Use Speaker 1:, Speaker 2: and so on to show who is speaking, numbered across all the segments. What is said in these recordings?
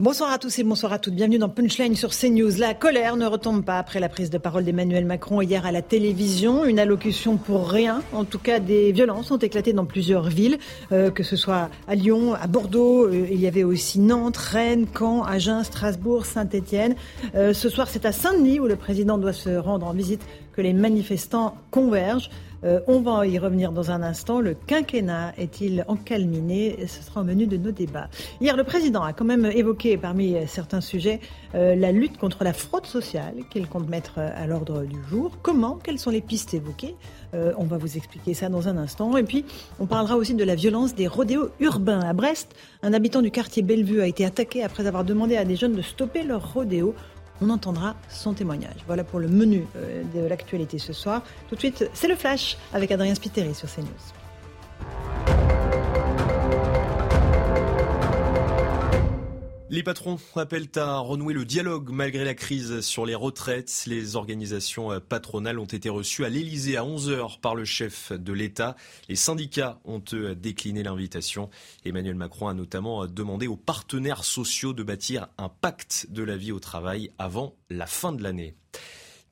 Speaker 1: Bonsoir à tous et bonsoir à toutes. Bienvenue dans Punchline sur CNews. La colère ne retombe pas après la prise de parole d'Emmanuel Macron hier à la télévision. Une allocution pour rien. En tout cas, des violences ont éclaté dans plusieurs villes, euh, que ce soit à Lyon, à Bordeaux. euh, il y avait aussi Nantes, Rennes, Caen, Agen, Strasbourg, Saint-Étienne. Euh, ce soir, c'est à Saint-Denis où le président doit se rendre en visite que les manifestants convergent. Euh, on va y revenir dans un instant. Le quinquennat est-il encalminé? Ce sera au menu de nos débats. Hier, le président a quand même évoqué parmi certains sujets euh, la lutte contre la fraude sociale qu'il compte mettre à l'ordre du jour. Comment? Quelles sont les pistes évoquées? Euh, On va vous expliquer ça dans un instant. Et puis, on parlera aussi de la violence des rodéos urbains. À Brest, un habitant du quartier Bellevue a été attaqué après avoir demandé à des jeunes de stopper leur rodéo. On entendra son témoignage. Voilà pour le menu euh, de l'actualité ce soir. Tout de suite, c'est le flash avec Adrien Spiteri sur CNews.
Speaker 2: Les patrons appellent à renouer le dialogue malgré la crise sur les retraites. Les organisations patronales ont été reçues à l'Elysée à 11h par le chef de l'État. Les syndicats ont eux décliné l'invitation. Emmanuel Macron a notamment demandé aux partenaires sociaux de bâtir un pacte de la vie au travail avant la fin de l'année.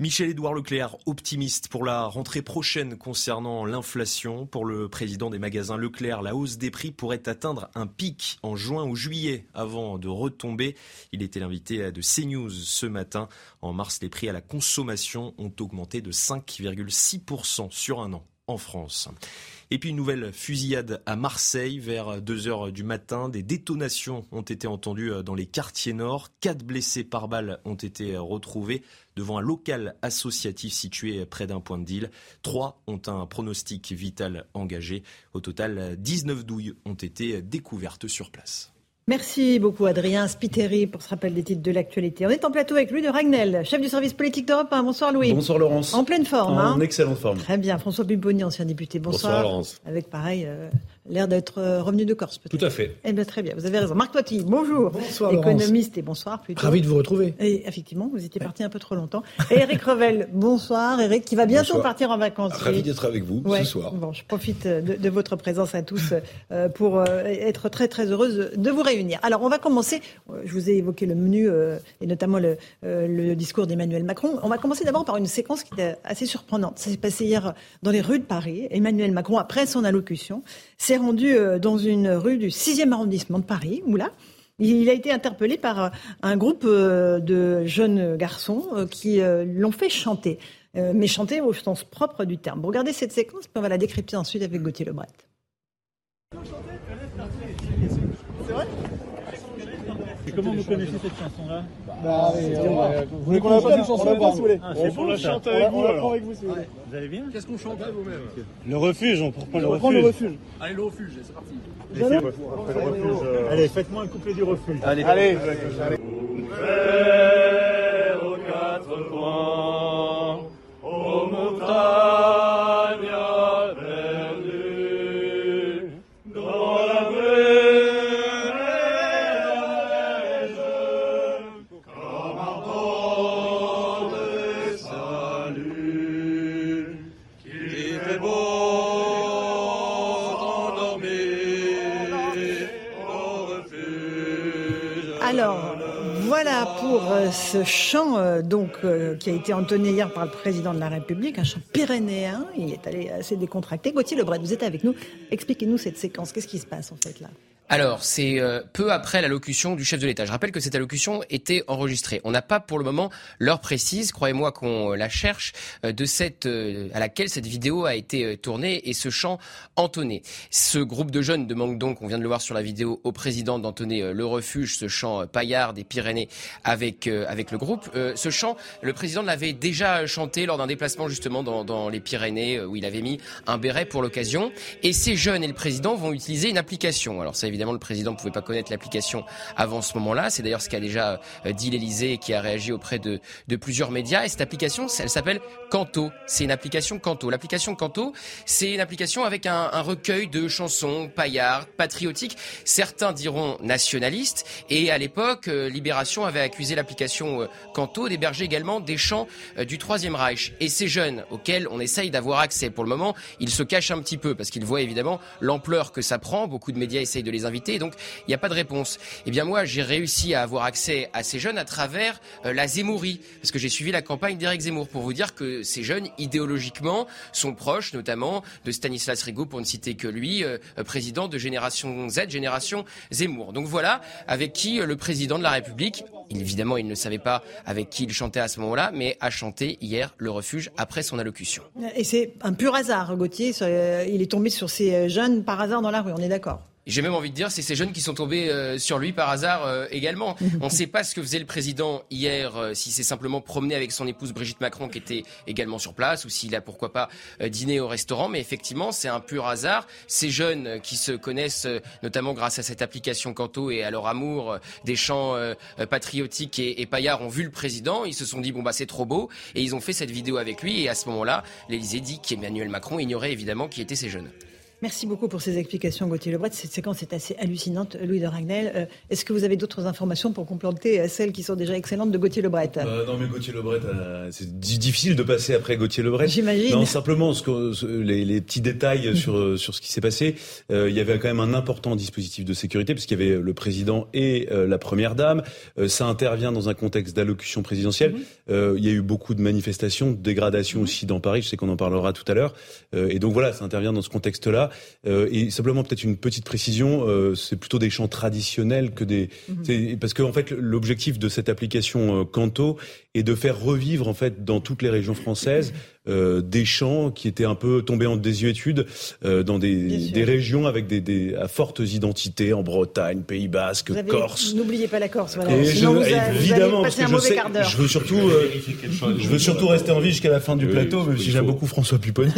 Speaker 2: Michel-Édouard Leclerc, optimiste pour la rentrée prochaine concernant l'inflation. Pour le président des magasins Leclerc, la hausse des prix pourrait atteindre un pic en juin ou juillet avant de retomber. Il était l'invité de CNews ce matin. En mars, les prix à la consommation ont augmenté de 5,6% sur un an en France. Et puis une nouvelle fusillade à Marseille vers 2 heures du matin. Des détonations ont été entendues dans les quartiers nord. Quatre blessés par balle ont été retrouvés devant un local associatif situé près d'un point de deal. Trois ont un pronostic vital engagé. Au total, 19 douilles ont été découvertes sur place.
Speaker 1: Merci beaucoup Adrien Spiteri pour ce rappel des titres de l'actualité. On est en plateau avec Louis de Ragnel, chef du service politique d'Europe 1. Bonsoir Louis.
Speaker 3: Bonsoir Laurence.
Speaker 1: En pleine forme.
Speaker 3: En
Speaker 1: hein
Speaker 3: excellente forme.
Speaker 1: Très bien. François Pupponi, ancien député. Bonsoir.
Speaker 3: Bonsoir, Laurence.
Speaker 1: Avec pareil, euh, l'air d'être euh, revenu de Corse peut-être.
Speaker 3: Tout à fait.
Speaker 1: Eh bien très bien, vous avez raison. Marc Toiti, bonjour.
Speaker 4: Bonsoir, Laurence.
Speaker 1: Économiste et bonsoir plutôt.
Speaker 4: Ravi de vous retrouver.
Speaker 1: Et effectivement, vous étiez parti un peu trop longtemps. Et Eric Revel, bonsoir. Eric qui va bientôt
Speaker 3: Bonsoir.
Speaker 1: partir en vacances.
Speaker 3: Ravi d'être avec vous
Speaker 1: Ouais.
Speaker 3: ce soir.
Speaker 1: Bon, je profite de, de votre présence à tous euh, pour euh, être très très heureuse de vous réunir. Alors, on va commencer. euh, Je vous ai évoqué le menu euh, et notamment le, euh, le discours d'Emmanuel Macron. On va commencer d'abord par une séquence qui était assez surprenante. Ça s'est passé hier dans les rues de Paris. Emmanuel Macron, après son allocution, s'est rendu dans une rue du 6e arrondissement de Paris, où là, il a été interpellé par un groupe de jeunes garçons qui l'ont fait chanter. Mais chanter au sens propre du terme. Regardez cette séquence, puis on va la décrypter ensuite avec Gauthier Lebret.
Speaker 5: Comment vous connaissez cette chanson-là
Speaker 6: Vous voulez qu'on la fasse une chanson avec vous, si vous voulez
Speaker 5: Ah, c'est pour la chanter
Speaker 6: On
Speaker 5: avec
Speaker 6: la-
Speaker 5: vous
Speaker 6: on la
Speaker 5: alors.
Speaker 6: prend avec vous, si vous
Speaker 5: allez bien
Speaker 6: Qu'est-ce qu'on chante vous-même
Speaker 5: Le refuge, on reprend le
Speaker 6: prendre le
Speaker 5: refuge.
Speaker 6: refuge.
Speaker 7: Allez, le refuge, c'est parti.
Speaker 5: Allez, Allez, faites-moi un couplet du refuge.
Speaker 6: Allez, allez.
Speaker 7: aux quatre coins, aux montagnes
Speaker 1: ce chant euh, donc euh, qui a été entonné hier par le président de la République, un chant pyrénéen. Il est allé assez décontracté. Gauthier Lebret, vous êtes avec nous. Expliquez-nous cette séquence. Qu'est-ce qui se passe en fait là?
Speaker 3: Alors, c'est euh, peu après l'allocution du chef de l'État. Je rappelle que cette allocution était enregistrée. On n'a pas pour le moment l'heure précise, croyez-moi qu'on la cherche, euh, de cette euh, à laquelle cette vidéo a été tournée et ce chant entonné. Ce groupe de jeunes demande donc, on vient de le voir sur la vidéo, au président d'entonner le refuge, ce chant paillard des Pyrénées avec avec le groupe. ce chant, le président l'avait déjà chanté lors d'un déplacement justement dans, dans les Pyrénées où il avait mis un béret pour l'occasion. Et ces jeunes et le président vont utiliser une application. Alors ça évidemment évidemment, le président ne pouvait pas connaître l'application avant ce moment-là. C'est d'ailleurs ce qu'a déjà euh, dit l'Elysée qui a réagi auprès de, plusieurs médias. Et cette application, elle s'appelle Canto. C'est une application Canto. L'application Canto, c'est une application avec un, recueil de chansons paillardes, patriotiques. Certains diront nationalistes. Et à l'époque, euh, Libération avait accusé l'application euh, Canto d'héberger également des chants du Troisième Reich. Et ces jeunes auxquels on essaye d'avoir accès pour le moment, ils se cachent un petit peu parce qu'ils voient évidemment l'ampleur que ça prend. Beaucoup de médias essayent de les donc il n'y a pas de réponse. Eh bien moi, j'ai réussi à avoir accès à ces jeunes à travers euh, la Zémourie, parce que j'ai suivi la campagne d'Éric Zemmour pour vous dire que ces jeunes, idéologiquement, sont proches, notamment de Stanislas Rigaud, pour ne citer que lui, euh, euh, président de Génération Z, Génération Zemmour. Donc voilà, avec qui le président de la République, évidemment, il ne savait pas avec qui il chantait à ce moment-là, mais a chanté hier le refuge après son allocution.
Speaker 1: Et c'est un pur hasard, Gauthier. Il est tombé sur ces jeunes par hasard dans la rue, on est d'accord?
Speaker 3: J'ai même envie de dire, c'est ces jeunes qui sont tombés euh, sur lui par hasard euh, également. On ne sait pas ce que faisait le président hier, euh, si c'est simplement promené avec son épouse Brigitte Macron qui était également sur place, ou s'il a pourquoi pas dîné au restaurant. Mais effectivement, c'est un pur hasard. Ces jeunes qui se connaissent notamment grâce à cette application Canto et à leur amour des chants patriotiques et, et paillards ont vu le président. Ils se sont dit bon bah c'est trop beau et ils ont fait cette vidéo avec lui. Et à ce moment-là, l'Élysée dit qu'Emmanuel Macron ignorait évidemment qui étaient ces jeunes.
Speaker 1: Merci beaucoup pour ces explications, Gauthier Lebret. Cette séquence est assez hallucinante, Louis de Ragnel. Euh, est-ce que vous avez d'autres informations pour compléter euh, celles qui sont déjà excellentes de Gauthier Lebret?
Speaker 4: Euh, Non, mais Gauthier Lebret, c'est difficile de passer après Gauthier Lebret.
Speaker 1: J'imagine.
Speaker 4: Non, simplement ce que, les, les, petits détails sur, sur ce qui s'est passé. il y avait quand même un important dispositif de sécurité, puisqu'il y avait le président et la première dame. ça intervient dans un contexte d'allocution présidentielle. Mhm. il y a eu beaucoup de manifestations, de dégradations mhm. aussi dans Paris. Je sais qu'on en parlera tout à l'heure. et donc voilà, ça intervient dans ce contexte-là. Euh, et simplement peut-être une petite précision, euh, c'est plutôt des chants traditionnels que des mhm. parce que en fait l'objectif de cette application euh, Canto est de faire revivre en fait dans toutes les régions françaises euh, des chants qui étaient un peu tombés en désuétude euh, dans des, des, régions avec des, des, à fortes identités en Bretagne, Pays Basque, Corse.
Speaker 1: N'oubliez pas la Corse. Voilà.
Speaker 4: Et je, vous évidemment, parce que je, sais, je veux surtout, euh, je veux surtout rester en vie jusqu'à la fin du plateau, même si j'aime beaucoup François Pupponi.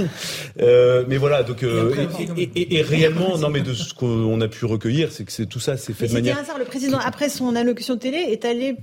Speaker 4: Euh, mais voilà, donc et, et, et, réellement, non, mais de ce qu'on a pu recueillir, c'est que c'est tout ça, c'est fait de manière.
Speaker 1: hasard. Le président, après son allocution télé, est allé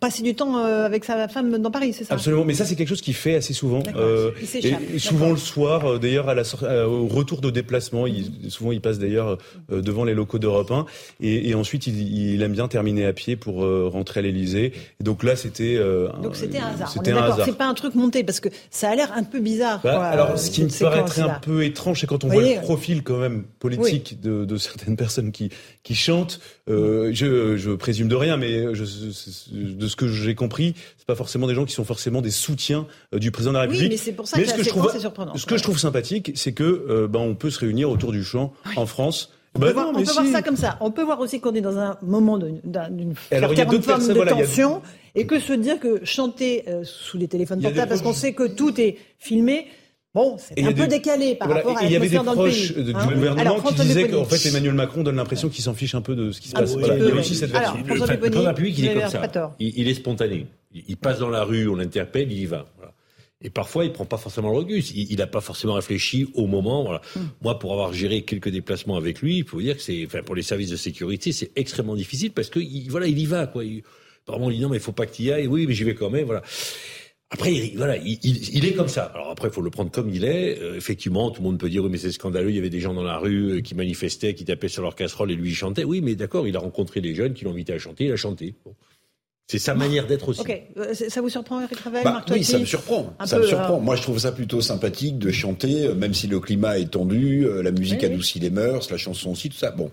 Speaker 1: passer du temps avec sa femme dans Paris, c'est ça
Speaker 4: Absolument, mais ça, c'est quelque chose qu'il fait assez souvent. Euh, et souvent le soir, euh, d'ailleurs, à la euh, au retour de déplacement, il, souvent il passe d'ailleurs devant les locaux d'Europe 1, et, et ensuite il, il, aime bien terminer à pied pour rentrer à l'Élysée. Donc là, c'était.
Speaker 1: Donc c'était un hasard. C'était un hasard. C'est pas un truc monté parce que ça a l'air un peu bizarre.
Speaker 4: Bah, quoi, alors, ce qui me paraîtrait un peu étrange, c'est quand on voit le profil quand même politique de, de, certaines personnes qui qui chantent. Euh, je, je présume de rien, mais je, de ce que j'ai compris, c'est pas forcément des gens qui sont forcément des soutiens du président de la République.
Speaker 1: Oui, mais c'est pour ça ce que je trouve,
Speaker 4: ce que je trouve sympathique, c'est que euh, ben, on peut se réunir autour du champ en France.
Speaker 1: On peut, bah voir, ça comme ça. On peut voir aussi qu'on est dans un moment d'une forme de tension et que se dire que chanter euh, sous les téléphones portables, parce qu'on sait que tout est filmé, Bon, c'est un peu décalé par rapport à
Speaker 4: Il y avait des
Speaker 1: proches
Speaker 4: du hein gouvernement qui disaient qu'en fait Emmanuel Macron donne l'impression qu'il s'en fiche un peu de ce qui se passe.
Speaker 8: voilà. Il y a aussi cette version. le président de la République, il est comme ça. Il, est spontané. Il, passe dans la rue, on l'interpelle, il y va. Et parfois, il prend pas forcément le recul. Il n'a pas forcément réfléchi au moment. Voilà. Hmm. Moi, pour avoir géré quelques déplacements avec lui, il faut dire que c'est, enfin, pour les services de sécurité, c'est extrêmement difficile parce que, il, voilà, il y va, quoi. Il, vraiment, il dit non, mais il faut pas que tu y ailles. Oui, mais j'y vais quand même, voilà. Après, il, voilà, il, il, est comme ça. Alors après, il faut le prendre comme il est. Euh, effectivement, tout le monde peut dire oui, mais c'est scandaleux. Il y avait des gens dans la rue euh, qui manifestaient, qui tapaient sur leur casserole et lui il chantait. Oui, mais d'accord, il a rencontré des jeunes qui l'ont invité à chanter. Il a chanté. Bon. C'est sa manière d'être aussi.
Speaker 1: Ok, euh, ça vous surprend, Eric Ravel,
Speaker 9: bah, Oui, ça me surprend. Ça me surprend. Euh, Moi, je trouve ça plutôt sympathique de chanter, euh, même si le climat est tendu, la musique adoucit les mœurs, la chanson aussi, tout ça. Bon.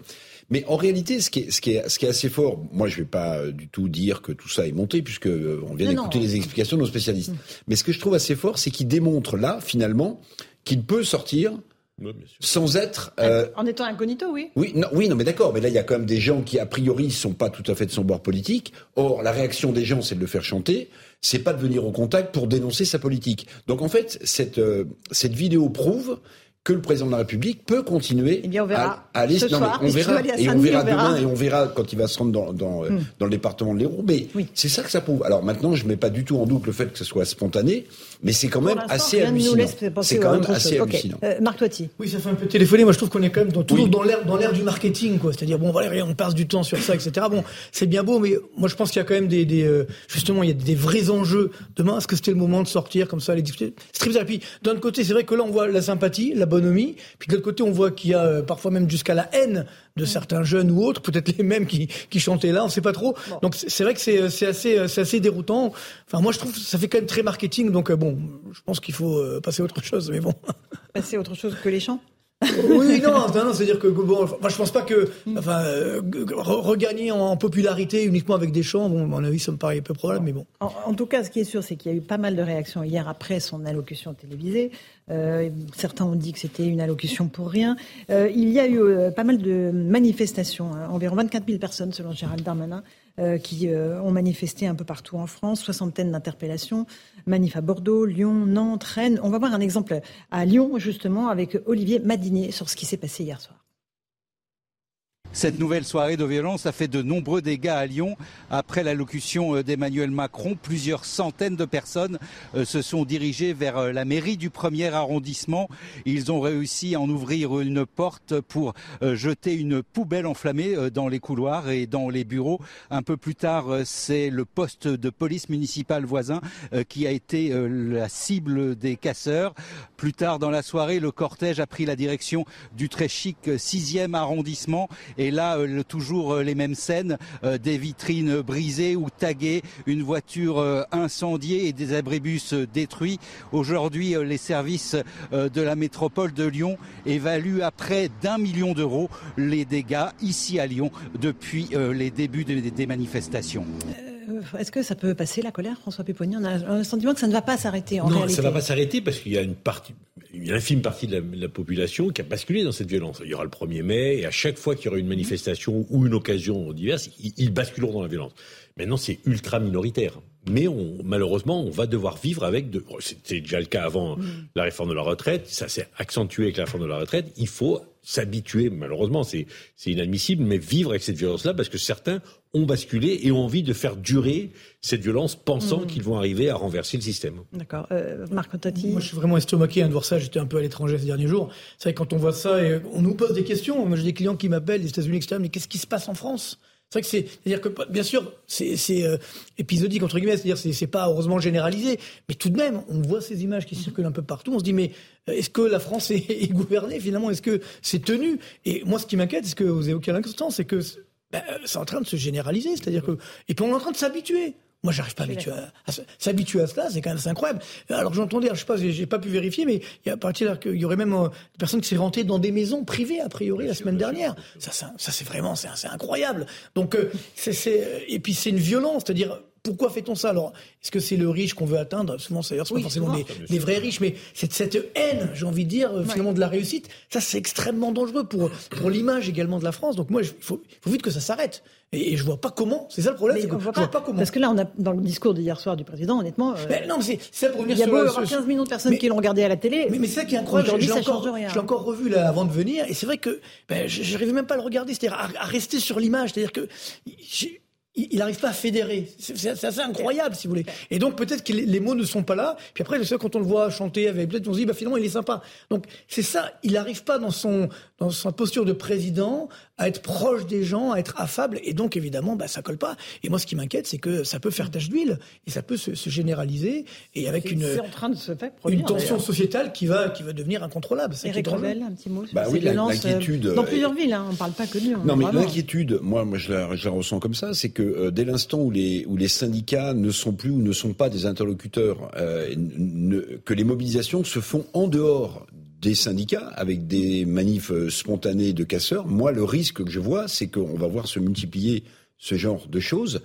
Speaker 9: Mais en réalité, ce qui est, ce qui est, ce qui est assez fort, moi je vais pas du tout dire que tout ça est monté, puisque on vient d'écouter les explications de nos spécialistes. Mm. Mais ce que je trouve assez fort, c'est qu'il démontre là, finalement, qu'il peut sortir sans être
Speaker 1: en étant incognito, oui.
Speaker 9: Oui, non, oui, non, mais d'accord. Mais là, il y a quand même des gens qui a priori sont pas tout à fait de son bord politique. Or, la réaction des gens, c'est de le faire chanter. C'est pas de venir au contact pour dénoncer sa politique. Donc, en fait, cette cette vidéo prouve que le président de la République peut continuer
Speaker 1: eh on verra
Speaker 9: à, aller.
Speaker 1: Ce soir,
Speaker 9: on verra et on verra demain et on verra quand il va se rendre dans, dans, euh, hmm. dans le département de l'Hérault. Mais c'est ça que ça prouve. Alors maintenant, je mets pas du tout en doute le fait que ce soit spontané, mais c'est quand même assez hallucinant. C'est quand même assez hallucinant.
Speaker 1: Euh, Marc Toiti.
Speaker 10: Oui, ça fait un peu téléphoner. Moi, je trouve qu'on est quand même dans, toujours dans l'air du marketing, quoi. C'est-à-dire bon, voilà, on passe du temps sur ça, etc. Bon, c'est bien beau, mais moi, je pense qu'il y a quand même des, des euh, justement, il y a des vrais enjeux. Demain, est-ce que c'était le moment de sortir comme ça, les discuter C'est très bizarre. Et puis, d'un côté, c'est vrai que là, on voit la sympathie, la bonhomie. Puis de l'autre côté, on voit qu'il y a euh, parfois même jusqu'à la haine de certains jeunes ou autres, peut-être les mêmes qui, qui chantaient là, on ne sait pas trop. Donc c'est vrai que c'est assez, assez déroutant. Enfin, moi, je trouve que ça fait quand même très marketing. Donc bon, je pense qu'il faut euh, passer à autre chose, mais bon.
Speaker 1: Passer à autre chose que les chants?
Speaker 10: Oui, non, c'est-à-dire que bon, je pense pas que, enfin, euh, regagner en popularité uniquement avec des chants, bon, à mon avis, ça me paraît peu probable, mais bon.
Speaker 1: En, tout cas, ce qui est sûr, c'est qu'il y a eu pas mal de réactions hier après son allocution télévisée. Euh, certains ont dit que c'était une allocution pour rien. Euh, il y a eu pas mal de manifestations, hein, environ 24 000 personnes selon Gérald Darmanin, qui euh, ont manifesté un peu partout en France, soixantaine d'interpellations, manif à Bordeaux, Lyon, Nantes, Rennes. On va voir un exemple à Lyon, justement, avec Olivier Madinier sur ce qui s'est passé hier soir.
Speaker 11: Cette nouvelle soirée de violence a fait de nombreux dégâts à Lyon. Après l'allocution euh, d'Emmanuel Macron, plusieurs centaines de personnes euh, se sont dirigées vers euh, la mairie du premier arrondissement. Ils ont réussi à en ouvrir une porte pour jeter une poubelle enflammée dans les couloirs et dans les bureaux. Un peu plus tard, c'est le poste de police municipale voisin qui a été la cible des casseurs. Plus tard dans la soirée, le cortège a pris la direction du très chic 6e arrondissement et là, euh, toujours euh, les mêmes scènes, euh, des vitrines brisées ou taguées, une voiture incendiée et des abribus détruits. Aujourd'hui, les services de la métropole de Lyon évaluent à près d'un million d'euros les dégâts ici à Lyon depuis les débuts des manifestations.
Speaker 1: Est-ce que ça peut passer la colère, François Péponi On a le sentiment que ça ne va pas s'arrêter en
Speaker 8: non, ça ne va pas s'arrêter parce qu'il y a une partie, une infime partie de la, population qui a basculé dans cette violence. Il y aura le 1er mai et à chaque fois qu'il y aura une manifestation ou une occasion diverse, ils, basculeront dans la violence. Maintenant, c'est ultra minoritaire. Mais on, malheureusement, on va devoir vivre avec. De, c'était déjà le cas avant mm. la réforme de la retraite. Ça s'est accentué avec la réforme de la retraite. Il faut s'habituer, malheureusement, c'est, c'est inadmissible, mais vivre avec cette violence-là parce que certains ont basculé et ont envie de faire durer cette violence, pensant mm. qu'ils vont arriver à renverser le système.
Speaker 1: D'accord. Euh, Marc Tati
Speaker 10: Moi, je suis vraiment estomaqué hein, de voir ça. J'étais un peu à l'étranger ces derniers jours. C'est vrai, quand on voit ça et on nous pose des questions. Moi, j'ai des clients qui m'appellent des États-Unis, etc. Mais qu'est-ce qui se passe en France? C'est vrai que c'est, c'est-à-dire que bien sûr, c'est, euh, épisodique entre guillemets, c'est-à-dire c'est, c'est pas heureusement généralisé, mais tout de même, on voit ces images qui circulent un peu partout. On se dit mais euh, est-ce que la France est, gouvernée finalement? Est-ce que c'est tenu? Et moi, ce qui m'inquiète, c'est ce que vous évoquez l'instant, c'est que ben, c'est en train de se généraliser, c'est-à-dire que et puis on est en train de s'habituer. Moi, j'arrive pas à, à, s'habituer à cela, c'est quand même incroyable. Alors j'entendais, je sais pas, j'ai pas pu vérifier, mais il y a partir qu'il y aurait même euh, des personnes qui s'est rentrées dans des maisons privées a priori la semaine dernière. Ça, ça, c'est vraiment, c'est incroyable. Donc, euh, c'est, et puis c'est une violence, c'est-à-dire pourquoi fait-on ça Alors, est-ce que c'est le riche qu'on veut atteindre? Souvent, c'est pas forcément des, vrais riches, mais cette, cette haine, j'ai envie de dire, euh, finalement, de la réussite, ça, c'est extrêmement dangereux pour, pour l'image également de la France. Donc, moi, il faut, faut, vite que ça s'arrête. Et, je vois pas comment. C'est ça le problème. je vois pas comment.
Speaker 1: Parce que là, on a dans le discours d'hier soir du président, honnêtement.
Speaker 10: Euh, non, mais c'est ça pour
Speaker 1: Il y a beau avoir 15 millions de personnes qui l'ont regardé à la télé.
Speaker 10: Mais, mais c'est ça qui est incroyable. Je l'ai encore revu là avant de venir, et c'est vrai que ben, j'arrivais même pas à le regarder, c'est-à-dire à, à, rester sur l'image, c'est-à-dire que il n'arrive pas à fédérer. C'est assez incroyable, si vous voulez. Et donc peut-être que les mots ne sont pas là. Puis après, quand on le voit chanter avec, peut-être on se dit, bah, finalement, il est sympa. Donc c'est ça. Il n'arrive pas dans son dans sa posture de président à être proche des gens, à être affable. Et donc évidemment, bah, ça colle pas. Et moi, ce qui m'inquiète, c'est que ça peut faire tache d'huile et ça peut se, généraliser et avec une
Speaker 1: en train de se faire
Speaker 10: une tension sociétale qui va qui va devenir incontrôlable.
Speaker 1: Eric Revel, un petit mot.
Speaker 9: Bah oui, l'inquiétude.
Speaker 1: Euh, dans plusieurs villes, hein, on parle pas que nous.
Speaker 9: Non, mais l'inquiétude, moi, moi, je la, je la ressens comme ça, c'est que euh, dès l'instant où les, où les syndicats ne sont plus ou ne sont pas des interlocuteurs, euh, que les mobilisations se font en dehors des syndicats avec des manifs euh, spontanés de casseurs, moi, le risque que je vois, c'est qu'on va voir se multiplier ce genre de choses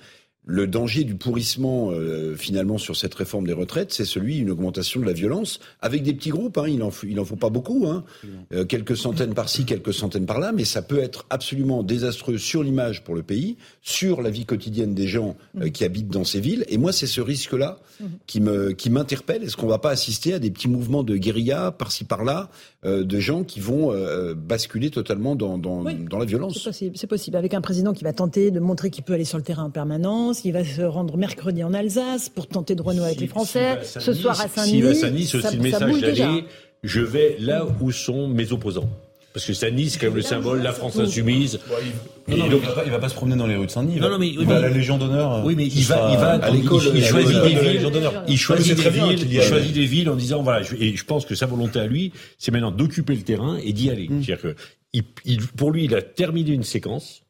Speaker 9: le danger du pourrissement euh, finalement sur cette réforme des retraites, c'est celui d'une augmentation de la violence avec des petits groupes. Hein, il en il en faut pas beaucoup, hein, euh, quelques centaines par-ci, quelques centaines par-là, mais ça peut être absolument désastreux sur l'image pour le pays, sur la vie quotidienne des gens euh, qui habitent dans ces villes. Et moi, c'est ce risque-là qui me qui m'interpelle. Est-ce qu'on va pas assister à des petits mouvements de guérilla par-ci par-là, de gens qui vont basculer totalement dans dans, dans la violence?
Speaker 1: C'est possible, c'est possible. Avec un président qui va tenter de montrer qu'il peut aller sur le terrain en permanence il va se rendre mercredi en Alsace pour tenter de renouer avec les Français. Ce soir à Saint-Denis.
Speaker 8: S'il va à Saint-Denis, c'est aussi le message d'aller je vais là où sont mes opposants. Parce que Saint-Denis, c'est quand même le symbole, la France insoumise.
Speaker 4: il, va pas, se promener dans les rues de Saint-Denis. Non, non, mais, il va à la Légion d'honneur.
Speaker 8: Oui, mais il va, il va à l'école. Il, choisit des villes. Il choisit des villes. Il choisit des villes en disant voilà. Et je pense que sa volonté à lui, c'est maintenant d'occuper le terrain et d'y aller. Mm. C'est-à-dire que, pour lui, il a terminé une séquence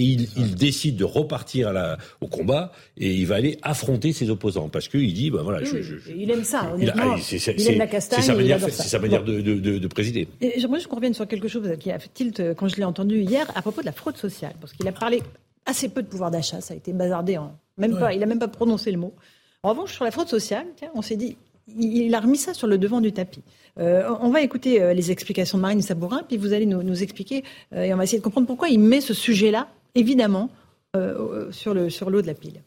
Speaker 8: et il, décide de repartir à la, au combat et il va aller affronter ses opposants. Parce qu'il dit bah voilà je,
Speaker 1: il aime ça honnêtement il, aime la castagne
Speaker 8: c'est sa manière, c'est sa manière de, de, de, présider.
Speaker 1: J'aimerais juste qu'on revienne sur quelque chose qui a fait tilt quand je l'ai entendu hier à propos de la fraude sociale. Parce qu'il a parlé assez peu de pouvoir d'achat ça a été bazardé en même pas il a même pas prononcé le mot. En revanche sur la fraude sociale on s'est dit il a remis ça sur le devant du tapis. Euh, on va écouter euh, les explications de Marine Sabourin, puis vous allez nous, nous expliquer, euh, et on va essayer de comprendre pourquoi il met ce sujet-là évidemment, euh, sur l'eau de la pile.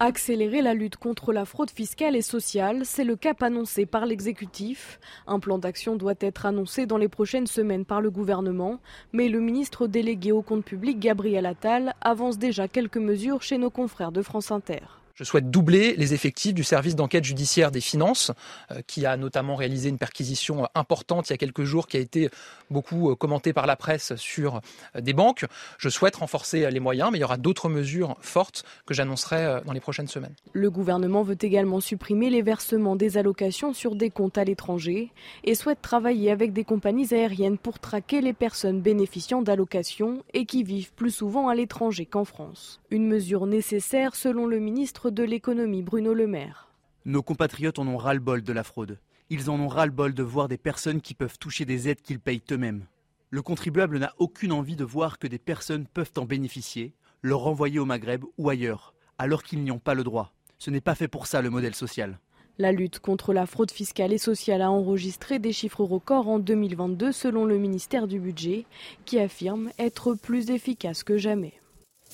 Speaker 12: Accélérer la lutte contre la fraude fiscale et sociale, c'est le cap annoncé par l'exécutif. Un plan d'action doit être annoncé dans les prochaines semaines par le gouvernement, mais le ministre délégué au compte public, Gabriel Attal, avance déjà quelques mesures chez nos confrères de France Inter.
Speaker 13: Je souhaite doubler les effectifs du service d'enquête judiciaire des finances, euh, qui a notamment réalisé une perquisition euh, importante il y a quelques jours, qui a été beaucoup euh, commentée par la presse sur des banques. Je souhaite renforcer les moyens, mais il y aura d'autres mesures fortes que j'annoncerai dans les prochaines semaines.
Speaker 12: Le gouvernement veut également supprimer les versements des allocations sur des comptes à l'étranger et souhaite travailler avec des compagnies aériennes pour traquer les personnes bénéficiant d'allocations et qui vivent plus souvent à l'étranger qu'en France. Une mesure nécessaire selon le ministre de l'économie Bruno Le Maire.
Speaker 14: Nos compatriotes en ont ras-le-bol de la fraude. Ils en ont ras-le-bol de voir des personnes qui peuvent toucher des aides qu'ils payent eux-mêmes. Le contribuable n'a aucune envie de voir que des personnes peuvent en bénéficier, leur renvoyer au Maghreb ou ailleurs, alors qu'ils n'y ont pas le droit. Ce n'est pas fait pour ça le modèle social.
Speaker 12: La lutte contre la fraude fiscale et sociale a enregistré des chiffres records en 2022 selon le ministère du Budget, qui affirme être plus efficace que jamais.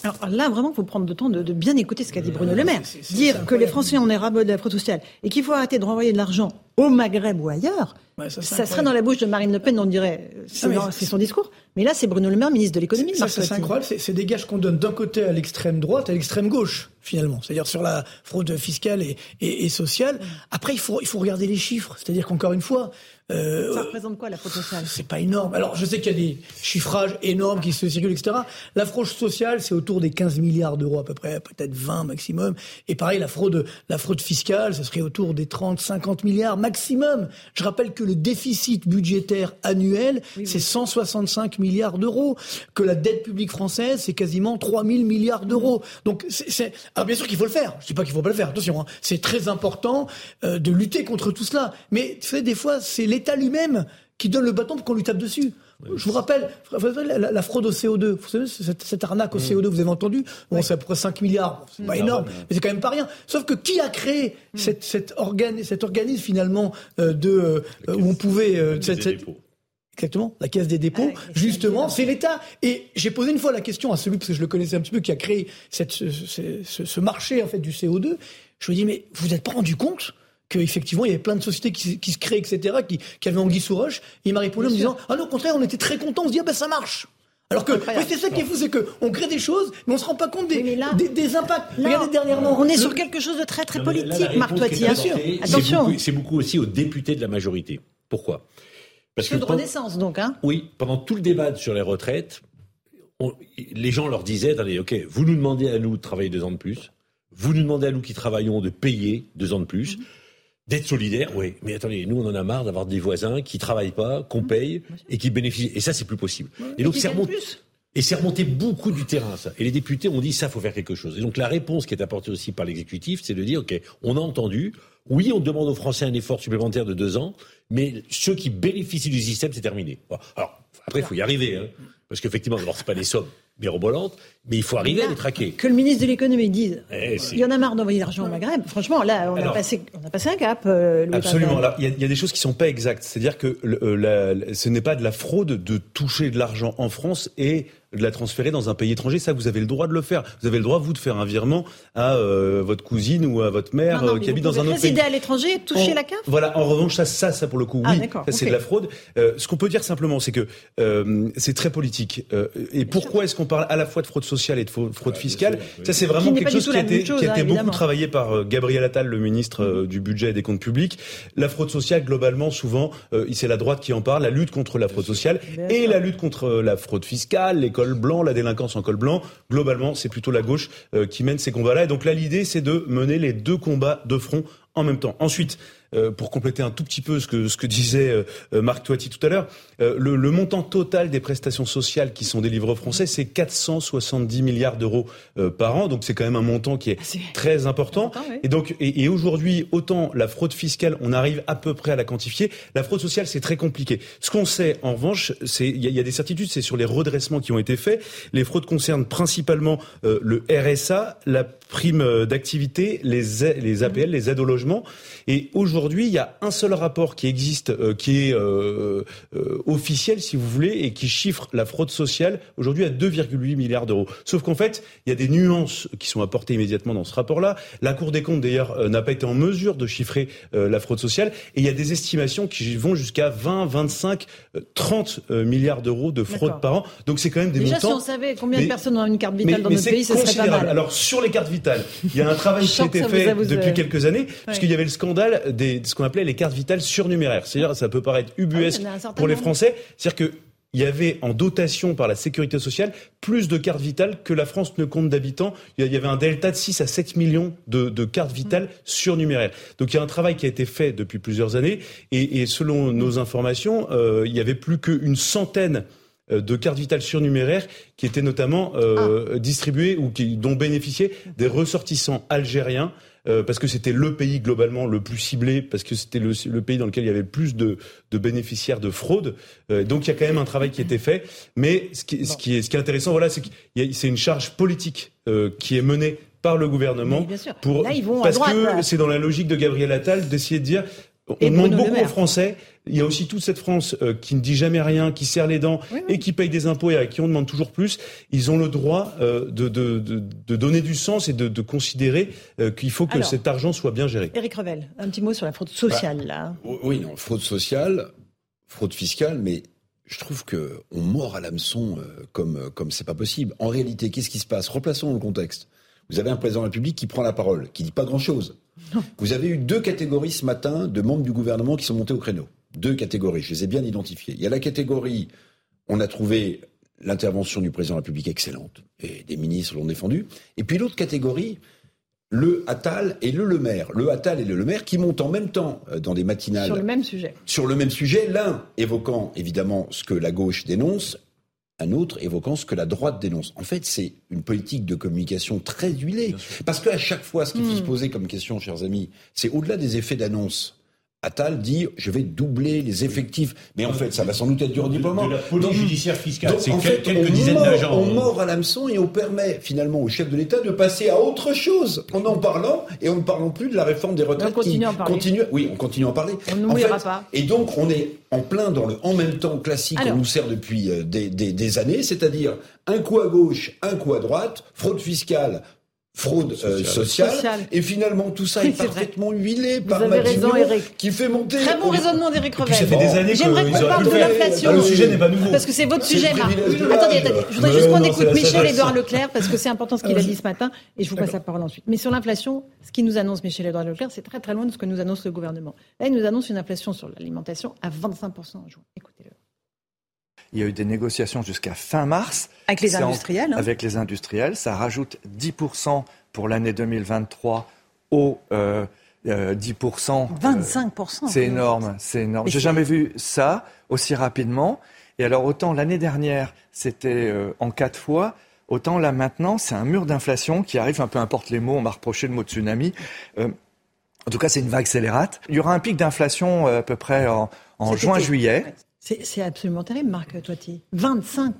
Speaker 1: Alors là, vraiment, il faut prendre le temps de, bien écouter ce qu'a dit Bruno Le Maire. Dire que les Français, on est rabot de la fraude sociale et qu'il faut arrêter de renvoyer de l'argent au Maghreb ou ailleurs, ça, serait dans la bouche de Marine Le Pen, on dirait, c'est son discours. Mais là, c'est Bruno Le Maire, ministre de l'économie.
Speaker 10: C'est incroyable, c'est des gages qu'on donne d'un côté à l'extrême droite, à l'extrême gauche, finalement. C'est-à-dire sur la fraude fiscale et, et, et sociale. Après, il faut, il faut regarder les chiffres. C'est-à-dire qu'encore une fois,
Speaker 1: euh, ça représente quoi la fraude sociale?
Speaker 10: C'est pas énorme. Alors je sais qu'il y a des chiffrages énormes qui se circulent, etc. La fraude sociale, c'est autour des 15 milliards d'euros à peu près, peut-être 20 maximum. Et pareil, la fraude, la fraude fiscale, ce serait autour des 30, 50 milliards maximum. Je rappelle que le déficit budgétaire annuel, c'est 165 milliards d'euros. Que la dette publique française, c'est quasiment 3000 milliards d'euros. Donc c'est, alors bien sûr qu'il faut le faire. Je dis pas qu'il faut pas le faire. Attention, hein. c'est très important euh, de lutter contre tout cela. Mais tu sais, des fois, c'est l'État lui-même qui donne le bâton pour qu'on lui tape dessus. je vous rappelle, la, fraude au CO2, vous savez, cette, arnaque au CO2, vous avez entendu Bon, c'est à peu près 5 milliards, c'est pas énorme, mais c'est quand même pas rien. Sauf que qui a créé hmm. cette, cet, cet organisme finalement euh, de euh, où on pouvait... Euh, exactement, la caisse des dépôts. Ah justement, c'est l'État. Et j'ai posé une fois la question à celui, parce que je le connaissais un petit peu, qui a créé cette, ce, ce, marché en fait du CO2. Je lui ai dit, mais vous vous êtes pas rendu compte qu'effectivement, il y avait plein de sociétés qui, se créent, etc., qui, qui avaient Anguille sous roche. Et il m'a répondu en me disant, ah non, au contraire, on était très contents, on se dit, ah ben ça marche. Alors que c'est ça qui est fou, c'est qu'on crée des choses, mais on se rend pas compte des, des, impacts. Regardez dernièrement.
Speaker 1: On est sur quelque chose de très très politique, Marc Toiti. Bien sûr.
Speaker 8: Attention. C'est beaucoup, aussi aux députés de la majorité. Pourquoi?
Speaker 1: Parce que de renaissance, donc. Hein
Speaker 8: oui, pendant tout le débat sur les retraites, les gens leur disaient, attendez, ok, vous nous demandez à nous de travailler deux ans de plus, vous nous demandez à nous qui travaillons de payer deux ans de plus. Mhm. D'être solidaire, oui. Mais attendez, nous, on en a marre d'avoir des voisins qui travaillent pas, qu'on mmh. paye et qui bénéficient. Et ça, c'est plus possible.
Speaker 1: et donc, c'est remonté,
Speaker 8: et c'est remonté beaucoup du terrain, ça. Et les députés ont dit, ça, faut faire quelque chose. Et donc, la réponse qui est apportée aussi par l'exécutif, c'est de dire, OK, on a entendu. Oui, on demande aux Français un effort supplémentaire de deux ans, mais ceux qui bénéficient du système, c'est terminé. Alors, après, il faut y arriver, hein, parce qu'effectivement, d'abord, c'est pas des sommes mirobolante, mais il faut arriver à les traquer.
Speaker 1: Que le ministre de l'économie dise, eh, il y en a marre d'envoyer l'argent au Maghreb. Franchement, là, on, a, passé, on a passé un cap. Euh,
Speaker 4: absolument. il y, a des choses qui sont pas exactes. C'est-à-dire que euh, ce n'est pas de la fraude de toucher de l'argent en France et de la transférer dans un pays étranger. Ça, vous avez le droit de le faire. Vous avez le droit, vous, de faire un virement à euh, votre cousine ou à votre mère qui habite dans un autre pays.
Speaker 1: résider à l'étranger, toucher la CAF
Speaker 4: Voilà. En revanche, ça, ça, ça pour le coup, ah, oui, ça c'est de la fraude. ce qu'on peut dire simplement, c'est que c'est très politique. et pourquoi est-ce qu'on parle à la fois de fraude sociale et de fraude fiscale. Ça, c'est vraiment quelque chose qui a été, qui a été beaucoup travaillé par euh, Gabriel Attal, le ministre euh, du Budget et des Comptes Publics. La fraude sociale, globalement, souvent, euh, c'est la droite qui en parle, la lutte contre la fraude sociale et la lutte contre la fraude fiscale, cols blancs, la délinquance en col blanc. Globalement, c'est plutôt la gauche qui mène ces combats-là. Et donc là, l'idée, c'est de mener les deux combats de front en même temps. Ensuite, euh, pour compléter un tout petit peu ce que, ce que disait euh, Marc Toiti tout à l'heure, euh, le, le, montant total des prestations sociales qui sont délivrées aux Français, c'est 470 milliards d'euros par an. Donc c'est quand même un montant qui est, très important. Et donc, et, et aujourd'hui, autant la fraude fiscale, on arrive à peu près à la quantifier. La fraude sociale, c'est très compliqué. Ce qu'on sait, en revanche, c'est il y, y, a des certitudes, c'est sur les redressements qui ont été faits. Les fraudes concernent principalement le RSA, la prime d'activité, les, les APL, les aides au logement. Et aujourd'hui, il y a un seul rapport qui existe, euh, qui est euh, euh, officiel, si vous voulez, et qui chiffre la fraude sociale aujourd'hui à 2,8 milliards d'euros. Sauf qu'en fait, il y a des nuances qui sont apportées immédiatement dans ce rapport-là. La Cour des comptes, d'ailleurs, n'a pas été en mesure de chiffrer la fraude sociale. Et il y a des estimations qui vont jusqu'à 20, 25, 30 milliards d'euros de fraude par an. Donc c'est quand même des
Speaker 1: Déjà,
Speaker 4: montants.
Speaker 1: si on savait combien de personnes ont une carte vitale dans notre pays, ce serait pas mal.
Speaker 4: Alors sur les cartes vitales, il y a un travail qui a été fait depuis quelques années, puisqu'il y avait le scandale des, de ce qu'on appelait les cartes vitales surnuméraires. C'est-à-dire, ça peut paraître ubuesque ah pour les Français. C'est-à-dire que il y avait en dotation par la sécurité sociale plus de cartes vitales que la France ne compte d'habitants. Il y avait un delta de 6 à 7 millions de, de cartes vitales mmh. surnuméraires. Donc il y a un travail qui a été fait depuis plusieurs années et, et selon nos informations, euh, il y avait plus qu'une centaine de cartes vitales surnuméraires qui étaient notamment euh, ah. distribuées ou qui, dont bénéficiaient des ressortissants algériens euh, parce que c'était le pays globalement le plus ciblé, parce que c'était le, le, pays dans lequel il y avait le plus de, de bénéficiaires de fraude. Euh, donc il y a quand même un travail qui a été fait. Mais ce qui, ce qui, est, ce qui est intéressant, voilà, c'est que c'est une charge politique euh, qui est menée par le gouvernement pour parce que c'est dans la logique de Gabriel Attal d'essayer de dire on demande beaucoup aux Français. Il y a aussi toute cette France euh, qui ne dit jamais rien, qui serre les dents et qui paye des impôts et à qui on demande toujours plus. Ils ont le droit euh, de, de, de, de, donner du sens et de, considérer euh, qu'il faut que cet argent soit bien géré.
Speaker 1: Éric Revel, un petit mot sur la fraude sociale bah, là.
Speaker 9: Oui, non, fraude sociale, fraude fiscale, mais je trouve que on mord à l'hameçon comme comme c'est pas possible. En réalité, qu'est-ce qui se passe? Replaçons le contexte. Vous avez un président de la République qui prend la parole, qui dit pas grand-chose. Vous avez eu deux catégories ce matin de membres du gouvernement qui sont montés au créneau. Deux catégories, je les ai bien identifiées. Il y a la catégorie, on a trouvé l'intervention du président de la République excellente, et des ministres l'ont défendu. Et puis l'autre catégorie, le Attal et le Le Maire. Le Attal et le Le Maire qui montent en même temps euh, dans des matinales.
Speaker 1: Sur le même sujet.
Speaker 9: Sur le même sujet, l'un évoquant évidemment ce que la gauche dénonce, un autre évoquant ce que la droite dénonce. En fait, c'est une politique de communication très huilée. Parce qu'à chaque fois, ce qu'il faut se hmm. poser comme question, chers amis, c'est au-delà des effets d'annonce. Attal dit je vais doubler les effectifs. Mais en fait, ça va sans doute être du redéploiement.
Speaker 8: De la police judiciaire fiscale.
Speaker 9: C'est quelques dizaines d'agents. On mord à l'hameçon et on permet finalement au chef de l'État de passer à autre chose en en parlant et en ne parlant plus de la réforme des retraites.
Speaker 1: On continue à en parler.
Speaker 9: oui, on continue à en parler.
Speaker 1: On n'oubliera pas.
Speaker 9: Et donc, on est en plein dans le en même temps classique qu'on nous sert depuis euh, des, des, des années, c'est-à-dire un coup à gauche, un coup à droite, fraude fiscale, fraude euh, sociale. Et finalement, tout ça est, parfaitement huilé par Matignon qui fait monter...
Speaker 1: Très bon raisonnement d'Éric Revel.
Speaker 4: Ça fait des années
Speaker 1: J'aimerais qu'on parle de l'inflation.
Speaker 4: Le sujet n'est pas nouveau.
Speaker 1: Parce que c'est votre sujet, Marc. Attendez, attendez. Je voudrais juste qu'on écoute Michel-Édouard Leclerc, parce que c'est important ce qu'il a dit ce matin, et je vous passe la parole ensuite. Mais sur l'inflation, ce qui nous annonce Michel-Édouard Leclerc, c'est très très loin de ce que nous annonce le gouvernement. Là, il nous annonce une inflation sur l'alimentation à 25% en juin. Écoutez-le.
Speaker 15: Il y a eu des négociations jusqu'à fin mars.
Speaker 1: Avec les industriels. Hein.
Speaker 15: Avec les industriels. Ça rajoute 10% pour l'année 2023 au 10%.
Speaker 1: 25%.
Speaker 15: c'est énorme, c'est énorme. J'ai jamais vu ça aussi rapidement. Et alors autant l'année dernière, c'était euh, en quatre fois. Autant là maintenant, c'est un mur d'inflation qui arrive, un peu importe les mots, on m'a reproché le mot tsunami. Euh, en tout cas, c'est une vague scélérate. Il y aura un pic d'inflation euh, à peu près en, juin-juillet.
Speaker 1: C'est absolument terrible, Marc Toiti. 25%.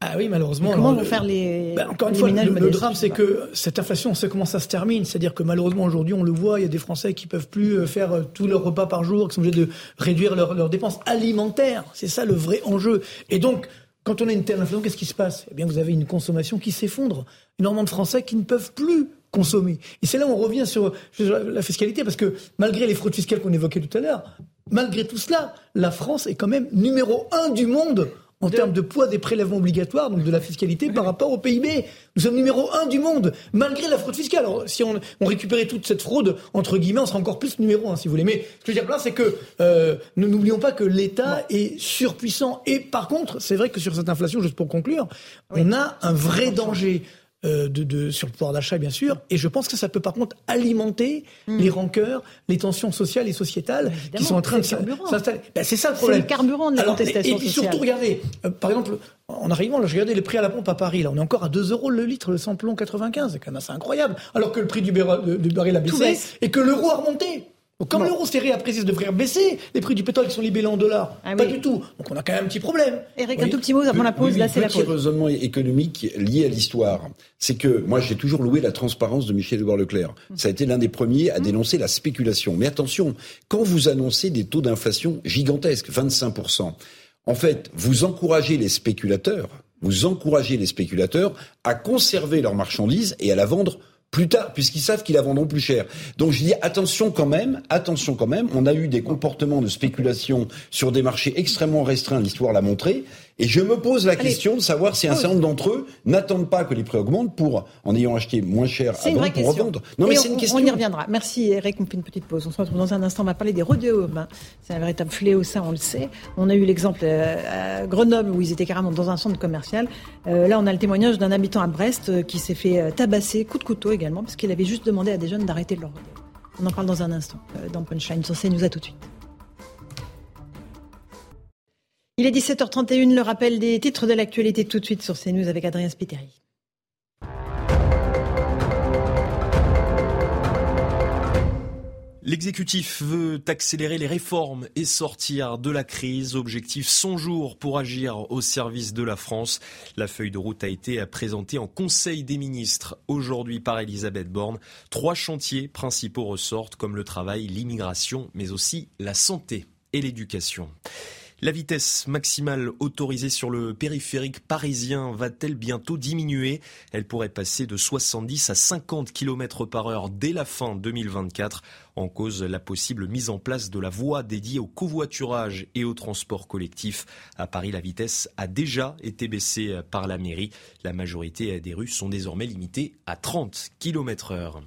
Speaker 10: Ah oui, malheureusement.
Speaker 1: comment vont faire les.
Speaker 10: Ben, encore une fois, le, drame, c'est que cette inflation, on sait comment ça se termine. C'est-à-dire que malheureusement, aujourd'hui, on le voit, il y a des Français qui peuvent plus euh, faire euh, tous leurs repas par jour, qui sont obligés de réduire leurs dépenses alimentaires. C'est ça le vrai enjeu. Et donc, quand on a une telle inflation, qu'est-ce qui se passe? Eh bien, vous avez une consommation qui s'effondre. Énormément de Français qui ne peuvent plus consommer. Et c'est là où on revient sur la fiscalité, parce que malgré les fraudes fiscales qu'on évoquait tout à l'heure, malgré tout cela, la France est quand même numéro un du monde en termes de poids des prélèvements obligatoires, donc de la fiscalité par rapport au PIB. Nous sommes numéro un du monde, malgré la fraude fiscale. Alors, si on, récupérait toute cette fraude, entre guillemets, on serait encore plus numéro un, si vous voulez. Mais ce que je veux dire là, c'est que euh, nous n'oublions pas que l'État est surpuissant. Et par contre, c'est vrai que sur cette inflation, juste pour conclure, on a un vrai danger. Euh, de, sur le pouvoir d'achat, bien sûr. Et je pense que ça peut par contre alimenter hmm. les rancœurs, les tensions sociales et sociétales qui sont en train de s'installer. Ben, c'est ça le problème.
Speaker 1: C'est le carburant de la contestation
Speaker 10: et, et, surtout, regardez, euh, par exemple, en arrivant, là, je regardais les prix à la pompe à Paris. Là, on est encore à 2 euros le litre, le samplon 95. C'est quand même assez incroyable. Alors que le prix du, baril a baissé et que l'euro a remonté. Donc, comme l'euro s'est réapprécié, devrait baisser les prix du pétrole qui sont libellés en dollars. Ah pas du tout. Donc on a quand même un petit problème.
Speaker 1: Eric, un tout petit mot avant la pause. là, c'est la pause.
Speaker 9: petit raisonnement économique lié à l'histoire. C'est que moi, j'ai toujours loué la transparence de Michel Edouard Leclerc. Ça a été l'un des premiers à mmh. dénoncer la spéculation. Mais attention, quand vous annoncez des taux d'inflation gigantesques, 25%, en fait, vous encouragez les spéculateurs, vous encouragez les spéculateurs à conserver leurs marchandises et à la vendre plus tard, puisqu'ils savent qu'ils la vendront plus cher. Donc je dis attention quand même, attention quand même. On a eu des comportements de spéculation sur des marchés extrêmement restreints, l'histoire l'a montré. Et je me pose la question de savoir si un certain nombre d'entre eux n'attendent pas que les prix augmentent pour, en ayant acheté moins cher avant, pour revendre.
Speaker 1: Non, mais c'est une question. On y reviendra. Merci Eric, on fait une petite pause. On se retrouve dans un instant. On va parler des rodéos urbains. C'est un véritable fléau, ça, on le sait. On a eu l'exemple euh, à Grenoble où ils étaient carrément dans un centre commercial. Euh, là, on a le témoignage d'un habitant à Brest euh, qui s'est fait tabasser, coup de couteau également, parce qu'il avait juste demandé à des jeunes d'arrêter de leur rodéo. On en parle dans un instant dans Punchline sur CNews. À tout de suite. Il est 17h31, le rappel des titres de l'actualité tout de suite sur CNews avec Adrien Spiteri.
Speaker 2: L'exécutif veut accélérer les réformes et sortir de la crise. Objectif 100 jours pour agir au service de la France. La feuille de route a été présentée en Conseil des ministres aujourd'hui par Elisabeth Borne. Trois chantiers principaux ressortent comme le travail, l'immigration, mais aussi la santé et l'éducation. La vitesse maximale autorisée sur le périphérique parisien va-t-elle bientôt diminuer? Elle pourrait passer de 70 à 50 km par heure dès la fin 2024. En cause, la possible mise en place de la voie dédiée au covoiturage et au transport collectif. À Paris, la vitesse a déjà été baissée par la mairie. La majorité des rues sont désormais limitées à 30 km heure.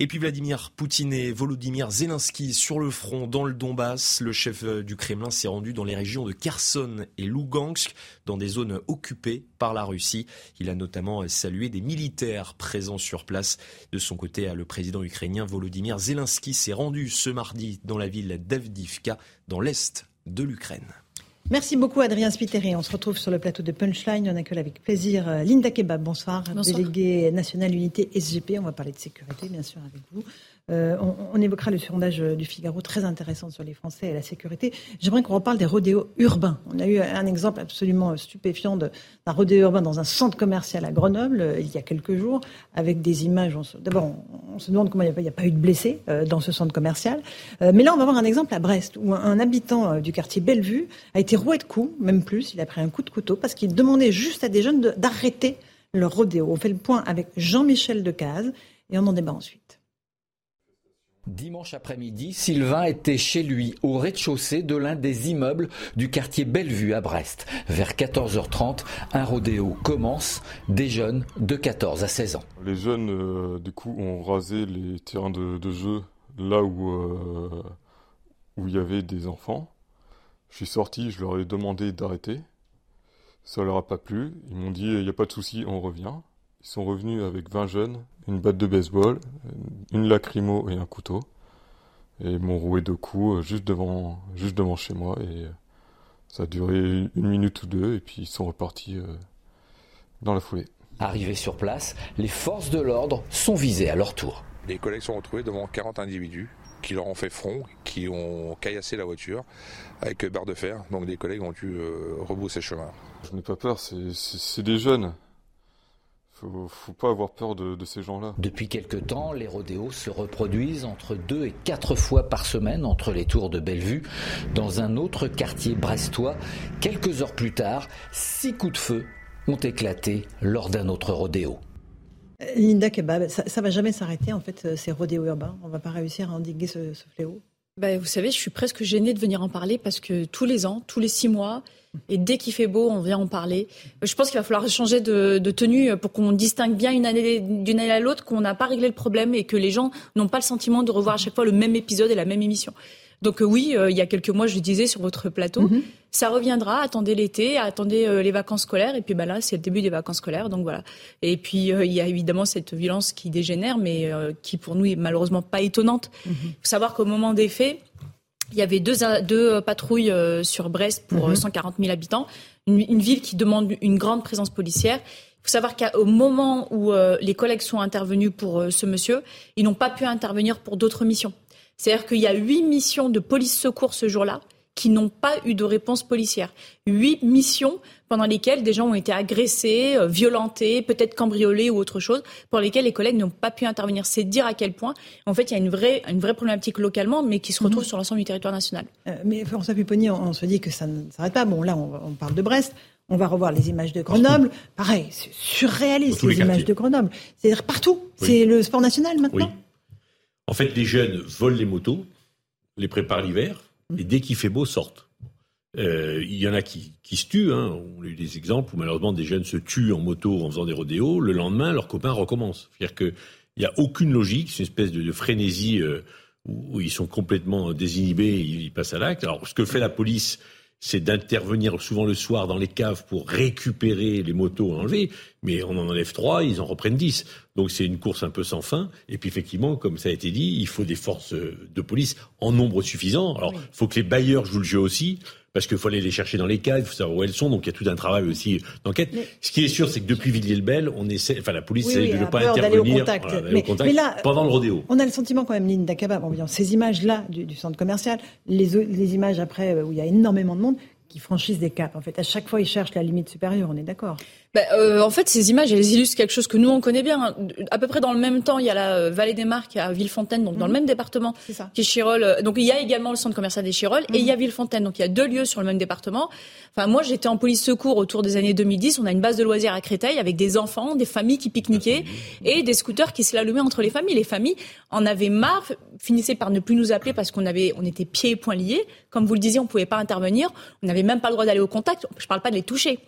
Speaker 2: Et puis Vladimir Poutine et Volodymyr Zelensky sur le front dans le Donbass. Le chef euh, du Kremlin s'est rendu dans les régions de Kherson et Lugansk, dans des zones occupées par la Russie. Il a notamment salué des militaires présents sur place. De son côté, le président ukrainien Volodymyr Zelensky s'est rendu ce mardi dans la ville d'Avdivka, dans l'est de l'Ukraine.
Speaker 1: Merci beaucoup Adrien Spiteri. On se retrouve sur le plateau de Punchline. On accueille avec plaisir euh, Linda Kebab. Bonsoir, Bonsoir. déléguée nationale unité SGP. On va parler de sécurité bien sûr avec vous. Euh, on, évoquera le sondage du Figaro très intéressant sur les Français et la sécurité. J'aimerais qu'on reparle des rodéos urbains. On a eu un exemple absolument stupéfiant d'un rodéo urbain dans un centre commercial à Grenoble euh, il y a quelques jours, avec des images. D'abord, on, se demande comment il n'y a, pas eu de blessés euh, dans ce centre commercial. mais là, on va voir un exemple à Brest où un, habitant du quartier Bellevue a été roué de coups, même plus. Il a pris un coup de couteau parce qu'il demandait juste à des jeunes d'arrêter leur rodéo. On fait le point avec Jean-Michel Decaze et on en débat ensuite.
Speaker 16: Dimanche après-midi, Sylvain était chez lui au rez-de-chaussée de l'un des immeubles du quartier Bellevue à Brest. Vers 14h30, un rodéo commence, des jeunes de 14 à 16 ans.
Speaker 17: Les jeunes, euh, du coup, ont rasé les terrains de, jeu là où, euh, où il y avait des enfants. Je suis sorti, je leur ai demandé d'arrêter. Ça leur a pas plu. Ils m'ont dit, il n'y a pas de souci, on revient. Ils sont revenus avec 20 jeunes, une batte de baseball, une lacrymo et un couteau. Et ils m'ont roué deux coups euh, juste devant, juste devant chez moi. Et euh, ça a duré une minute ou deux. Et puis ils sont repartis euh, dans la foulée.
Speaker 16: Arrivés sur place, les forces de l'ordre sont visées à leur tour.
Speaker 18: Les collègues sont retrouvés devant 40 individus qui leur ont fait front, qui ont caillassé la voiture avec barre de fer. Donc des collègues ont dû rebousser le chemin.
Speaker 17: Je n'ai pas peur, c'est des jeunes. Faut, faut pas avoir peur de, de ces gens-là.
Speaker 16: Depuis quelque temps, les rodéos se reproduisent entre deux et quatre fois par semaine entre les tours de Bellevue, dans un autre quartier brestois. Quelques heures plus tard, six coups de feu ont éclaté lors d'un autre rodéo.
Speaker 1: Linda Kebab, ça, ça va jamais s'arrêter en fait euh, ces rodéos urbains. On va pas réussir à endiguer ce, ce fléau.
Speaker 19: Bah, vous savez, je suis presque gênée de venir en parler parce que tous les ans, tous les six mois, et dès qu'il fait beau, on vient en parler. Je pense qu'il va falloir changer de, de tenue pour qu'on distingue bien une année d'une année à l'autre, qu'on n'a pas réglé le problème et que les gens n'ont pas le sentiment de revoir à chaque fois le même épisode et la même émission. Donc euh, oui, euh, il y a quelques mois, je le disais sur votre plateau, mm -hmm. ça reviendra. Attendez l'été, attendez euh, les vacances scolaires, et puis bah là, c'est le début des vacances scolaires, donc voilà. Et puis il y a évidemment cette violence qui dégénère, mais qui pour nous est malheureusement pas étonnante. Il mm -hmm. faut savoir qu'au moment des faits, il y avait deux, deux patrouilles sur Brest pour mmh. 140 000 habitants, une, une, ville qui demande une grande présence policière. Il faut savoir qu'au moment où les collègues sont intervenus pour ce monsieur, ils n'ont pas pu intervenir pour d'autres missions. C'est-à-dire qu'il y a huit missions de police secours ce jour-là qui n'ont pas eu de réponse policière. Huit missions pendant lesquelles des gens ont été agressés, euh, violentés, peut-être cambriolés ou autre chose, pour lesquelles les collègues n'ont pas pu intervenir. C'est dire à quel point, en fait, il y a une vraie, une vraie problématique localement, mais qui se retrouve mmh. sur l'ensemble du territoire national.
Speaker 1: Euh, mais François Pupponi, on, on, se dit que ça ne s'arrête pas. Bon, là, on, on, parle de Brest. On va revoir les images de Grenoble. Pareil, c'est surréaliste, les, les images de Grenoble. C'est-à-dire partout. Oui. C'est le sport national maintenant.
Speaker 8: Oui. En fait, les jeunes volent les motos, les préparent l'hiver, et dès qu'il fait beau, sortent. Euh, il y en a qui, qui se tuent. Hein. On a eu des exemples où malheureusement des jeunes se tuent en moto en faisant des rodéos. Le lendemain, leurs copains recommencent. C'est-à-dire qu'il n'y a aucune logique. C'est une espèce de, de frénésie euh, où, où, ils sont complètement désinhibés. Ils, ils passent à l'acte. Alors, ce que fait la police, c'est d'intervenir souvent le soir dans les caves pour récupérer les motos enlevées, mais on en enlève trois, ils en reprennent dix. Donc c'est une course un peu sans fin. Et puis effectivement, comme ça a été dit, il faut des forces de police en nombre suffisant. Alors il oui. faut que les bailleurs jouent le jeu aussi parce qu'il faut aller les chercher dans les caves, il faut savoir où elles sont, donc il y a tout un travail aussi d'enquête. Mais... Ce qui est sûr, c'est que depuis Villiers-le-Bel, on essaie, enfin la police oui, essaie oui, de ne pas intervenir
Speaker 1: au contact.
Speaker 8: Voilà,
Speaker 1: mais,
Speaker 8: au contact
Speaker 1: mais là,
Speaker 8: pendant le rodéo.
Speaker 1: On a le sentiment quand même, Linda Kebab, en voyant ces images-là du, du, centre commercial, les, les images après où il y a énormément de monde, qui franchissent des caps. En fait, à chaque fois, ils cherchent la limite supérieure. On est d'accord.
Speaker 19: Bah, euh, en fait, ces images, elles illustrent quelque chose que nous on connaît bien. À peu près dans le même temps, il y a la euh, vallée des Marques à Villefontaine, donc mmh. dans le même département, qui est Chirol. Donc il y a également le centre commercial des Chirol mmh. et il y a Villefontaine. Donc il y a deux lieux sur le même département. Enfin, moi, j'étais en police secours autour des années 2010. On a une base de loisirs à Créteil avec des enfants, des familles qui pique-niquaient et des scooters qui se l'allumaient entre les familles. Les familles en avaient marre, finissaient par ne plus nous appeler parce qu'on avait, on était pieds et poings liés. Comme vous le disiez, on pouvait pas intervenir. On n'avait même pas le droit d'aller au contact. Je parle pas de les toucher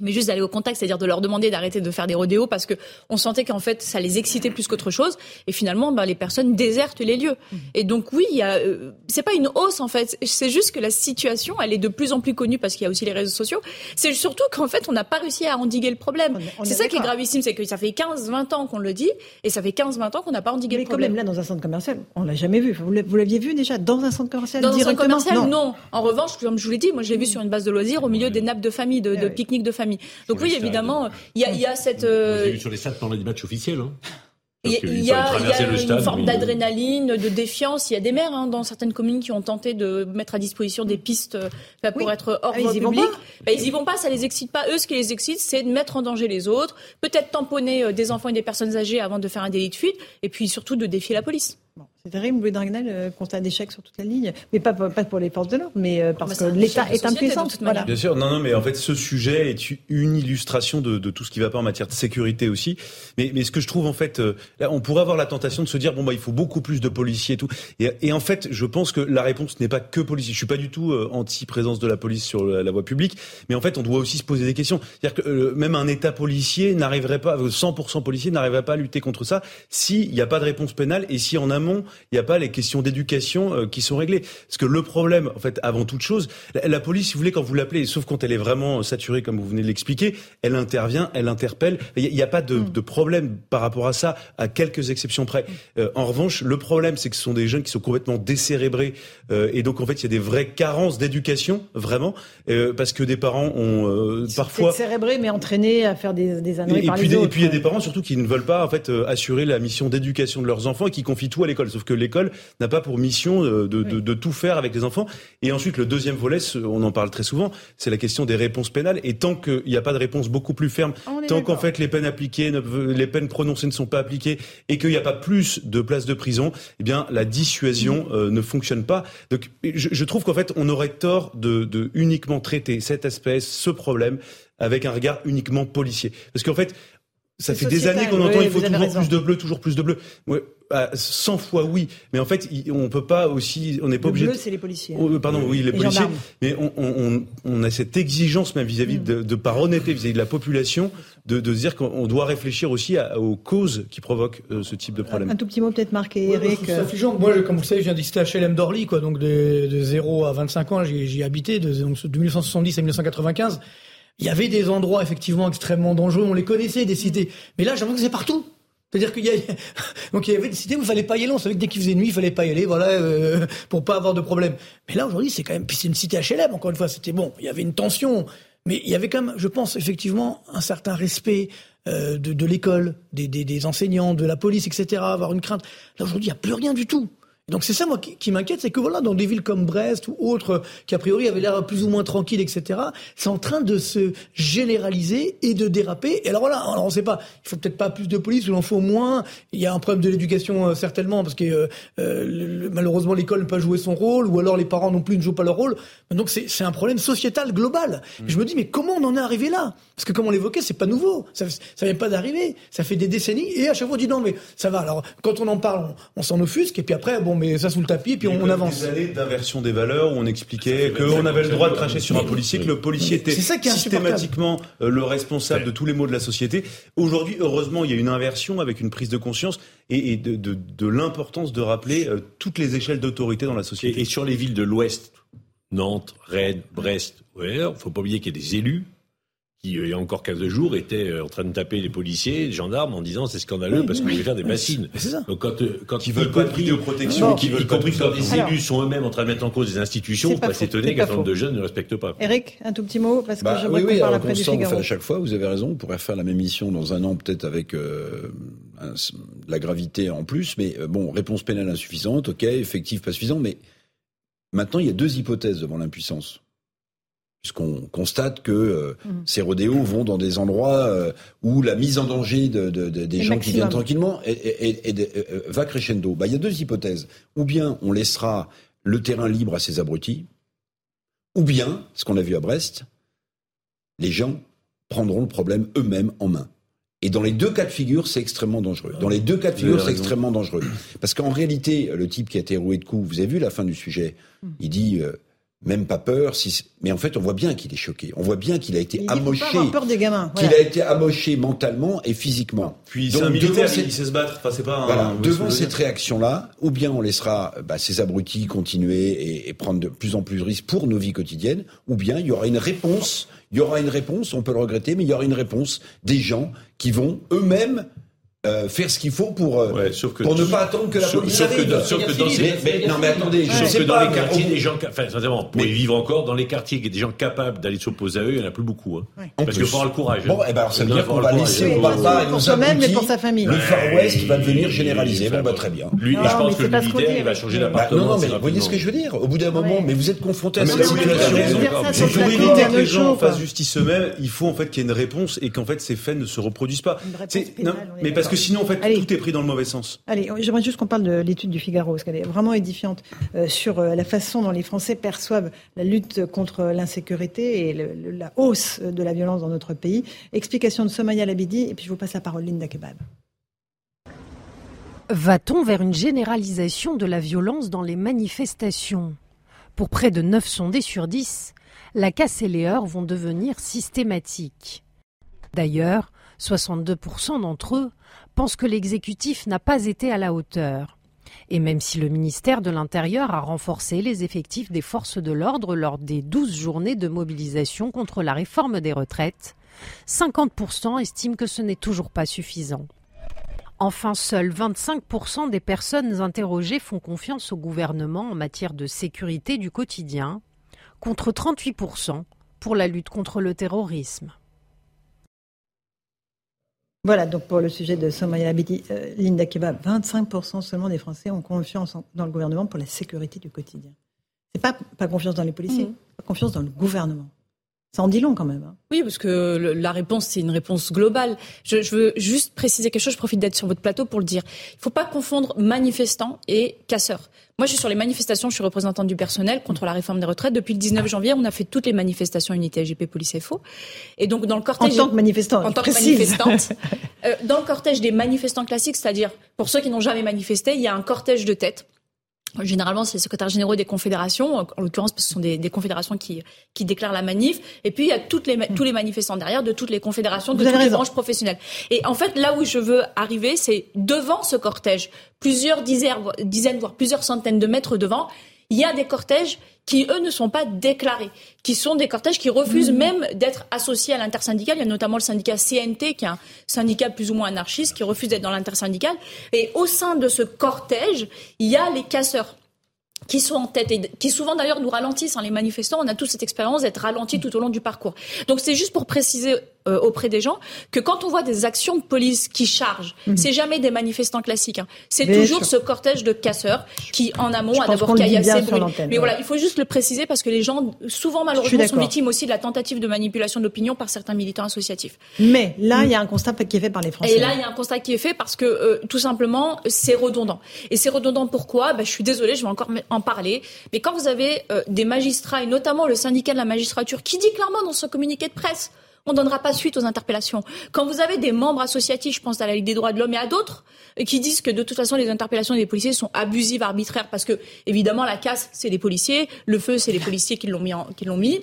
Speaker 19: mais juste d'aller au contact, c'est-à-dire de leur demander d'arrêter de faire des rodéos parce que on sentait qu'en fait ça les excitait plus qu'autre chose et finalement bah, les personnes désertent les lieux. Mmh. Et donc oui, il y a euh, c'est pas une hausse en fait, c'est juste que la situation elle est de plus en plus connue parce qu'il y a aussi les réseaux sociaux. C'est surtout qu'en fait on n'a pas réussi à endiguer le problème. C'est ça qui est gravissime, c'est que ça fait 15 20 ans qu'on le dit et ça fait 15 20 ans qu'on n'a pas endigué
Speaker 1: mais
Speaker 19: le problème.
Speaker 1: Mais quand même là dans un centre commercial, on l'a jamais vu. Vous l'aviez vu déjà dans un centre commercial
Speaker 19: Dans un centre commercial
Speaker 1: non.
Speaker 19: non. En revanche, comme je vous l'ai dit, moi je l'ai vu sur une base de loisirs au milieu des nappes de famille de, de pique-nique de famille. Donc oui, évidemment, il y a, il y a cette.
Speaker 8: Euh... vu sur les stades pendant les matchs officiels. Hein.
Speaker 19: Il y a, il y a, il y a une stade, forme d'adrénaline, de défiance. Il y a des maires hein, dans certaines communes qui ont tenté de mettre à disposition des pistes bah, pour oui. être hors ah, voie publique. Bah, ils y vont pas, ça les excite pas. Eux, ce qui les excite, c'est de mettre en danger les autres, peut-être tamponner euh, des enfants et des personnes âgées avant de faire un délit de fuite, et puis surtout de défier la police.
Speaker 1: Bon, c'est terrible, Louis Dragnel, euh, constat d'échec sur toute la ligne, mais pas, pas pour les forces de l'ordre, mais euh, parce que l'État est impuissant. Voilà.
Speaker 4: Bien sûr, non, non, mais en fait, ce sujet est une illustration de, de, tout ce qui va pas en matière de sécurité aussi. Mais, mais ce que je trouve, en fait, euh, là, on pourrait avoir la tentation de se dire, bon, bah, il faut beaucoup plus de policiers et tout. Et, et en fait, je pense que la réponse n'est pas que policier. Je suis pas du tout euh, anti-présence de la police sur la, la, voie publique, mais en fait, on doit aussi se poser des questions. C'est-à-dire que euh, même un État policier n'arriverait pas, 100% policier n'arriverait pas à lutter contre ça s'il n'y a pas de réponse pénale et si en amont, il n'y a pas les questions d'éducation euh, qui sont réglées. Parce que le problème, en fait, avant toute chose, la, la police, si vous voulez, quand vous l'appelez, sauf quand elle est vraiment saturée, comme vous venez de l'expliquer, elle intervient, elle interpelle. Il n'y a, a, pas de, mm. de, problème par rapport à ça, à quelques exceptions près. Euh, en revanche, le problème, c'est que ce sont des jeunes qui sont complètement décérébrés. Euh, et donc, en fait, il y a des vraies carences d'éducation, vraiment, euh, parce que des parents ont euh, parfois...
Speaker 1: Décérébrés, mais entraînés à faire des, des âneries
Speaker 4: et,
Speaker 1: par
Speaker 4: puis
Speaker 1: les
Speaker 4: des,
Speaker 1: autres.
Speaker 4: Et puis, il y a des parents, surtout, qui ne veulent pas, en fait, assurer la mission d'éducation de leurs enfants et qui confient tout à l'école. Sauf Sauf que l'école n'a pas pour mission de, de, de, tout faire avec les enfants. Et ensuite, le deuxième volet, on en parle très souvent, c'est la question des réponses pénales. Et tant qu'il n'y a pas de réponse beaucoup plus ferme, tant qu'en fait les peines appliquées, les peines prononcées ne sont pas appliquées, et qu'il n'y a pas plus de places de prison, eh bien la dissuasion euh, ne fonctionne pas. Donc je, je trouve qu'en fait on aurait tort de, de uniquement traiter cet aspect, ce problème avec un regard uniquement policier. Parce qu'en fait, ça fait des années qu'on entend il faut toujours plus de bleu, toujours plus de bleu. Ouais, 100 fois oui, mais en fait, on peut pas aussi, on n'est pas obligé.
Speaker 1: Le bleu, c'est les policiers.
Speaker 4: Oh, pardon, oui, les, policiers. Mais on, on, on, a cette exigence même vis-à-vis de, de, par honnêteté vis-à-vis de la population, de, de dire qu'on doit réfléchir aussi aux causes qui provoquent euh, ce type de problème.
Speaker 1: Un tout petit mot peut-être marqué, Eric.
Speaker 10: C'est affligeant. Moi, comme vous le savez, je viens d'ici HLM d'Orly, quoi, donc de, de 0 à 25 ans, j'y habité, de, de 1970 à 1995. Il y avait des endroits effectivement extrêmement dangereux, on les connaissait, des cités. Mais là, j'ai l'impression que c'est partout. C'est-à-dire qu'il y a y avait des cités où il fallait pas y aller. On savait que dès qu'il faisait nuit, il fallait pas y aller, voilà, euh, pour pas avoir de problème. Mais là aujourd'hui, c'est quand même puis c'est une cité HLM. Encore une fois, c'était bon. Il y avait une tension, mais il y avait quand même, je pense effectivement, un certain respect euh, de, l'école, des, des, enseignants, de la police, etc. Avoir une crainte. Là aujourd'hui, il y a plus rien du tout. Donc c'est ça moi qui, m'inquiète, c'est que voilà dans des villes comme Brest ou autres qui a priori avaient l'air plus ou moins tranquilles, etc. C'est en train de se généraliser et de déraper. Et alors voilà, alors on ne sait pas, il faut peut-être pas plus de police, il en faut moins. Il y a un problème de l'éducation euh, certainement parce que euh, euh malheureusement l'école ne peut pas jouer son rôle ou alors les parents non plus ne jouent pas leur rôle. Donc c'est un problème sociétal global. Mmh. Je me dis mais comment on en est arrivé là? Parce que comme on l'évoquait, c'est pas nouveau, ça, ça vient pas d'arriver, ça fait des décennies et à chaque fois on dit non mais ça va. Alors quand on en parle, on, on s'en offusque et puis après bon mais ça sous le tapis, puis on, avance.
Speaker 4: Des années d'inversion des valeurs où on expliquait qu'on avait le droit de cracher sur un policier, que le policier était systématiquement euh, le responsable de tous les maux de la société. Aujourd'hui, heureusement, il y a une inversion avec une prise de conscience et, de, l'importance de rappeler euh, toutes les échelles d'autorité dans la société.
Speaker 8: Et, sur les villes de l'Ouest, Nantes, Rennes, Brest, il ne faut pas oublier qu'il y a des élus qui, euh, il y a encore 15 jours, était euh, en train de taper les policiers, les gendarmes, en disant c'est scandaleux parce qu'on veut faire des bassines. Donc quand, euh, quand
Speaker 4: ils veulent pas de vidéoprotection,
Speaker 8: qui veulent compris quand les élus sont eux-mêmes en train de mettre en cause des institutions, on peut pas s'étonner qu'un certain nombre de jeunes ne respectent pas.
Speaker 1: Eric, un tout petit mot parce que
Speaker 9: bah,
Speaker 1: je
Speaker 9: oui, oui,
Speaker 1: parle
Speaker 9: après
Speaker 1: du Figaro.
Speaker 9: Fait à chaque fois, vous avez raison, on pourrait faire la même mission dans un an peut-être avec euh, la gravité en plus, mais bon, réponse pénale insuffisante, ok, effectif pas suffisant, mais maintenant il y a deux hypothèses devant l'impuissance puisqu'on constate que euh, mmh. ces rodéos vont dans des endroits euh, où la mise en danger de, de, de, des gens qui viennent tranquillement euh, va crescendo. Bah, il y a deux hypothèses. Ou bien on laissera le terrain libre à ces abrutis, ou bien, ce qu'on a vu à Brest, les gens prendront le problème eux-mêmes en main. Et dans les deux cas de figure, c'est extrêmement dangereux. Dans les deux cas de figure, c'est extrêmement dangereux. Parce qu'en réalité, le type qui a été roué de coups, vous avez vu la fin du sujet, mmh. il dit même pas peur. Si mais en fait, on voit bien qu'il est choqué. On voit bien qu'il a été amoché.
Speaker 1: Il peur des gamins.
Speaker 9: Qu'il a été amoché mentalement et physiquement.
Speaker 4: Puis c'est un militaire, il sait se battre. Enfin, c'est pas.
Speaker 9: Voilà. devant cette réaction-là, ou bien on laissera bah, ces abrutis continuer et, et, prendre de plus en plus de risques pour nos vies quotidiennes, ou bien il y aura une réponse. Il y aura une réponse. On peut le regretter, mais il y aura une réponse des gens qui vont eux-mêmes euh, faire ce qu'il faut pour euh, pour ne pas attendre que la police
Speaker 8: arrive. Que, sauf que dans ces,
Speaker 9: mais, non mais attendez,
Speaker 8: je sais que dans les quartiers des gens enfin sincèrement pour y vivre encore dans les quartiers des gens capables d'aller s'opposer à eux, il y en a plus beaucoup hein. Parce qu'il faut avoir le courage.
Speaker 9: Bon,
Speaker 8: eh
Speaker 9: ben alors ça veut dire qu'on va laisser au barbare et
Speaker 1: soi-même mais pour sa famille.
Speaker 9: Le Far West va devenir généralisé. Bon bah très bien.
Speaker 8: Lui, je pense que le militaire il va changer d'appartement.
Speaker 9: Non non mais vous voyez ce que je veux dire Au bout d'un moment, mais vous êtes confronté à cette
Speaker 4: situation. Pour éviter que les gens fassent justice eux-mêmes, il faut en fait qu'il y ait une réponse et qu'en fait ces faits ne se reproduisent pas. Mais parce que sinon en fait tout pris dans le mauvais sens.
Speaker 1: Allez, j'aimerais juste qu'on parle de l'étude du Figaro, parce qu'elle est vraiment édifiante euh, sur euh, la façon dont les Français perçoivent la lutte contre l'insécurité et la hausse de la violence dans notre pays. Explication de Somaya Labidi, et puis je vous passe la parole, Linda Kebab.
Speaker 20: Va-t-on vers une généralisation de la violence dans les manifestations? Pour près de 9 sondés sur 10, la casse et les heurts vont devenir systématiques. D'ailleurs, 62% d'entre eux pense que l'exécutif n'a pas été à la hauteur. Et même si le ministère de l'Intérieur a renforcé les effectifs des forces de l'ordre lors des 12 journées de mobilisation contre la réforme des retraites, 50% estiment que ce n'est toujours pas suffisant. Enfin, seuls 25% des personnes interrogées font confiance au gouvernement en matière de sécurité du quotidien, contre 38% pour la lutte contre le terrorisme.
Speaker 1: Voilà, donc pour le sujet de Somaya Abidi, euh, Linda Keba, 25% seulement des Français ont confiance dans le gouvernement pour la sécurité du quotidien. C'est pas pas confiance dans les policiers, mmh. pas confiance dans le gouvernement. Ça en dit long quand même. Hein.
Speaker 19: Oui, parce que la réponse, c'est une réponse globale. Je, je, veux juste préciser quelque chose, je profite d'être sur votre plateau pour le dire. Il ne faut pas confondre manifestants et casseurs. Moi, je suis sur les manifestations, je suis représentante du personnel contre la réforme des retraites. Depuis le 19 janvier, on a fait toutes les manifestations unité SGP Police FO. Et donc, dans le cortège...
Speaker 1: En tant que manifestante.
Speaker 19: En tant que manifestante. euh, dans le cortège des manifestants classiques, c'est-à-dire, pour ceux qui n'ont jamais manifesté, il y a un cortège de tête Généralement, c'est le secrétaire généraux des confédérations, en l'occurrence parce que ce sont des, des, confédérations qui, qui déclarent la manif. Et puis, il y a toutes les, tous les manifestants derrière de toutes les confédérations, de toutes les branches professionnelles. Et en fait, là où je veux arriver, c'est devant ce cortège, plusieurs dizaines, dizaines, voire plusieurs centaines de mètres devant, il y a des cortèges qui, eux, ne sont pas déclarés, qui sont des cortèges qui refusent mmh. même d'être associés à l'intersyndical. Il y a notamment le syndicat CNT, qui est un syndicat plus ou moins anarchiste, qui refuse d'être dans l'intersyndical. Et au sein de ce cortège, il y a les casseurs qui sont en tête et qui souvent d'ailleurs nous ralentissent. Hein, les manifestants, on a tous cette expérience d'être ralentis tout au long du parcours. Donc c'est juste pour préciser euh, auprès des gens que quand on voit des actions de police qui chargent, mhm. c'est jamais des manifestants classiques. Hein. C'est toujours ce cortège de casseurs qui, en amont, a d'abord caillassé. Mais voilà, il faut juste le préciser parce que les gens, souvent malheureusement, sont victimes aussi de la tentative de manipulation de l'opinion par certains militants associatifs.
Speaker 1: Mais là, il y a un constat qui est fait par les Français.
Speaker 19: Et là, il y a un constat qui est fait parce que euh, tout simplement, c'est redondant. Et c'est redondant pourquoi? Ben, Je suis désolée, je vais encore en parler. Mais quand vous avez euh, des magistrats, et notamment le syndicat de la magistrature, qui dit clairement dans son communiqué de presse on ne donnera pas suite aux interpellations. Quand vous avez des membres associatifs, je pense à la Ligue des droits de l'homme et à d'autres, euh, qui disent que de toute façon les interpellations des policiers sont abusives, arbitraires, parce que évidemment la casse c'est les policiers, le feu c'est les policiers qui l'ont mis, qui l'ont mis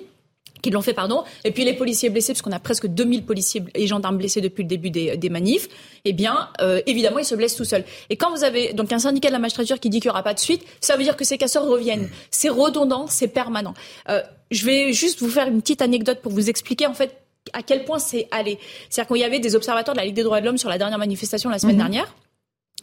Speaker 19: qui l'ont fait, pardon, et puis les policiers blessés, parce qu'on a presque 2000 policiers et gendarmes blessés depuis le début des, des manifs, eh bien, euh, évidemment, ils se blessent tout seuls. Et quand vous avez donc un syndicat de la magistrature qui dit qu'il n'y aura pas de suite, ça veut dire que ces casseurs reviennent. C'est redondant, c'est permanent. Euh, je vais juste vous faire une petite anecdote pour vous expliquer, en fait, à quel point c'est allé. C'est-à-dire qu'il y avait des observateurs de la Ligue des droits de l'homme sur la dernière manifestation la semaine mhm. dernière.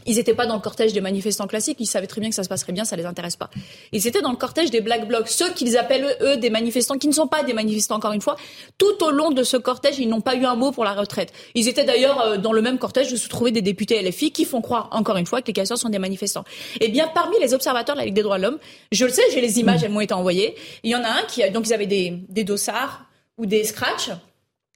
Speaker 19: Ils n'étaient pas dans le cortège des manifestants classiques, ils savaient très bien que ça se passerait bien, ça les intéresse pas. Ils étaient dans le cortège des Black Blocs, ceux qu'ils appellent eux des manifestants, qui ne sont pas des manifestants encore une fois. Tout au long de ce cortège, ils n'ont pas eu un mot pour la retraite. Ils étaient d'ailleurs euh, dans le même cortège où se trouvaient des députés LFI qui font croire encore une fois que les casseurs sont des manifestants. Eh bien, parmi les observateurs de la Ligue des droits de l'homme, je le sais, j'ai les images, elles m'ont été envoyées. Il y en a un qui, donc ils avaient des, des dossards ou des scratchs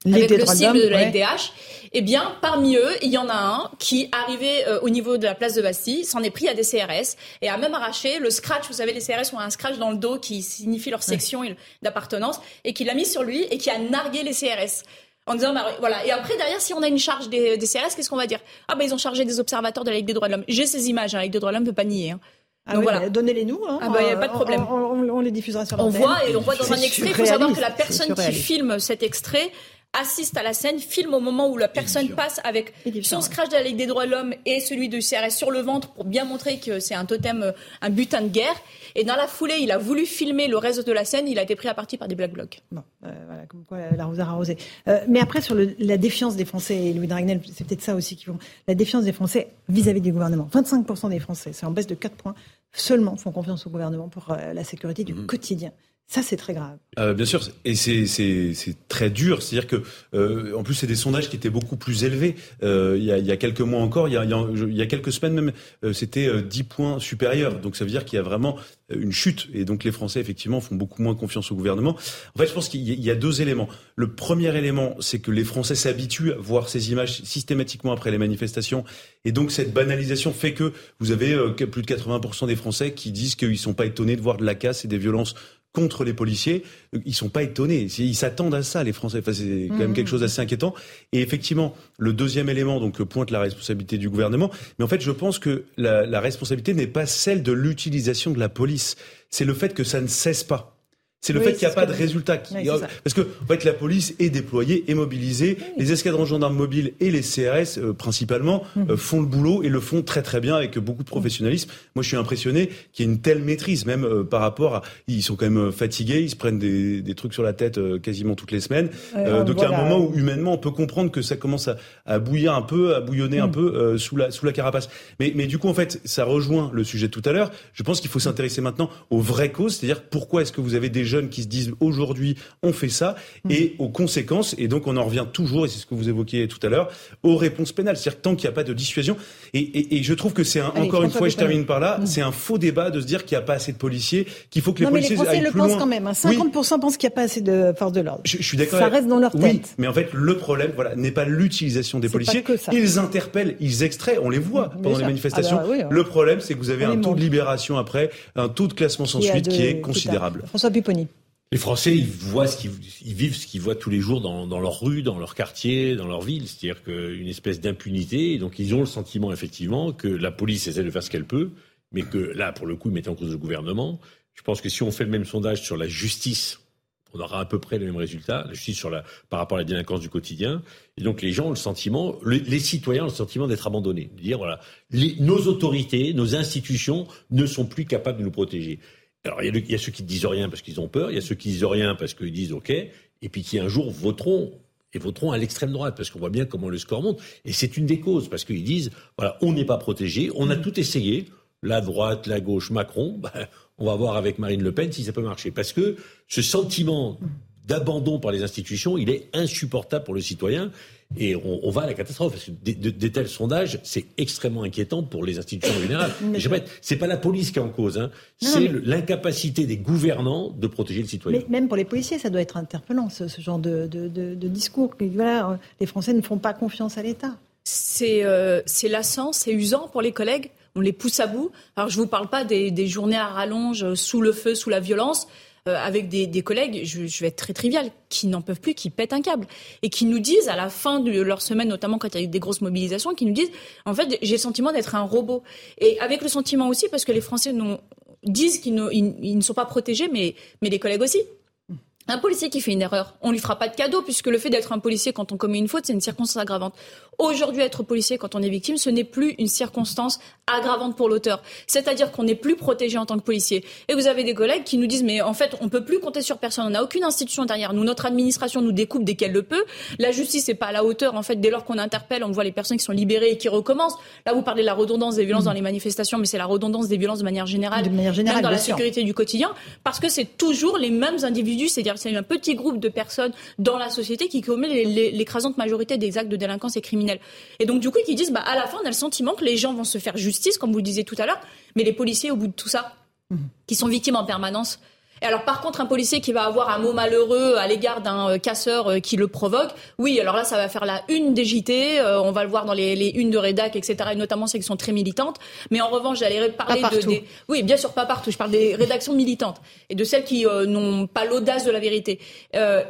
Speaker 19: avec le sigle de la LDH, eh bien, parmi eux, il y en a un qui, arrivé euh, au niveau de la place de Bastille, s'en est pris à des CRS et a même arraché le scratch. Vous savez, les CRS ont un scratch dans le dos qui signifie leur section d'appartenance et qui l'a mis sur lui et qui a nargué les CRS. En disant, bah, voilà. Et après, derrière, si on a une charge des, des CRS, qu'est-ce qu'on va dire? Ah, ben, ils ont chargé des observateurs de la Ligue des droits de l'homme. J'ai ces images, hein, la Ligue des droits de l'homme ne peut pas nier. Hein.
Speaker 1: Ah Donc voilà. Donnez-les nous. Hein.
Speaker 19: Ah bah, y a pas de problème.
Speaker 1: On, les diffusera sur
Speaker 19: On voit et on voit dans un extrait. Il faut savoir que la personne qui filme cet extrait assiste à la scène, filme au moment où la personne passe avec son scratch de la Ligue des droits de l'homme et celui du CRS sur le ventre pour bien montrer que c'est un totem, euh, un butin de guerre. Et dans la foulée, il a voulu filmer le reste de la scène. Il a été pris à partie par des Black Blocs.
Speaker 1: Bon, euh, voilà, comme quoi la rose a arrosé. Euh, mais après, sur le, la défiance des Français, et Louis Dragnel, c'est peut-être ça aussi qui vont. La défiance des Français vis-à-vis du gouvernement. 25% des Français, c'est en baisse de 4 points, seulement font confiance au gouvernement pour la sécurité du mmh. quotidien. Ça, c'est très grave.
Speaker 4: Euh, bien sûr, et c'est très dur. C'est-à-dire que, euh, en plus, c'est des sondages qui étaient beaucoup plus élevés. Euh, il, y a, y a, quelques mois encore, il y a, il y a quelques semaines même, euh, c'était 10 points supérieurs. Donc, ça veut dire qu'il y a vraiment une chute. Et donc, les Français, effectivement, font beaucoup moins confiance au gouvernement. En fait, je pense qu'il y a deux éléments. Le premier élément, c'est que les Français s'habituent à voir ces images systématiquement après les manifestations. Et donc, cette banalisation fait que vous avez plus de 80% des Français qui disent qu'ils sont pas étonnés de voir de la casse et des violences contre les policiers, ils sont pas étonnés. Ils s'attendent à ça, les Français. Enfin, c'est quand même mmh. quelque chose d'assez inquiétant. Et effectivement, le deuxième élément donc pointe la responsabilité du gouvernement. Mais en fait, je pense que la, la responsabilité n'est pas celle de l'utilisation de la police. C'est le fait que ça ne cesse pas. C'est le fait qu'il n'y a pas de résultat. parce que en fait, la police est déployée, est mobilisée. Les escadrons gendarmes mobiles et les CRS, euh, principalement, hum. euh, font le boulot et le font très très bien avec beaucoup de professionnalisme. Moi, je suis impressionné qu'il y ait une telle maîtrise, même euh, par rapport à... Ils sont quand même fatigués, ils se prennent des, des trucs sur la tête quasiment toutes les semaines. donc, il y a un moment où, humainement, on peut comprendre que ça commence à, à bouillir un peu, à bouillonner un hum. peu sous, la, sous la carapace. Mais, mais du coup, en fait, ça rejoint le sujet de tout à l'heure. Je pense qu'il faut s'intéresser maintenant aux vraies causes, c'est-à-dire pourquoi est-ce que vous avez des jeunes qui se disent aujourd'hui on fait ça mmh. et aux conséquences. Et donc on en revient toujours, et c'est ce que vous évoquiez tout à l'heure, aux réponses pénales. C'est-à-dire tant qu'il n'y a pas de dissuasion. Et, je trouve que c'est encore une fois, et je termine par là, c'est un faux débat de se dire qu'il n'y a pas assez de policiers, qu'il faut que les policiers
Speaker 1: mais les
Speaker 4: Français
Speaker 1: le pensent quand même. 50% hein. pensent qu'il n'y a pas assez de forces de l'ordre.
Speaker 4: Je, suis d'accord.
Speaker 1: Ça reste dans leur tête.
Speaker 4: Oui, mais en fait le problème, voilà, n'est pas l'utilisation des policiers. Ils interpellent, ils extraient, on les voit pendant les manifestations. Ah bah hein. Le problème, c'est que vous avez un taux de libération après, un taux de classement sans suite qui est considérable.
Speaker 1: François Pupponi.
Speaker 8: Les Français, ils voient ce qu'ils ils vivent ce qu'ils voient tous les jours dans, dans leur rue, dans leur quartier, dans leur ville. C'est-à-dire qu'une espèce d'impunité. Donc, ils ont le sentiment, effectivement, que la police essaie de faire ce qu'elle peut, mais que là, pour le coup, ils mettent en cause le gouvernement. Je pense que si on fait le même sondage sur la justice, on aura à peu près le même résultat, la justice sur la, par rapport à la délinquance du quotidien. Et donc, les gens ont le sentiment, les, citoyens ont le sentiment d'être abandonnés. De dire, voilà, nos autorités, nos institutions ne sont plus capables de nous protéger. Alors, il y, a ceux qui ne disent rien parce qu'ils ont peur, il y a ceux qui disent rien parce qu'ils disent OK, et puis qui un jour voteront et voteront à l'extrême droite parce qu'on voit bien comment le score monte. Et c'est une des causes parce qu'ils disent voilà, on n'est pas protégé, on a tout essayé, la droite, la gauche, Macron. Ben, on va voir avec Marine Le Pen si ça peut marcher parce que ce sentiment d'abandon par les institutions, il est insupportable pour le citoyen. Et on, va à la catastrophe. Parce que des, tels sondages, c'est extrêmement inquiétant pour les institutions générales. Je répète, c'est pas la police qui est en cause, hein. c'est l'incapacité des gouvernants de protéger le citoyen.
Speaker 1: Mais même pour les policiers, ça doit être interpellant, ce, genre de, discours. Voilà, les Français ne font pas confiance à l'État.
Speaker 19: C'est euh, lassant, c'est usant pour les collègues. On les pousse à bout. Alors je vous parle pas des, des journées à rallonge sous le feu, sous la violence. Euh, avec des, collègues, je, vais être très trivial, qui n'en peuvent plus, qui pètent un câble et qui nous disent à la fin de leur semaine, notamment quand il y a eu des grosses mobilisations, qui nous disent en fait j'ai le sentiment d'être un robot et avec le sentiment aussi parce que les Français disent qu'ils ne, ne sont pas protégés, mais, mais les collègues aussi. Un policier qui fait une erreur, on lui fera pas de cadeau puisque le fait d'être un policier quand on commet une faute, c'est une circonstance aggravante. Aujourd'hui, être policier quand on est victime, ce n'est plus une circonstance aggravante pour l'auteur. C'est-à-dire qu'on n'est plus protégé en tant que policier. Et vous avez des collègues qui nous disent mais en fait, on peut plus compter sur personne. On n'a aucune institution derrière nous. Notre administration nous découpe dès qu'elle le peut. La justice n'est pas à la hauteur. En fait, dès lors qu'on interpelle, on voit les personnes qui sont libérées et qui recommencent. Là, vous parlez de la redondance des violences mmh. dans les manifestations, mais c'est la redondance des violences de manière générale,
Speaker 1: de manière générale
Speaker 19: même dans la sécurité du quotidien, parce que c'est toujours les mêmes individus. C'est-à-dire c'est un petit groupe de personnes dans la société qui commet l'écrasante majorité des actes de délinquance et criminels. Et donc du coup, qui disent, bah, à la fin, on a le sentiment que les gens vont se faire justice, comme vous le disiez tout à l'heure, mais les policiers, au bout de tout ça, mmh. qui sont victimes en permanence, et alors par contre, un policier qui va avoir un mot malheureux à l'égard d'un euh, casseur euh, qui le provoque, oui, alors là, ça va faire la une des JT, euh, on va le voir dans les, les unes de rédac, etc. Et notamment celles qui sont très militantes. Mais en revanche, j'allais parler de des... Oui, bien sûr, pas partout. Je parle des rédactions militantes et de celles qui n'ont pas l'audace de la vérité.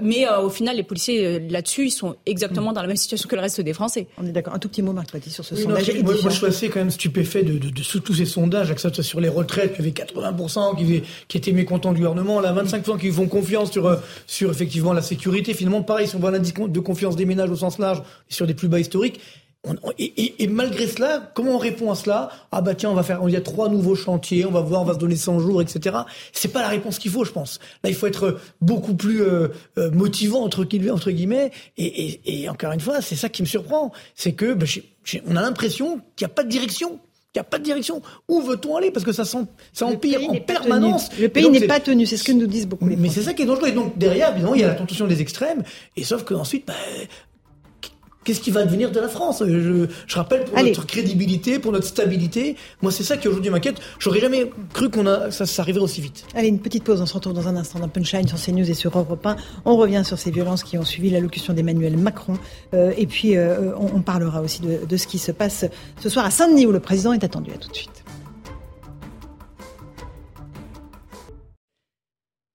Speaker 19: mais au final, les policiers là-dessus, ils sont exactement dans la même situation que le reste des Français.
Speaker 1: On est d'accord. Un tout petit mot, Marc Paty, sur ce sondage.
Speaker 10: moi, je suis assez quand même stupéfait de, de, de, tous ces sondages, que ce soit sur les retraites, il y avait 80% qui, qui étaient mécontents du gouvernement on a 25% qui font confiance sur, euh, sur effectivement la sécurité. Finalement, pareil, si on voit l'indice de confiance des ménages au sens large, sur des plus bas historiques, et, malgré cela, comment on répond à cela? Ah bah tiens, on va faire, il y a trois nouveaux chantiers, on va voir, on va se donner 100 jours, etc. C'est pas la réponse qu'il faut, je pense. Là, il faut être beaucoup plus euh, euh, motivant entre, entre guillemets. Et, encore une fois, c'est ça qui me surprend, c'est que bah, on a l'impression qu'il n'y a pas de direction. Il n'y a pas de direction. Où veut-on aller? Parce que ça, ça empire en permanence.
Speaker 1: Le pays n'est pas tenu, c'est ce que nous disent beaucoup.
Speaker 10: Mais, c'est ça qui est dangereux. Et donc derrière, évidemment, il y a la tentation des extrêmes. Et sauf qu'ensuite, bah, Qu'est-ce qui va devenir de la France? Je, je, rappelle pour notre crédibilité, pour notre stabilité. Moi, c'est ça qui aujourd'hui m'inquiète. J'aurais jamais cru qu'on a ça, ça arriverait aussi vite.
Speaker 1: Allez, une petite pause. On se retrouve dans un instant dans Punchline sur CNews et sur Europe 1. On revient sur ces violences qui ont suivi l'allocution d'Emmanuel Macron. Euh, et puis, euh, on, on, parlera aussi de, de ce qui se passe ce soir à Saint-Denis où le président est attendu. À tout de suite.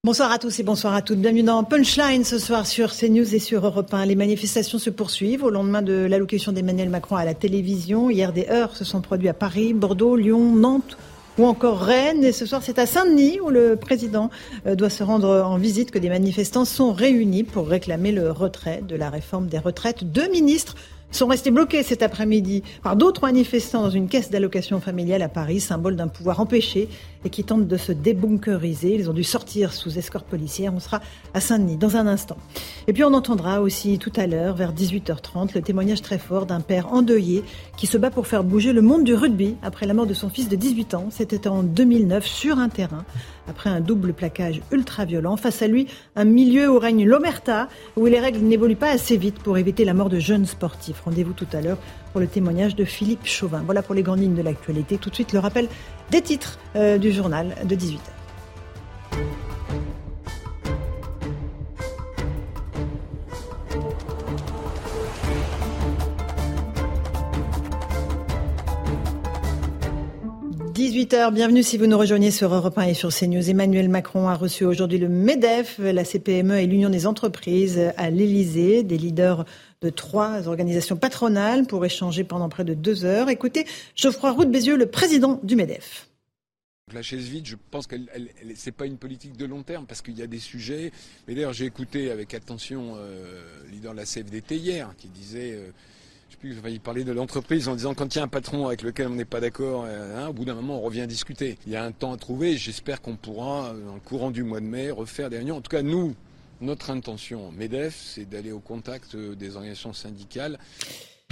Speaker 1: Bonsoir à tous et bonsoir à toutes. Bienvenue dans Punchline ce soir sur CNews et sur Europe 1. Les manifestations se poursuivent au lendemain de l'allocution d'Emmanuel Macron à la télévision. Hier, des heures se sont produits à Paris, Bordeaux, Lyon, Nantes ou encore Rennes. Et ce soir, c'est à Saint-Denis où le président euh, doit se rendre en visite que des manifestants sont réunis pour réclamer le retrait de la réforme des retraites. Deux ministres sont restés bloqués cet après-midi par d'autres manifestants dans une caisse d'allocation familiale à Paris, symbole d'un pouvoir empêché et qui tente de se débunkeriser. Ils ont dû sortir sous escorte policière. On sera à Saint-Denis dans un instant. Et puis on entendra aussi tout à l'heure, vers 18h30, le témoignage très fort d'un père endeuillé qui se bat pour faire bouger le monde du rugby après la mort de son fils de 18 ans. C'était en 2009 sur un terrain après un double plaquage ultra-violent. Face à lui, un milieu où règne l'omerta, où les règles n'évoluent pas assez vite pour éviter la mort de jeunes sportifs. Rendez-vous tout à l'heure le témoignage de Philippe Chauvin. Voilà pour les grandes lignes de l'actualité. Tout de suite, le rappel des titres euh, du journal de 18h. 18h, bienvenue si vous nous rejoignez sur Europe 1 et sur CNews. Emmanuel Macron a reçu aujourd'hui le MEDEF, la CPME et l'Union des entreprises à l'Elysée, des leaders de trois organisations patronales pour échanger pendant près de deux heures. Écoutez, Geoffroy Roux Bézieux, le président du MEDEF.
Speaker 21: La chaise vide, je pense que ce n'est pas une politique de long terme parce qu'il y a des sujets. Mais d'ailleurs, j'ai écouté avec attention euh, le leader de la CFDT hier qui disait euh, il parlait de l'entreprise en disant quand il y a un patron avec lequel on n'est pas d'accord, euh, hein, au bout d'un moment on revient discuter. Il y a un temps à trouver. J'espère qu'on pourra, dans le courant du mois de mai, refaire des réunions. En tout cas, nous, notre intention, MEDEF, c'est d'aller au contact euh, des organisations syndicales.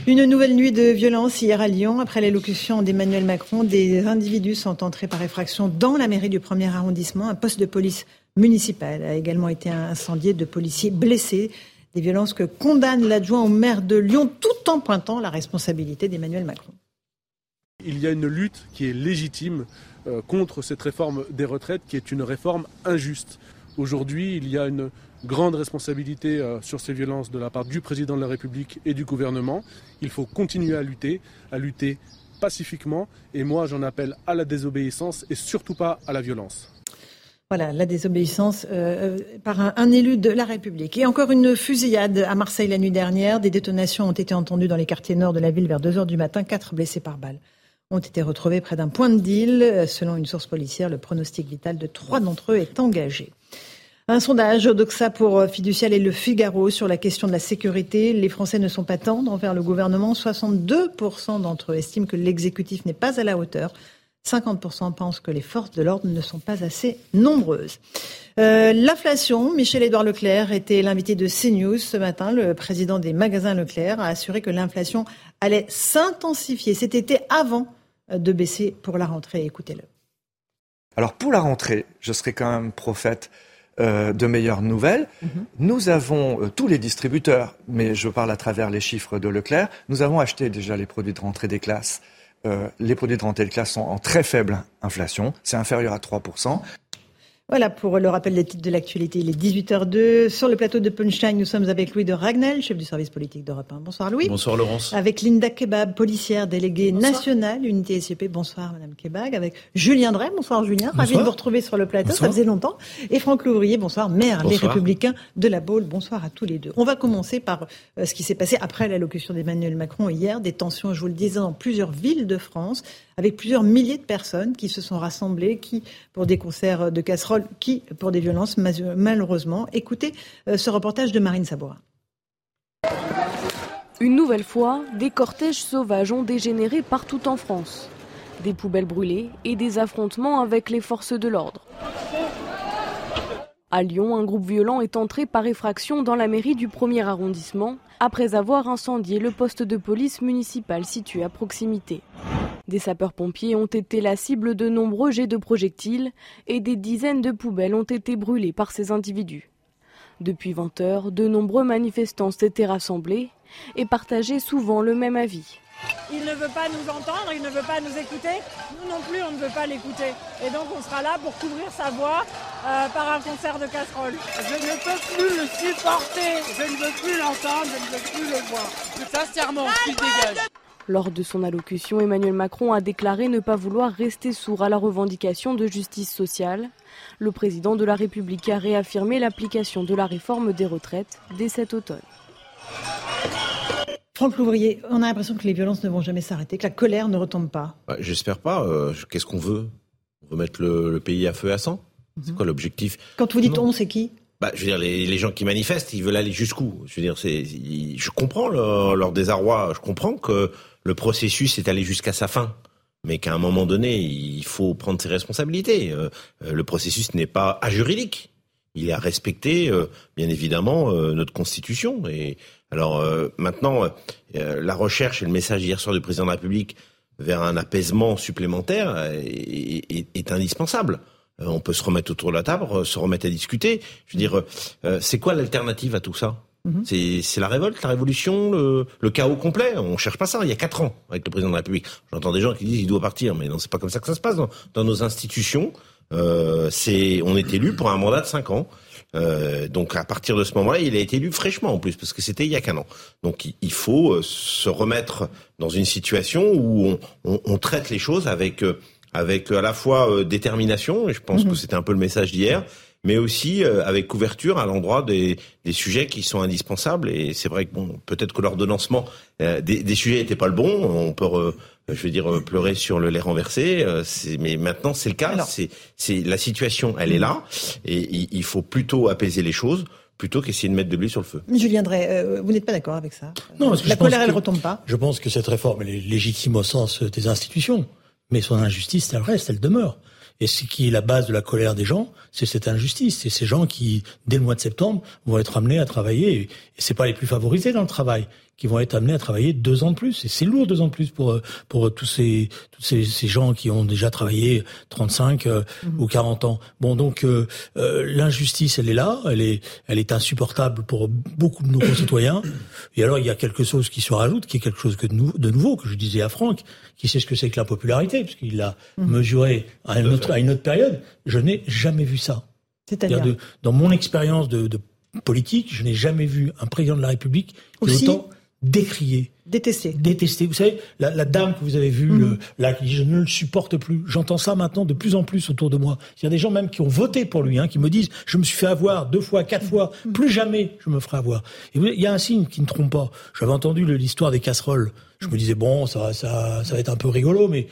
Speaker 1: Une nouvelle nuit de violence hier à Lyon. Après l'élocution d'Emmanuel Macron, des individus sont entrés par effraction dans la mairie du premier arrondissement. Un poste de police municipal a également été incendié, de policiers blessés. Des violences que condamne l'adjoint au maire de Lyon tout en pointant la responsabilité d'Emmanuel Macron.
Speaker 22: Il y a une lutte qui est légitime euh, contre cette réforme des retraites qui est une réforme injuste. Aujourd'hui, il y a une grande responsabilité euh, sur ces violences de la part du président de la République et du gouvernement. Il faut continuer à lutter, à lutter pacifiquement. Et moi, j'en appelle à la désobéissance et surtout pas à la violence.
Speaker 1: Voilà, la désobéissance euh, euh, par un, élu de la République. Et encore une fusillade à Marseille la nuit dernière. Des détonations ont été entendues dans les quartiers nord de la ville vers 2 heures du matin. Quatre blessés par balle ont été retrouvés près d'un point de deal. Selon une source policière, le pronostic vital de trois d'entre eux est engagé. Un sondage d'Oxa pour Fiducial et Le Figaro sur la question de la sécurité. Les Français ne sont pas tendres envers le gouvernement. 62% d'entre eux estiment que l'exécutif n'est pas à la hauteur 50% pensent que les forces de l'ordre ne sont pas assez nombreuses. Euh, l'inflation, Michel-Édouard Leclerc était l'invité de CNews ce matin. Le président des magasins Leclerc a assuré que l'inflation allait s'intensifier cet été avant de baisser pour la rentrée. Écoutez-le.
Speaker 15: Alors pour la rentrée, je serai quand même prophète euh, de meilleures nouvelles. Mhm. Nous avons, euh, tous les distributeurs, mais je parle à travers les chiffres de Leclerc, nous avons acheté déjà les produits de rentrée des classes euh, les produits de rentrée de classe sont en très faible inflation, c'est inférieur à 3%.
Speaker 1: Voilà pour le rappel des titres de l'actualité. Il est 18h02. Sur le plateau de Punchline, nous sommes avec Louis de Ragnel, chef du service politique d'Europe 1. Bonsoir Louis.
Speaker 4: Bonsoir Laurence.
Speaker 1: Avec Linda Kebab, policière déléguée nationale, unité SCP. Bonsoir Madame Kebab. Avec Julien Drey. Bonsoir Julien. Ravi de vous retrouver sur le plateau. Ça faisait longtemps. Et Franck Louvrier. Bonsoir. Maire, les Républicains de la Baule. Bonsoir à tous les deux. On va commencer par euh, ce qui s'est passé après l'allocution d'Emmanuel Macron hier. Des tensions, je vous le disais, dans plusieurs villes de France avec plusieurs milliers de personnes qui se sont rassemblées, qui pour des concerts de casseroles, qui pour des violences malheureusement. Écoutez euh, ce reportage de Marine Sabora.
Speaker 12: Une nouvelle fois, des cortèges sauvages ont dégénéré partout en France. Des poubelles brûlées et des affrontements avec les forces de l'ordre. À Lyon, un groupe violent est entré par effraction dans la mairie du premier arrondissement après avoir incendié le poste de police municipal situé à proximité. Des sapeurs-pompiers ont été la cible de nombreux jets de projectiles et des dizaines de poubelles ont été brûlées par ces individus. Depuis 20 heures, de nombreux manifestants s'étaient rassemblés et partageaient souvent le même avis.
Speaker 23: Il ne veut pas nous entendre, il ne veut pas nous écouter. Nous non plus, on ne veut pas l'écouter. Et donc, on sera là pour couvrir sa voix euh, par un concert de casserole.
Speaker 24: Je ne peux plus le supporter. Je ne veux plus l'entendre, je ne veux plus le voir. Sincèrement, qu'il dégage.
Speaker 12: Lors de son allocution, Emmanuel Macron a déclaré ne pas vouloir rester sourd à la revendication de justice sociale. Le président de la République a réaffirmé l'application de la réforme des retraites dès cet automne.
Speaker 1: Franck Louvrier, on a l'impression que les violences ne vont jamais s'arrêter, que la colère ne retombe pas.
Speaker 8: J'espère pas. Euh, qu'est-ce qu'on veut? On veut mettre le, pays à feu et à sang? C'est mhm. quoi l'objectif?
Speaker 1: Quand vous dites on, c'est qui?
Speaker 25: Bah, je veux dire, les, gens qui manifestent, ils veulent aller jusqu'où? Je veux dire, c'est, je comprends leur, désarroi. Je comprends que le processus est allé jusqu'à sa fin, mais qu'à un moment donné, il faut prendre ses responsabilités. Euh, euh, le processus n'est pas ajuridique. Il est à respecter, euh, bien évidemment, notre constitution. Et alors maintenant, la recherche et le message hier soir du président de la République vers un apaisement supplémentaire est indispensable. Euh, on peut se remettre autour de la table, se remettre à discuter. Je veux dire, euh, c'est quoi l'alternative à tout ça? Mhm. C'est la révolte, la révolution, le, chaos complet. On cherche pas ça. Il y a quatre ans avec le président de la République. J'entends des gens qui disent il doit partir, mais non, c'est pas comme ça que ça se passe dans, nos institutions. Euh, c'est on est élu pour un mandat de cinq ans. donc à partir de ce moment-là, il a été élu fraîchement en plus parce que c'était il y a qu'un an. Donc il faut se remettre dans une situation où on, traite les choses avec avec à la fois euh, détermination, et je pense que mhm. c'était un peu le message d'hier, mais aussi euh, avec couverture à l'endroit des, des, sujets qui sont indispensables. Et c'est vrai que bon, peut-être que l'ordonnancement euh, des, des, sujets n'était pas le bon. On peut, je veux dire, pleurer sur le lait renversé. mais maintenant, c'est le cas. C'est, c'est la situation, elle est là, et il, faut plutôt apaiser les choses plutôt qu'essayer de mettre de l'huile sur le feu.
Speaker 1: Julien Drey, vous n'êtes pas d'accord avec ça?
Speaker 26: Non,
Speaker 1: la colère, elle ne retombe pas?
Speaker 26: Je pense que cette réforme elle est légitime au sens des institutions mais son injustice, elle reste, elle demeure. Et ce qui est la base de la colère des gens, c'est cette injustice. C'est ces gens qui, dès le mois de septembre, vont être amenés à travailler. Et c'est pas les plus favorisés dans le travail qui vont être amenés à travailler deux ans de plus. Et c'est lourd deux ans de plus pour pour tous ces tous ces, ces gens qui ont déjà travaillé 35 euh, mhm. ou 40 ans. Bon, donc euh, euh, l'injustice, elle est là, elle est elle est insupportable pour beaucoup de nos concitoyens. Et alors il y a quelque chose qui se rajoute, qui est quelque chose que de, de nouveau que je disais à Franck, qui sait ce que c'est que la popularité, puisqu'il l'a mhm. mesuré à une, autre, à une autre période. Je n'ai jamais vu ça. C'est-à-dire dans mon expérience de, de politique, je n'ai jamais vu un président de la République qui autant décrié.
Speaker 1: Détesté.
Speaker 26: Détesté. Vous savez, la, la dame que vous avez vue, mhm. là, qui je ne le supporte plus. J'entends ça maintenant de plus en plus autour de moi. Il y a des gens même qui ont voté pour lui, hein, qui me disent, je me suis fait avoir deux fois, quatre fois, mhm. plus jamais je me ferai avoir. Et il y a un signe qui ne trompe pas. J'avais entendu l'histoire des casseroles. Je me disais, bon, ça, ça, ça va être un peu rigolo, mais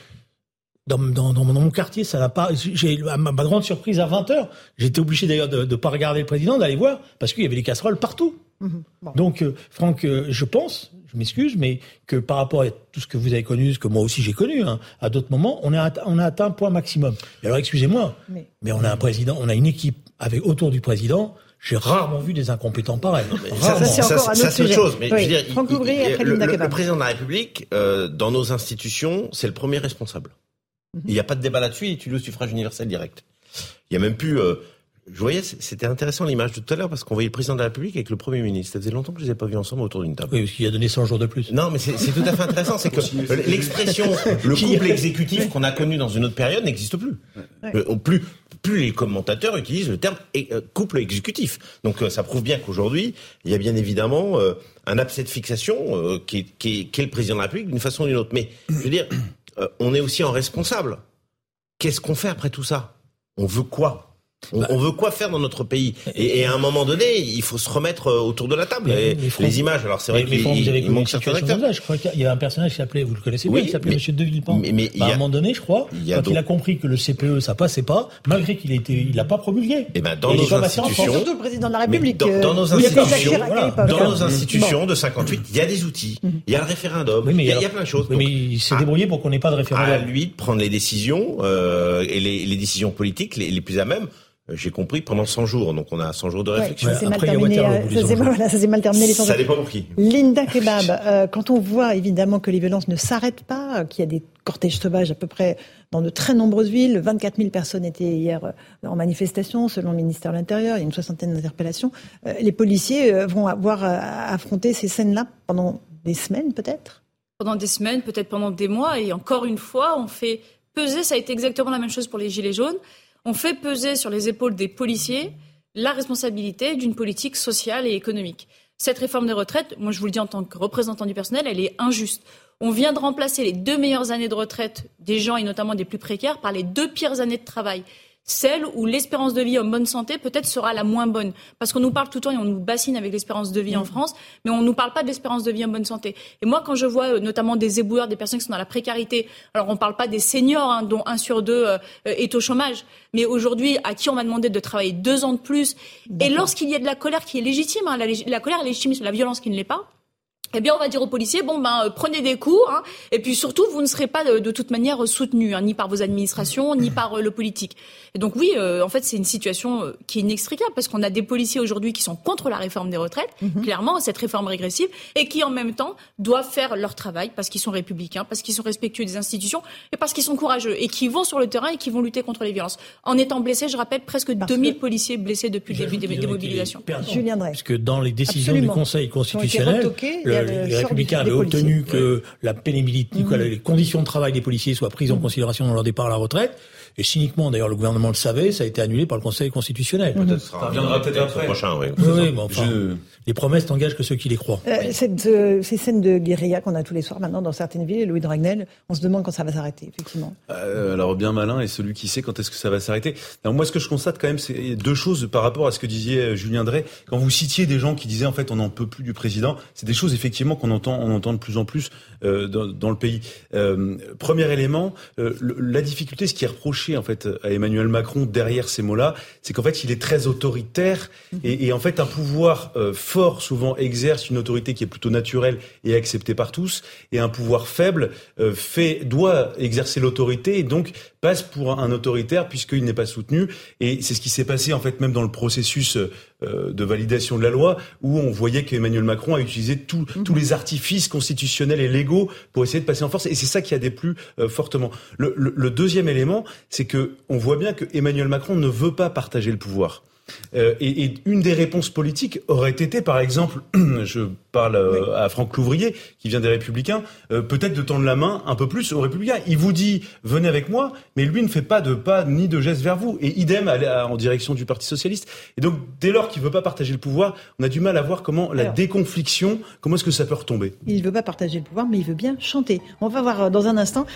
Speaker 26: dans, dans, dans, mon quartier, ça n'a pas. J'ai ma, ma, grande surprise à 20 h J'étais obligé d'ailleurs de ne pas regarder le président, d'aller voir parce qu'il y avait des casseroles partout. Mhm. Donc, euh, Franck, euh, je pense, je m'excuse, mais que par rapport à tout ce que vous avez connu, ce que moi aussi j'ai connu, hein, à d'autres moments, on a, on a atteint un point maximum. Et alors, excusez-moi, mais... on a un président, on a une équipe avec autour du président. J'ai rarement vu des incompétents pareils.
Speaker 1: Ça, ça c'est autre chose. Mais je veux dire,
Speaker 25: le, président de la République, euh, dans nos institutions, c'est le premier responsable. Mhm. Il n'y a pas de débat là-dessus, il est élu au suffrage universel direct. Il n'y a même plus je voyais, c'était intéressant l'image de tout à l'heure parce qu'on voyait le président de la République avec le Premier ministre. Ça faisait longtemps que je les ai pas vus ensemble autour d'une table.
Speaker 26: Oui, parce qu'il a donné 100 jours de plus.
Speaker 25: Non, mais c'est tout à fait intéressant. C'est que l'expression, le couple exécutif qu'on a connu dans une autre période n'existe plus. Euh, plus. Plus les commentateurs utilisent le terme euh, couple exécutif. Donc euh, ça prouve bien qu'aujourd'hui, il y a bien évidemment un abcès de fixation qui est, qui, est, qui, est, le président de la République d'une façon ou d'une autre. Mais je veux dire, on est aussi en responsable. Qu'est-ce qu'on fait après tout ça? On veut quoi? Bah. On, veut quoi faire dans notre pays et, à un moment donné, il faut se remettre euh, autour de la table. les images, alors c'est vrai qu'il manque certains
Speaker 26: acteurs. Je crois qu'il y a un personnage qui s'appelait, vous le connaissez bien, qui s'appelait Monsieur De Villepin. Mais, bah, à un moment donné, je crois, quand il a compris que le CPE ça passait pas, malgré qu'il était, il n'a pas promulgué. Et
Speaker 25: eh ben dans nos institutions,
Speaker 1: surtout le président de la République.
Speaker 25: Dans, nos institutions, dans nos institutions de 58, il y a des outils, mhm. il y a le référendum, il y a plein de choses.
Speaker 26: Mais il s'est débrouillé pour qu'on n'ait pas de référendum. À
Speaker 25: lui de prendre les décisions euh, et les décisions politiques les plus à même j'ai compris, pendant 100 jours. Donc on a 100 jours de réflexion.
Speaker 1: ça s'est mal, terminé, ça mal terminé les 100
Speaker 25: Ça dépend qui.
Speaker 1: Linda Kebab, euh, quand on voit évidemment que les violences ne s'arrêtent pas, euh, qu'il y a des cortèges sauvages à peu près dans de très nombreuses villes, 24 000 personnes étaient hier en manifestation selon le ministère de l'Intérieur, il y a une soixantaine d'interpellations. les policiers vont avoir à affronter ces scènes-là pendant des semaines peut-être?
Speaker 19: Pendant des semaines, peut-être pendant des mois. Et encore une fois, on fait peser, ça a été exactement la même chose pour les Gilets jaunes on fait peser sur les épaules des policiers la responsabilité d'une politique sociale et économique. Cette réforme des retraites, moi je vous le dis en tant que représentant du personnel, elle est injuste. On vient de remplacer les deux meilleures années de retraite des gens et notamment des plus précaires par les deux pires années de travail. Celle où l'espérance de vie en bonne santé peut-être sera la moins bonne. Parce qu'on nous parle tout le temps et on nous bassine avec l'espérance de vie en mm. France, mais on ne nous parle pas de l'espérance de vie en bonne santé. Et moi, quand je vois euh, notamment des éboueurs, des personnes qui sont dans la précarité, alors on ne parle pas des seniors, hein, dont un sur deux euh, est au chômage, mais aujourd'hui, à qui on m'a demandé de travailler deux ans de plus, et lorsqu'il y a de la colère qui est légitime, hein, la, la colère est légitime, la violence qui ne l'est pas, eh bien, on va dire aux policiers, bon, ben, euh, prenez des coups, hein, et puis surtout, vous ne serez pas de, toute manière soutenu, hein, ni par vos administrations, ni par euh, le politique. Et donc oui, euh, en fait, c'est une situation qui est inextricable, parce qu'on a des policiers aujourd'hui qui sont contre la réforme des retraites, mhm. clairement, cette réforme régressive, et qui en même temps doivent faire leur travail, parce qu'ils sont républicains, parce qu'ils sont respectueux des institutions, et parce qu'ils sont courageux, et qui vont sur le terrain et qui vont lutter contre les violences. En étant blessés, je rappelle, presque 2000 policiers blessés depuis le début des, mobilisations.
Speaker 26: Julien Parce que dans les décisions du Conseil constitutionnel, les Républicains avaient obtenu que la pénibilité, que les conditions de travail des policiers soient prises en considération dans leur départ à la retraite. Et cyniquement, d'ailleurs, le gouvernement le savait, ça a été annulé par le Conseil constitutionnel.
Speaker 25: Peut-être ça reviendra peut-être après.
Speaker 26: Prochain, oui. oui, mais enfin, Les promesses n'engagent que ceux qui les croient.
Speaker 1: Euh, cette, euh, ces scènes de guérilla qu'on a tous les soirs maintenant dans certaines villes, Louis Dragnel, on se demande quand ça va s'arrêter, effectivement.
Speaker 4: Euh, alors bien malin est celui qui sait quand est-ce que ça va s'arrêter. Moi, ce que je constate quand même, c'est deux choses par rapport à ce que disait euh, Julien Drey. Quand vous citiez des gens qui disaient en fait on n'en peut plus du président, c'est des choses effectivement qu'on entend, on entend de plus en plus euh, dans, dans, le pays. Euh, premier élément, la difficulté, ce qui est reproché en fait à Emmanuel Macron derrière ces mots-là, c'est qu'en fait, il est très autoritaire et, et en fait, un pouvoir euh, fort souvent exerce une autorité qui est plutôt naturelle et acceptée par tous, et un pouvoir faible euh, fait doit exercer l'autorité et donc passe pour un autoritaire puisqu'il n'est pas soutenu. Et c'est ce qui s'est passé en fait même dans le processus euh, de validation de la loi où on voyait qu'Emmanuel Macron a utilisé tous les artifices constitutionnels et légaux pour essayer de passer en force. Et c'est ça qui a déplu fortement. Le, le, le, deuxième élément, c'est que on voit bien que Emmanuel Macron ne veut pas partager le pouvoir. Euh, et, et, une des réponses politiques aurait été, par exemple, je parle euh, à Franck Louvrier, qui vient des Républicains, euh, peut-être de tendre la main un peu plus aux Républicains. Il vous dit, venez avec moi, mais lui ne fait pas de pas ni de gestes vers vous. Et idem en direction du Parti Socialiste. Et donc, dès lors qu'il ne veut pas partager le pouvoir, on a du mal à voir comment la déconfliction, comment est-ce que ça peut retomber
Speaker 1: Il ne veut pas partager le pouvoir, mais il veut bien chanter. On va voir dans un instant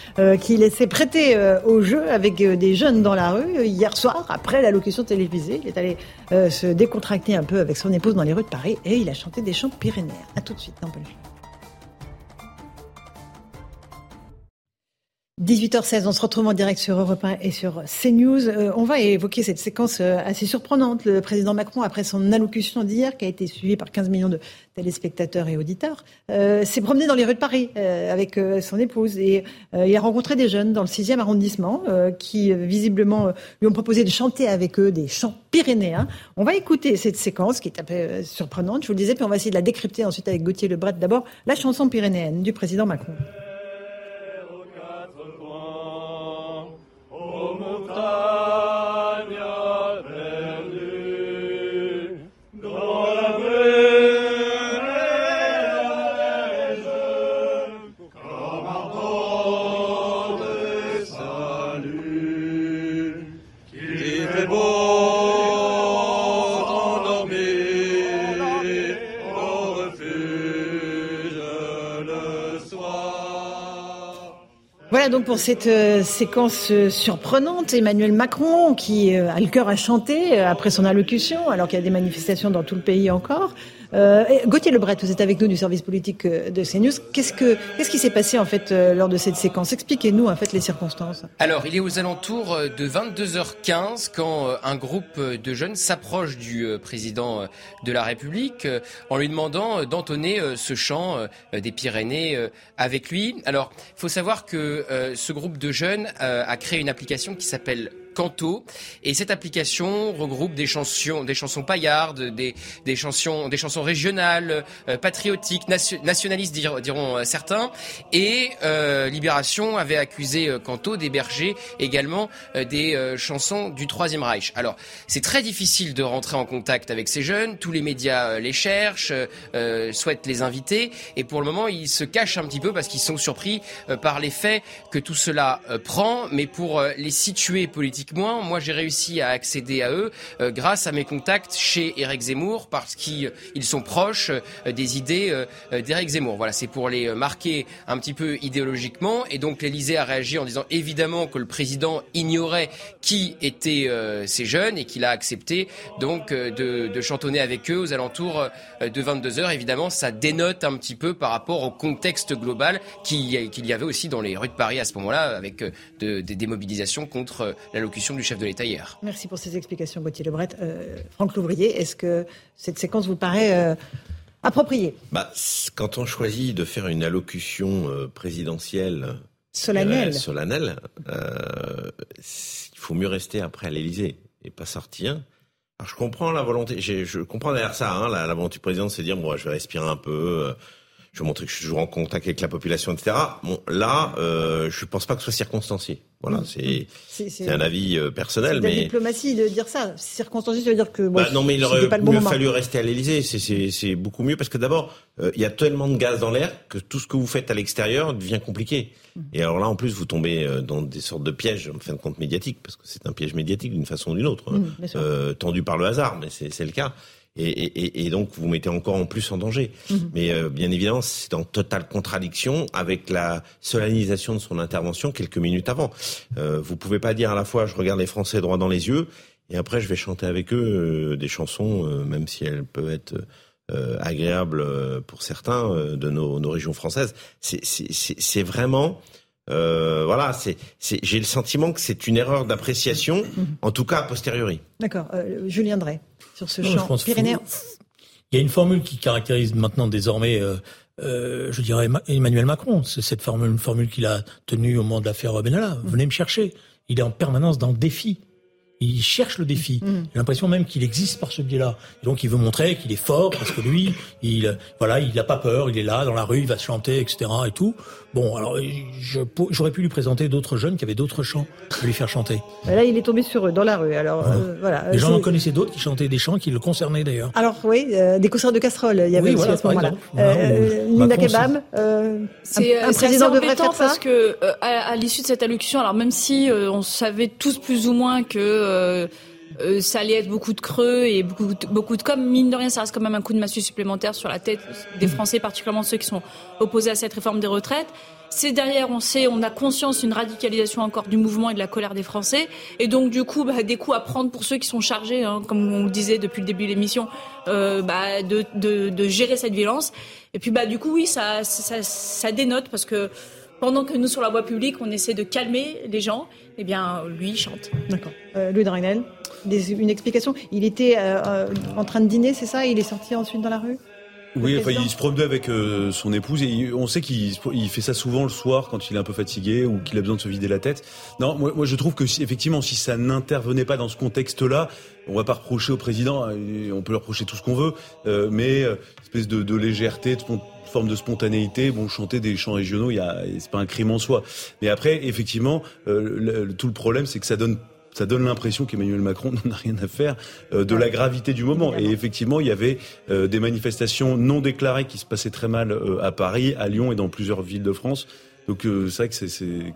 Speaker 1: qu'il s'est prêté au jeu avec des jeunes dans la rue hier soir, après l'allocution télévisée. Il est allé euh, se décontracter un peu avec son épouse dans les rues de Paris et il a chanté des chants pyrénéens. A tout de suite dans 18h16, on se retrouve en direct sur Europe 1 et sur CNews. Euh, on va évoquer cette séquence euh, assez surprenante. Le président Macron, après son allocution d'hier, qui a été suivie par 15 millions de téléspectateurs et auditeurs, euh, s'est promené dans les rues de Paris avec son épouse. Et il a rencontré des jeunes dans le 6e arrondissement qui, visiblement, lui ont proposé de chanter avec eux des chants pyrénéens. On va écouter cette séquence qui est un peu surprenante, je vous le disais, puis on va essayer de la décrypter ensuite avec Gauthier Lebret. D'abord, la chanson pyrénéenne du président Macron. Father. Donc pour cette euh, séquence euh, surprenante, Emmanuel Macron qui euh, a le cœur à chanter après son allocution, alors qu'il y a des manifestations dans tout le pays encore. Euh, Gauthier Lebret, vous êtes avec nous du service politique euh, de CNews. Qu'est-ce, que, qu'est-ce qui s'est passé en fait euh, lors de cette séquence? Expliquez-nous en fait les circonstances.
Speaker 3: Alors, il est aux alentours euh, de 22h15 quand un groupe de jeunes s'approche du président de la République en lui demandant d'entonner ce chant des Pyrénées avec lui. Alors, il faut savoir que ce groupe de jeunes a créé une application qui s'appelle Canto. Et cette application regroupe des chansons, des chansons paillardes, des, des chansons, des chansons régionales, euh, patriotiques, nationalistes diront euh, certains. Et euh, Libération avait accusé Canto d'héberger également des chansons du Troisième Reich. Alors, c'est très difficile de rentrer en contact avec ces jeunes. Tous les médias les cherchent, souhaitent les inviter. Et pour le moment, ils se cachent un petit peu parce qu'ils sont surpris par les faits que tout cela prend. Mais pour les situer politiquement,
Speaker 27: moi j'ai réussi à accéder à eux grâce à mes contacts chez Éric Zemmour parce qu'ils sont proches des idées d'Éric Zemmour. Voilà, c'est pour les marquer un petit peu idéologiquement. Et donc l'Élysée a réagi en disant évidemment que le président ignorait qui étaient ces jeunes et qu'il a accepté donc de, de chantonner avec eux aux alentours de 22 heures. Évidemment, ça dénote un petit peu par rapport au contexte global qu'il y avait aussi dans les rues de Paris à ce moment-là, avec euh, des démobilisations contre euh, l'allocution du chef de l'État hier.
Speaker 1: Merci pour ces explications, Gauthier Lebret. Euh, Franck Louvrier, est-ce que cette séquence vous paraît appropriée?
Speaker 25: Bah, Quand on choisit de faire une allocution présidentielle
Speaker 1: solennelle,
Speaker 25: solennelle il faut mieux rester après à l'Élysée et pas sortir. Alors je comprends la volonté, je comprends derrière ça, hein, la, la, volonté du président, c'est de dire, moi, je vais respirer un peu, je vais montrer que je suis toujours en contact avec la population, etc. Bon, là, euh, je pense pas que ce soit circonstancié. Voilà, mm. c'est un avis euh, personnel. C'est
Speaker 1: mais... la diplomatie de dire ça. Circonstancié, ça veut dire que bon,
Speaker 25: bah, non, mais il aurait pas mieux fallu rester à l'Élysée. C'est beaucoup mieux parce que d'abord, euh, il y a tellement de gaz dans l'air que tout ce que vous faites à l'extérieur devient compliqué. Mm. Et alors là, en plus, vous tombez euh, dans des sortes de pièges, en fin de compte médiatique, parce que c'est un piège médiatique d'une façon ou d'une autre, mm, euh, tendu par le hasard, mais c'est le cas et, et, et, donc vous mettez encore en plus en danger. Mhm. Mais euh, bien évidemment, c'est en totale contradiction avec la solennisation de son intervention quelques minutes avant. Euh, vous pouvez pas dire à la fois je regarde les Français droit dans les yeux et après je vais chanter avec eux euh, des chansons, euh, même si elles peuvent être agréables pour certains de nos, nos régions françaises. C'est vraiment euh, voilà, c'est, j'ai le sentiment que c'est une erreur d'appréciation, mhm. en tout cas a posteriori.
Speaker 1: D'accord. Euh, Julien Drey sur ce champ pyrénéen.
Speaker 26: Il y a une formule qui caractérise maintenant désormais, euh, euh, je dirais, Emmanuel Macron. C'est cette formule, une formule qu'il a tenue au moment de l'affaire Benalla. Mm. Venez me chercher. Il est en permanence dans le défi. Il cherche le défi. Mm. J'ai l'impression même qu'il existe par ce biais-là. donc il veut montrer qu'il est fort parce que lui, il voilà, il n'a pas peur. Il est là dans la rue, il va se chanter, etc. et tout. Bon, alors j'aurais pu lui présenter d'autres jeunes qui avaient d'autres chants à lui faire chanter.
Speaker 1: Là, il est tombé sur eux dans la rue. Alors euh, voilà.
Speaker 26: Les gens en connaissaient d'autres qui chantaient des chants qui le concernaient d'ailleurs.
Speaker 1: Alors oui, euh, des concerts de casseroles. Il y avait aussi à ce moment-là. Euh, Nina Kebab,
Speaker 19: c'est un, président devrait faire ça parce que à, à l'issue de cette allocution, alors même si on savait tous plus ou moins que euh, ça allait être beaucoup de creux et beaucoup, de com. Mine de rien, ça reste quand même un coup de massue supplémentaire sur la tête des Français, particulièrement ceux qui sont opposés à cette réforme des retraites. C'est derrière, on sait, on a conscience d'une radicalisation encore du mouvement et de la colère des Français. Et donc, du coup, bah, des coups à prendre pour ceux qui sont chargés, hein, comme on le disait depuis le début de l'émission, euh, bah, de, gérer cette violence. Et puis, bah, du coup, oui, ça dénote parce que pendant que nous, sur la voie publique, on essaie de calmer les gens, eh bien, lui, il chante.
Speaker 1: D'accord. Euh, Louis Dragnel une explication Il était euh, euh, en train de dîner, c'est ça? Il est sorti ensuite dans la rue?
Speaker 4: Oui, enfin, il se promenait avec euh, son épouse et on sait qu'il il fait ça souvent le soir quand il est un peu fatigué ou qu'il a besoin de se vider la tête. Non, moi, moi je trouve que si, effectivement, si ça n'intervenait pas dans ce contexte-là, on va pas reprocher au président, on peut lui reprocher tout ce qu'on veut, mais espèce de, de légèreté, de forme de spontanéité. Bon, chanter des chants régionaux, il y a, c'est pas un crime en soi. Mais après, effectivement, tout le problème, c'est que ça donne ça donne l'impression qu'Emmanuel Macron n'en a rien à faire euh, de la gravité du moment. Et effectivement, il y avait euh, des manifestations non déclarées qui se passaient très mal euh, à Paris, à Lyon et dans plusieurs villes de France. Donc c'est vrai que c'est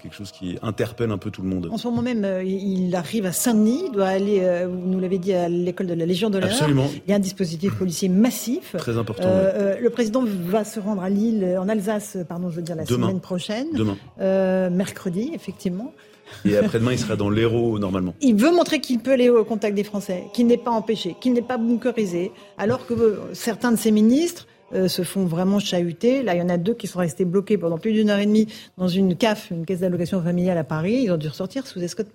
Speaker 4: quelque chose qui interpelle un peu tout le monde.
Speaker 1: En ce moment même, il arrive à Saint-Denis, il doit aller, vous nous l'avez dit, à l'école de la Légion de
Speaker 4: Absolument.
Speaker 1: Il y a un dispositif policier massif.
Speaker 4: Très important.
Speaker 1: Le président va se rendre à Lille, en Alsace, pardon, je veux dire la semaine prochaine.
Speaker 4: Demain.
Speaker 1: mercredi, effectivement.
Speaker 4: Et après-demain, il sera dans l'Hérault, normalement.
Speaker 1: Il veut montrer qu'il peut aller au contact des Français, qu'il n'est pas empêché, qu'il n'est pas bunkerisé, alors que euh, certains de ses ministres euh, se font vraiment chahuter. Là, il y en a deux qui sont restés bloqués pendant plus d'une heure et demie dans une CAF, une caisse d'allocation familiale à Paris. Ils ont dû ressortir sous escorte,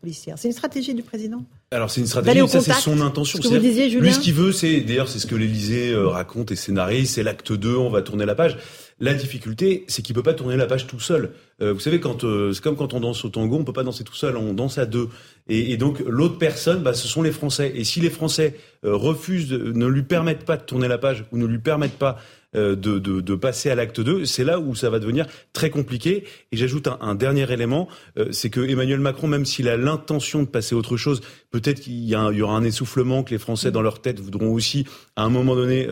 Speaker 1: policière. C'est une stratégie du président?
Speaker 4: Alors, c'est une stratégie, ça, c'est son intention.
Speaker 1: Ce que vous disiez, Julien
Speaker 4: Lui, ce qu'il veut, c'est, d'ailleurs, c'est ce que l'Élysée euh, raconte et scénarise, c'est l'acte 2, on va tourner la page. La difficulté, c'est qu'il peut pas tourner la page tout seul. Euh, vous savez, quand euh, c'est comme quand on danse au tango, on peut pas danser tout seul, on danse à deux. Et, et donc l'autre personne, bah, ce sont les Français. Et si les Français euh, refusent, ne lui permettent pas de tourner la page ou ne lui permettent pas de, de, de, passer à l'acte 2, c'est là où ça va devenir très compliqué. Et j'ajoute un, un, dernier élément, c'est que Emmanuel Macron, même s'il a l'intention de passer à autre chose, peut-être qu'il y, y, aura un essoufflement, que les Français dans leur tête voudront aussi, à un moment donné,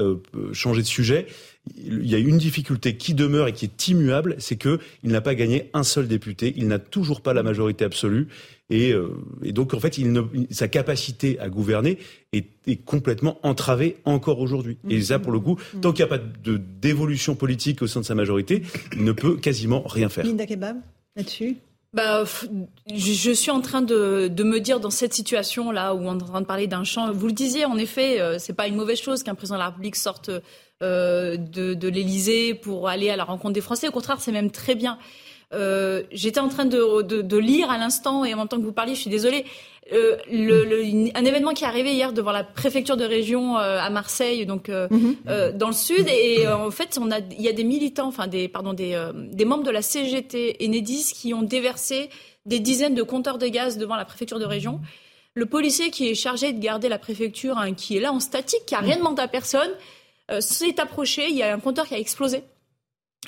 Speaker 4: changer de sujet il y a une difficulté qui demeure et qui est immuable, c'est que il n'a pas gagné un seul député, il n'a toujours pas la majorité absolue. Et, euh, et donc, en fait, il ne, sa capacité à gouverner est, est complètement entravée encore aujourd'hui. Et ça, pour le coup, tant qu'il n'y a pas de d'évolution politique au sein de sa majorité, il ne peut quasiment rien faire.
Speaker 1: Linda Kebab, là-dessus?
Speaker 19: Bah, je suis en train de, de, me dire dans cette situation là où on est en train de parler d'un champ. Vous le disiez, en effet, euh, c'est pas une mauvaise chose qu'un président de la République sorte euh, de, de l'Élysée pour aller à la rencontre des Français. Au contraire, c'est même très bien. Euh, J'étais en train de, de, de lire à l'instant et en même temps que vous parliez, je suis désolée. Euh, le, le, un événement qui est arrivé hier devant la préfecture de région euh, à Marseille, donc euh, mhm. dans le sud, et, en fait, on a, il y a des militants, enfin des, pardon, des, des membres de la CGT Enedis qui ont déversé des dizaines de compteurs de gaz devant la préfecture de région. Le policier qui est chargé de garder la préfecture, hein, qui est là en statique, qui a rien demandé à personne, s'est approché. Il y a un compteur qui a explosé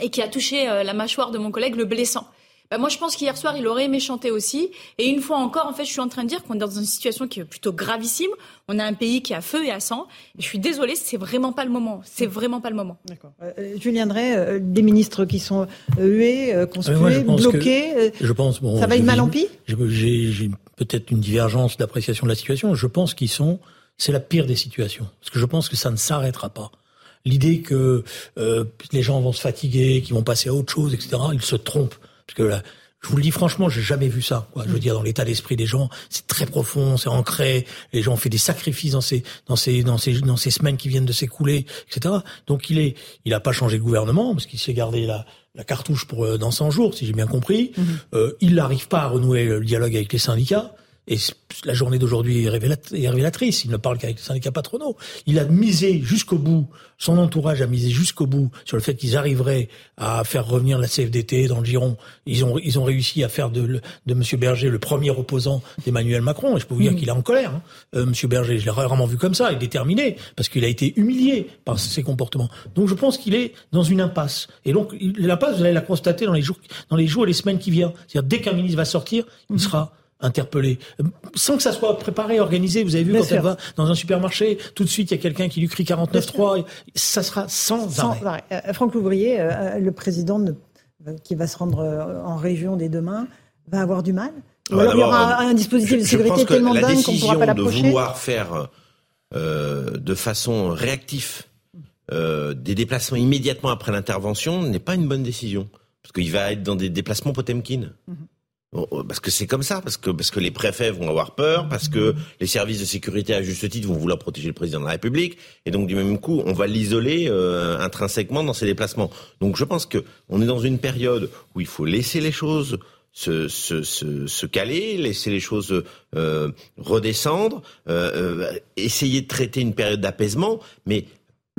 Speaker 19: et qui a touché euh, la mâchoire de mon collègue, le blessant. Bah, moi, je pense qu'hier soir, il aurait aimé chanter aussi. Et une fois encore, en fait, je suis en train de dire qu'on est dans une situation qui est plutôt gravissime. On a un pays qui a feu et à sang. Et je suis désolée, c'est vraiment pas le moment. C'est vraiment pas le moment.
Speaker 1: D'accord. Euh, euh Julien Drey, euh, des ministres qui sont hués, conspués, bloqués.
Speaker 26: je pense. Bon,
Speaker 1: ça va une mal en pis
Speaker 26: J'ai peut-être une divergence d'appréciation de la situation. Je pense qu'ils sont. C'est la pire des situations. Parce que je pense que ça ne s'arrêtera pas l'idée que euh, les gens vont se fatiguer, qu'ils vont passer à autre chose, etc., ils se trompent. Parce que là, je vous le dis franchement, j'ai jamais vu ça. Quoi. Je veux dire, dans l'état d'esprit des gens, c'est très profond, c'est ancré. Les gens ont fait des sacrifices dans ces, dans ces, dans ces, dans ces semaines qui viennent de s'écouler, etc. Donc il est, il a pas changé de gouvernement parce qu'il s'est gardé la, la cartouche pour euh, dans 100 jours, si j'ai bien compris. Mm-hmm. Euh, il n'arrive pas à renouer le dialogue avec les syndicats. Et la journée d'aujourd'hui est, révélatrice. Il ne parle qu'avec les syndicats patronaux. Il a misé jusqu'au bout, son entourage a misé jusqu'au bout sur le fait qu'ils arriveraient à faire revenir la CFDT dans le giron. Ils ont, ils ont réussi à faire de, de M. Berger le premier opposant d'Emmanuel Macron. Et je peux vous dire mmh. qu'il est en colère. Hein. Euh, M. Berger, je l'ai rarement vu comme ça, il est déterminé, parce qu'il a été humilié par ses comportements. Donc je pense qu'il est dans une impasse. Et donc l'impasse, vous allez la constater dans les jours, dans les jours et les semaines qui viennent. C'est-à-dire dès qu'un ministre va sortir, il mmh. sera interpellé, sans que ça soit préparé, organisé. Vous avez vu quand elle va dans un supermarché, tout de suite il y a quelqu'un qui lui crie 49.3. Ça sera sans, sans arrêt.
Speaker 1: Euh, Franck Louvrier, euh, euh, le président qui va se rendre en région dès demain, va avoir du mal. Ou alors il y aura un dispositif de sécurité tellement dingue qu'on ne pourra pas l'approcher.
Speaker 25: de vouloir faire de façon réactive des déplacements immédiatement après l'intervention n'est pas une bonne décision. Parce qu'il va être dans des déplacements Potemkin. Mhm. Parce que c'est comme ça, parce que parce que les préfets vont avoir peur, parce que les services de sécurité à juste titre vont vouloir protéger le président de la République, et donc du même coup, on va l'isoler euh, intrinsèquement dans ses déplacements. Donc je pense que on est dans une période où il faut laisser les choses se, caler, laisser les choses euh, redescendre, euh, euh essayer de traiter une période d'apaisement, mais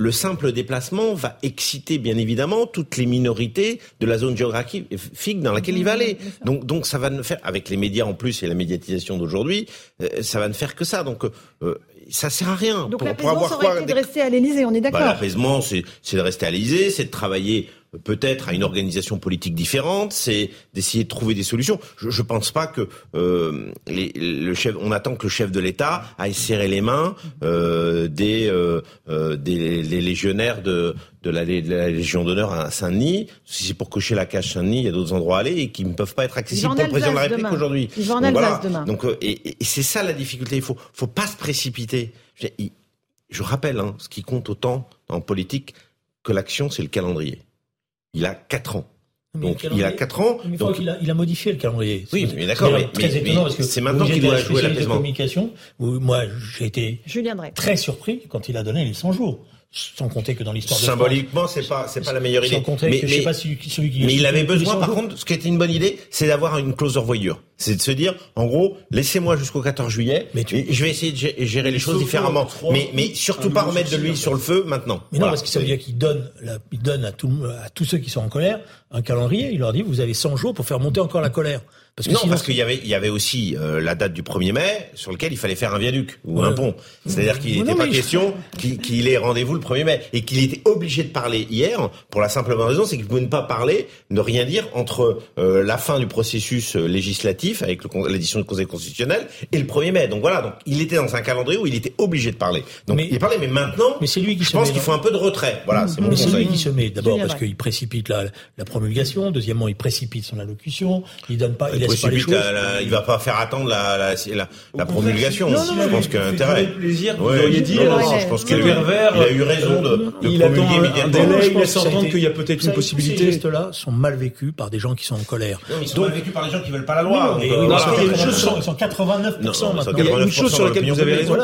Speaker 25: le simple déplacement va exciter bien évidemment toutes les minorités de la zone géographique dans laquelle il va aller. Donc, donc ça va ne faire, avec les médias en plus et la médiatisation d'aujourd'hui, euh, ça va ne faire que ça. Donc euh, ça sert à rien.
Speaker 1: Donc l'apaisement, ça aurait été de rester à l'Élysée, on est d'accord. Bah,
Speaker 25: l'apaisement, c'est de rester à l'Élysée, c'est de travailler peut-être à une organisation politique différente, c'est d'essayer de trouver des solutions. Je ne pense pas que euh, les, le chef, on attend que le chef de l'État aille serrer les mains euh, des, euh, euh des les légionnaires de, de, la, de la Légion d'honneur à Saint-Denis. Si c'est pour cocher la cage Saint-Denis, il y a d'autres endroits à aller et qui ne peuvent pas être accessibles pour le président de la République aujourd'hui.
Speaker 1: Ils vont en Donc, voilà. demain.
Speaker 25: Donc, euh, et, et c'est ça la difficulté. Il faut, faut pas se précipiter. Je, je rappelle, hein, ce qui compte autant en politique que l'action, c'est le calendrier il a 4 ans. Donc il a 4 ans.
Speaker 26: donc... Il, a, il a modifié le calendrier.
Speaker 25: Oui, mais d'accord. Mais, c'est maintenant qu'il doit jouer l'apaisement.
Speaker 26: communication. Moi, j'ai été très surpris quand il a donné les 100 jours sans compter que dans l'histoire de
Speaker 25: symboliquement c'est pas c'est pas la meilleure idée
Speaker 26: sans compter mais, que je sais pas celui, celui qui
Speaker 25: mais il avait besoin par contre ce qui était une bonne idée c'est d'avoir une clause de revoyure c'est de se dire en gros laissez-moi jusqu'au 14 juillet mais je vais essayer de gérer les choses différemment. mais mais surtout pas remettre de l'huile sur le feu maintenant.
Speaker 26: Mais non parce que ça veut dire qu'il donne il donne à tout à tous ceux qui sont en colère un calendrier. Il leur dit vous avez 100 jours pour faire monter encore la colère
Speaker 25: parce que non, parce qu'il y avait, il y avait aussi euh, la date du 1er mai sur lequel il fallait faire un viaduc ou un pont. C'est-à-dire qu'il n'était pas question qu'il ait rendez-vous le 1er mai et qu'il était obligé de parler hier pour la simple raison, c'est qu'il ne pouvait pas parler, ne rien dire entre euh, la fin du processus législatif avec l'édition du Conseil constitutionnel et le 1er mai. Donc voilà, donc il était dans un calendrier où il était obligé de parler. Donc mais, il parlait, mais maintenant, mais c'est lui qui je pense qu'il faut un peu de retrait. Voilà, c'est
Speaker 26: mon C'est lui qui se met d'abord parce qu'il précipite la, la, promulgation, deuxièmement il précipite son allocution, il donne pas, il, laisse pas les choses.
Speaker 25: il va pas faire attendre la, la, la, promulgation. je pense qu'il a intérêt.
Speaker 4: plaisir, vous auriez dit. Je pense qu'il
Speaker 25: a eu raison de promulguer immédiatement.
Speaker 4: Il laisse entendre qu'il y a peut-être une possibilité.
Speaker 26: Ces gestes-là sont mal vécus par des gens qui sont en colère.
Speaker 25: ils sont mal vécus par des gens qui veulent pas la loi.
Speaker 26: Ils sont 89% maintenant.
Speaker 4: Il y a une chose sur laquelle vous avez raison.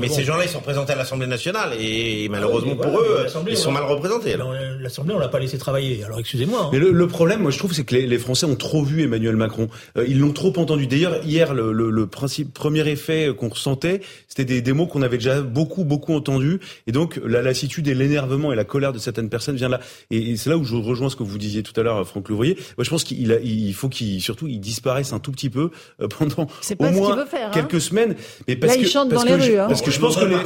Speaker 25: Mais ces gens-là, ils sont représentés à l'Assemblée nationale et malheureusement pour eux, ils sont mal représentés.
Speaker 26: L'Assemblée, on l'a pas laissé travailler. Alors excusez-moi. Hein.
Speaker 4: Mais le problème, moi je trouve, c'est que les Français ont trop vu Emmanuel Macron. Euh, ils l'ont trop entendu. D'ailleurs, hier, le premier effet qu'on ressentait, c'était des mots qu'on avait déjà beaucoup, beaucoup entendus. Et donc, la lassitude et l'énervement et la colère de certaines personnes vient là. Et, c'est là où je rejoins ce que vous disiez tout à l'heure, Franck Louvrier. Moi, je pense qu'il il faut qu'il, surtout, il disparaisse un tout petit peu euh, pendant au moins
Speaker 1: faire, hein.
Speaker 4: quelques semaines.
Speaker 1: Mais parce là, il chante dans les rues. Hein.
Speaker 25: Parce que je pense que les...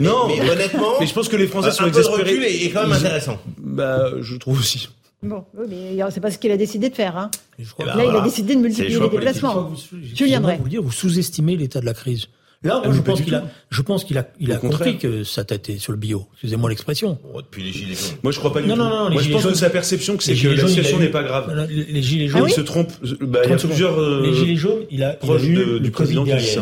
Speaker 4: non, mais, honnêtement, mais je pense que les Français sont exaspérés.
Speaker 25: Le recul est quand même intéressant.
Speaker 4: Bah, je trouve aussi.
Speaker 1: Bon, mais c'est pas ce qu'il a décidé de faire. Hein. Là, il a décidé de multiplier les déplacements.
Speaker 26: Julien Drey. Vous dire, vous sous-estimez l'état de la crise. Là, moi, ah, je, pense qu'il a, je pense qu'il a, il a compris que sa tête est sur le bio. Excusez-moi l'expression.
Speaker 25: Oh, depuis les gilets jaunes.
Speaker 4: Moi, je crois pas du non, tout. Non, non, moi, je pense jaunes, que sa perception, que c'est que la situation n'est pas grave.
Speaker 26: Les gilets jaunes.
Speaker 4: il se trompe. Bah, il y a plusieurs. Euh,
Speaker 26: les gilets jaunes, il a, il a eu du président qui dit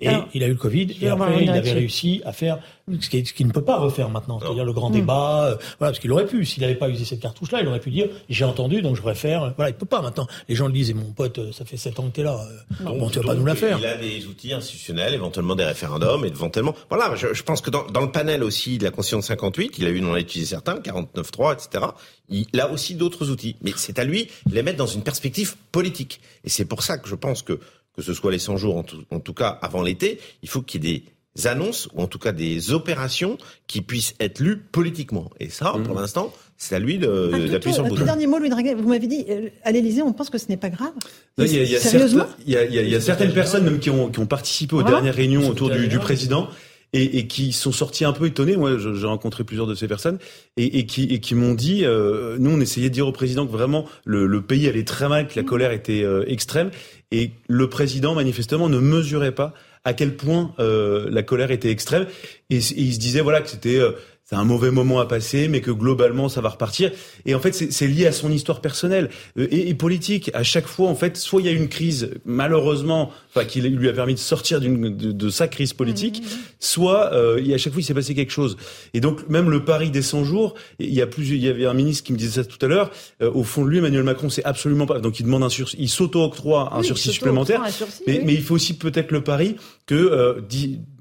Speaker 26: Et il a eu le Covid, et après, il avait réussi à faire ce qu'il ne peut pas refaire maintenant, c'est-à-dire le grand hmm. débat. Euh, voilà, parce qu'il aurait pu, s'il n'avait pas usé cette cartouche-là, il aurait pu dire j'ai entendu, donc je voudrais faire. Voilà, il peut pas maintenant. Les gens le disent, et mon pote, euh, ça fait sept ans que tu es là. Euh, bon, tu vas pas nous la faire.
Speaker 25: Il a des outils institutionnels, éventuellement des référendums, et éventuellement. Voilà, je, je pense que dans, dans, le panel aussi de la Constitution de 58, il a eu, on a utilisé certains, 49.3, etc. Il a aussi d'autres outils, mais c'est à lui de les mettre dans une perspective politique. Et c'est pour ça que je pense que que ce soit les 100 jours, en tout, en tout cas avant l'été, il faut qu'il y ait des annonces, ou en tout cas des opérations qui puissent être lues politiquement. Et ça, pour mmh. l'instant, c'est à lui d'appuyer sur le bouton.
Speaker 1: dernier mot, Louis Draguet, vous m'avez dit, euh, à l'Élysée, on pense que ce n'est pas grave.
Speaker 4: il y a, Sérieusement Il y a, il y a, certaines personnes même qui ont, qui ont participé aux dernières réunions autour du, du président. Et, et, qui sont sortis un peu étonnés. Moi, j'ai rencontré plusieurs de ces personnes et, et qui, et qui m'ont dit, euh, nous, on essayait de dire au président que vraiment le, le pays allait très mal, que la mmh. colère était euh, extrême, et le président, manifestement, ne mesurait pas à quel point euh, la colère était extrême. Et, il se disait voilà que c'était euh, c'est un mauvais moment à passer, mais que globalement ça va repartir. Et en fait, c'est lié à son histoire personnelle euh, et, politique. À chaque fois, en fait, soit il y a une crise, malheureusement, enfin qui lui a permis de sortir de, de, sa crise politique, mmh, mmh, mmh. soit euh, à chaque fois il s'est passé quelque chose. Et donc même le pari des 100 jours, il y a plus, il y avait un ministre qui me disait ça tout à l'heure. Euh, au fond de lui, Emmanuel Macron, c'est absolument pas. Donc il demande un sursis, il s'auto-octroie un sursis supplémentaire. mais, mais, il faut aussi peut-être le pari que euh,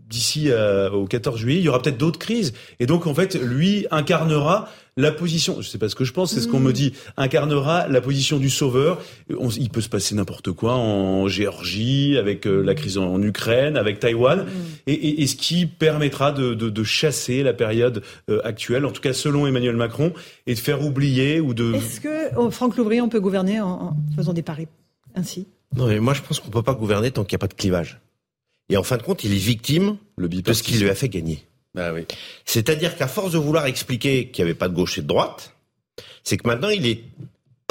Speaker 4: d'ici euh, au 14 juillet, il y aura peut-être d'autres crises. Et donc, en fait, lui incarnera la position, je sais pas ce que je pense, c'est ce qu'on me mm. dit, incarnera la position du sauveur. il peut se passer n'importe quoi en Géorgie, avec euh, la crise en, Ukraine, avec Taïwan, mm. et, ce qui permettra de, chasser la période euh, actuelle, en tout cas selon Emmanuel Macron, et de faire oublier ou de...
Speaker 1: Est-ce que, oh, Franck Louvrier, on peut gouverner en, en faisant des paris ainsi?
Speaker 25: Non, mais moi je pense qu'on peut pas gouverner tant qu'il n'y a pas de clivage. Et en fin de compte, il est victime de ce qui lui a fait gagner.
Speaker 4: Bah oui.
Speaker 25: C'est-à-dire qu'à force de vouloir expliquer qu'il n'y avait pas de gauche et de droite, c'est que maintenant il est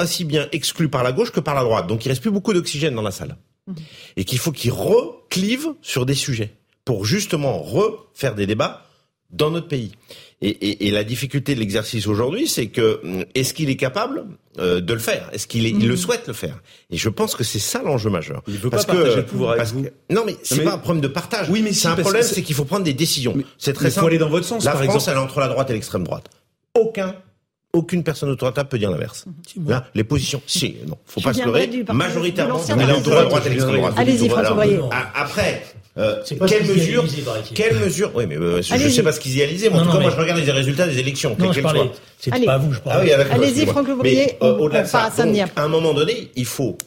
Speaker 25: aussi bien exclu par la gauche que par la droite. Donc il reste plus beaucoup d'oxygène dans la salle. Mmh. Et qu'il faut qu'il reclive sur des sujets pour justement refaire des débats dans notre pays. Et, et, et la difficulté de l'exercice aujourd'hui, c'est que hum, est-ce qu'il est capable euh, de le faire? Est-ce qu'il il le mmh. souhaite le faire? Et je pense que c'est ça l'enjeu majeur.
Speaker 4: Il veut parce pas partager le pouvoir avec vous.
Speaker 25: non, mais c'est pas un problème de partage. Oui, mais c'est un problème, c'est qu'il faut prendre des décisions. C'est très simple. Il
Speaker 4: faut aller dans votre sens.
Speaker 25: La
Speaker 4: par
Speaker 25: France,
Speaker 4: exemple.
Speaker 25: elle est entre la droite et l'extrême droite. Aucun aucune personne autour de la table peut dire l'inverse. Mmh. les positions, si, non, faut pas se leurrer. Majoritairement, on est entre la droite et l'extrême droite.
Speaker 1: Allez-y, François
Speaker 25: Après, euh, quelle mesure Quelle mesure Oui, mais euh, je ne sais pas ce qu'ils y réalisé, mais en tout cas, moi, je regarde les résultats des élections,
Speaker 26: quelles qu'elles soient. C'est pas vous, je parle.
Speaker 1: Ah Allez-y, Franck Lebrier.
Speaker 25: Euh, au-delà de ça, à un moment donné, il faut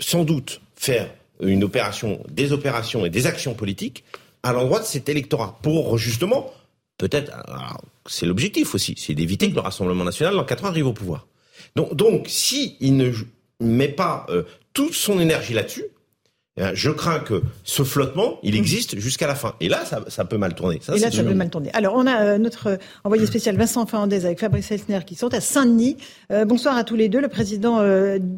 Speaker 25: sans doute faire une opération, des opérations et des actions politiques à l'endroit de cet électorat pour justement, peut-être, c'est l'objectif aussi, c'est d'éviter que le Rassemblement national, dans 4 ans, arrive au pouvoir. Donc, donc si il ne met pas toute son énergie là-dessus, je crains que ce flottement, il existe jusqu'à la fin. Et là, ça, ça peut mal tourner.
Speaker 1: Ça, et là, ça peut mal tourner. Alors, on a euh, notre euh, envoyé spécial Vincent Fernandez avec Fabrice Elsner qui sont à Saint-Denis. Euh, bonsoir à tous les deux. Le président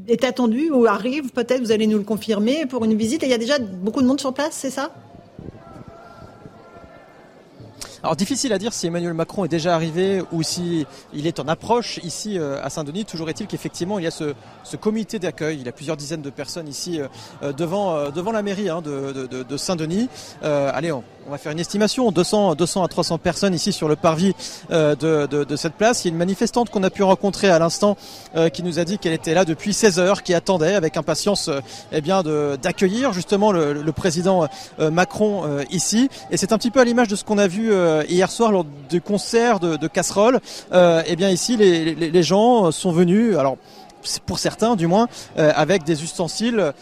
Speaker 1: est attendu ou arrive, peut-être, vous allez nous le confirmer, pour une visite. Et il y a déjà beaucoup de monde sur place, c'est ça?
Speaker 28: Alors difficile à dire si Emmanuel Macron est déjà arrivé ou si il est en approche ici euh, à Saint-Denis. Toujours est-il qu'effectivement il y a ce, comité d'accueil. Il y a plusieurs dizaines de personnes ici euh, euh, devant, devant la mairie hein, de, Saint-Denis. allez, on, va faire une estimation 200, 200 à 300 personnes ici sur le parvis de, cette place. Il y a une manifestante qu'on a pu rencontrer à l'instant qui nous a dit qu'elle était là depuis 16 heures, qui attendait avec impatience eh bien d'accueillir justement le président Macron ici. Et c'est un petit peu à l'image de ce qu'on a vu euh, hier soir lors du concert de, de casseroles, euh, eh bien ici les, gens sont venus. Alors pour certains du moins, euh, avec des ustensiles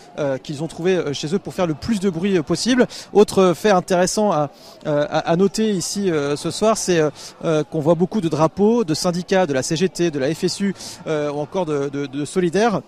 Speaker 28: qu'ils ont trouvés chez eux pour faire le plus de bruit possible. Autre fait intéressant à, noter ici ce soir, c'est qu'on voit beaucoup de drapeaux de syndicats, de la CGT, de la FSU ou encore de Solidaires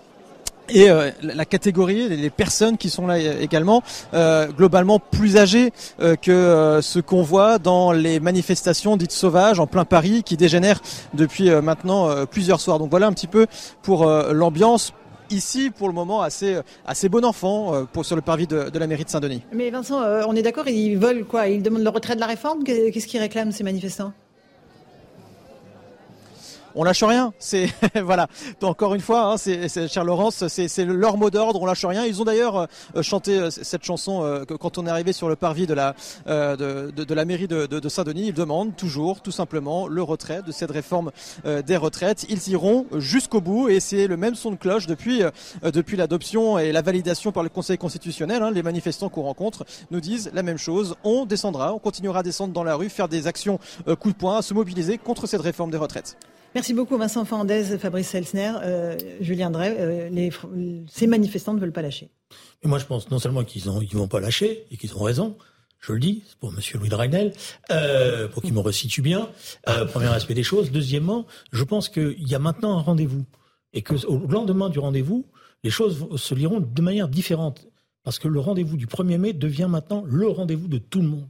Speaker 28: et euh, la catégorie, les personnes qui sont là également, euh, globalement plus âgées euh, que ce qu'on voit dans les manifestations dites sauvages en plein Paris, qui dégénèrent depuis maintenant plusieurs soirs. Donc voilà un petit peu pour l'ambiance. Ici, pour le moment, assez, assez bon enfant pour, sur le parvis de, de la mairie de Saint-Denis.
Speaker 1: Mais Vincent, on est d'accord, ils veulent quoi? Ils demandent le retrait de la réforme? Qu'est-ce qu'ils réclament ces manifestants?
Speaker 28: On lâche rien. C'est voilà. Encore une fois, hein, c'est cher Laurence, c'est leur mot d'ordre. On lâche rien. Ils ont d'ailleurs euh, chanté euh, cette chanson euh, quand on est arrivé sur le parvis de la mairie de, Saint-Denis. Ils demandent toujours, tout simplement, le retrait de cette réforme des retraites. Ils iront jusqu'au bout et c'est le même son de cloche depuis l'adoption et la validation par le Conseil constitutionnel. Hein. Les manifestants qu'on rencontre nous disent la même chose. On descendra, on continuera à descendre dans la rue, faire des actions coup de poing, se mobiliser contre cette réforme des retraites.
Speaker 1: Merci beaucoup Vincent Fernandez, Fabrice Elsner, euh, Julien Drey. Euh, ces manifestants ne veulent pas lâcher.
Speaker 26: moi je pense non seulement qu'ils ne vont pas lâcher et qu'ils ont raison, je le dis, pour Monsieur Louis Dragnel, euh, pour qu'il me resitue bien. premier aspect des choses. Deuxièmement, je pense qu'il y a maintenant un rendez-vous et que au lendemain du rendez-vous, les choses se liront de manière différente parce que le rendez-vous du 1er mai devient maintenant le rendez-vous de tout le monde.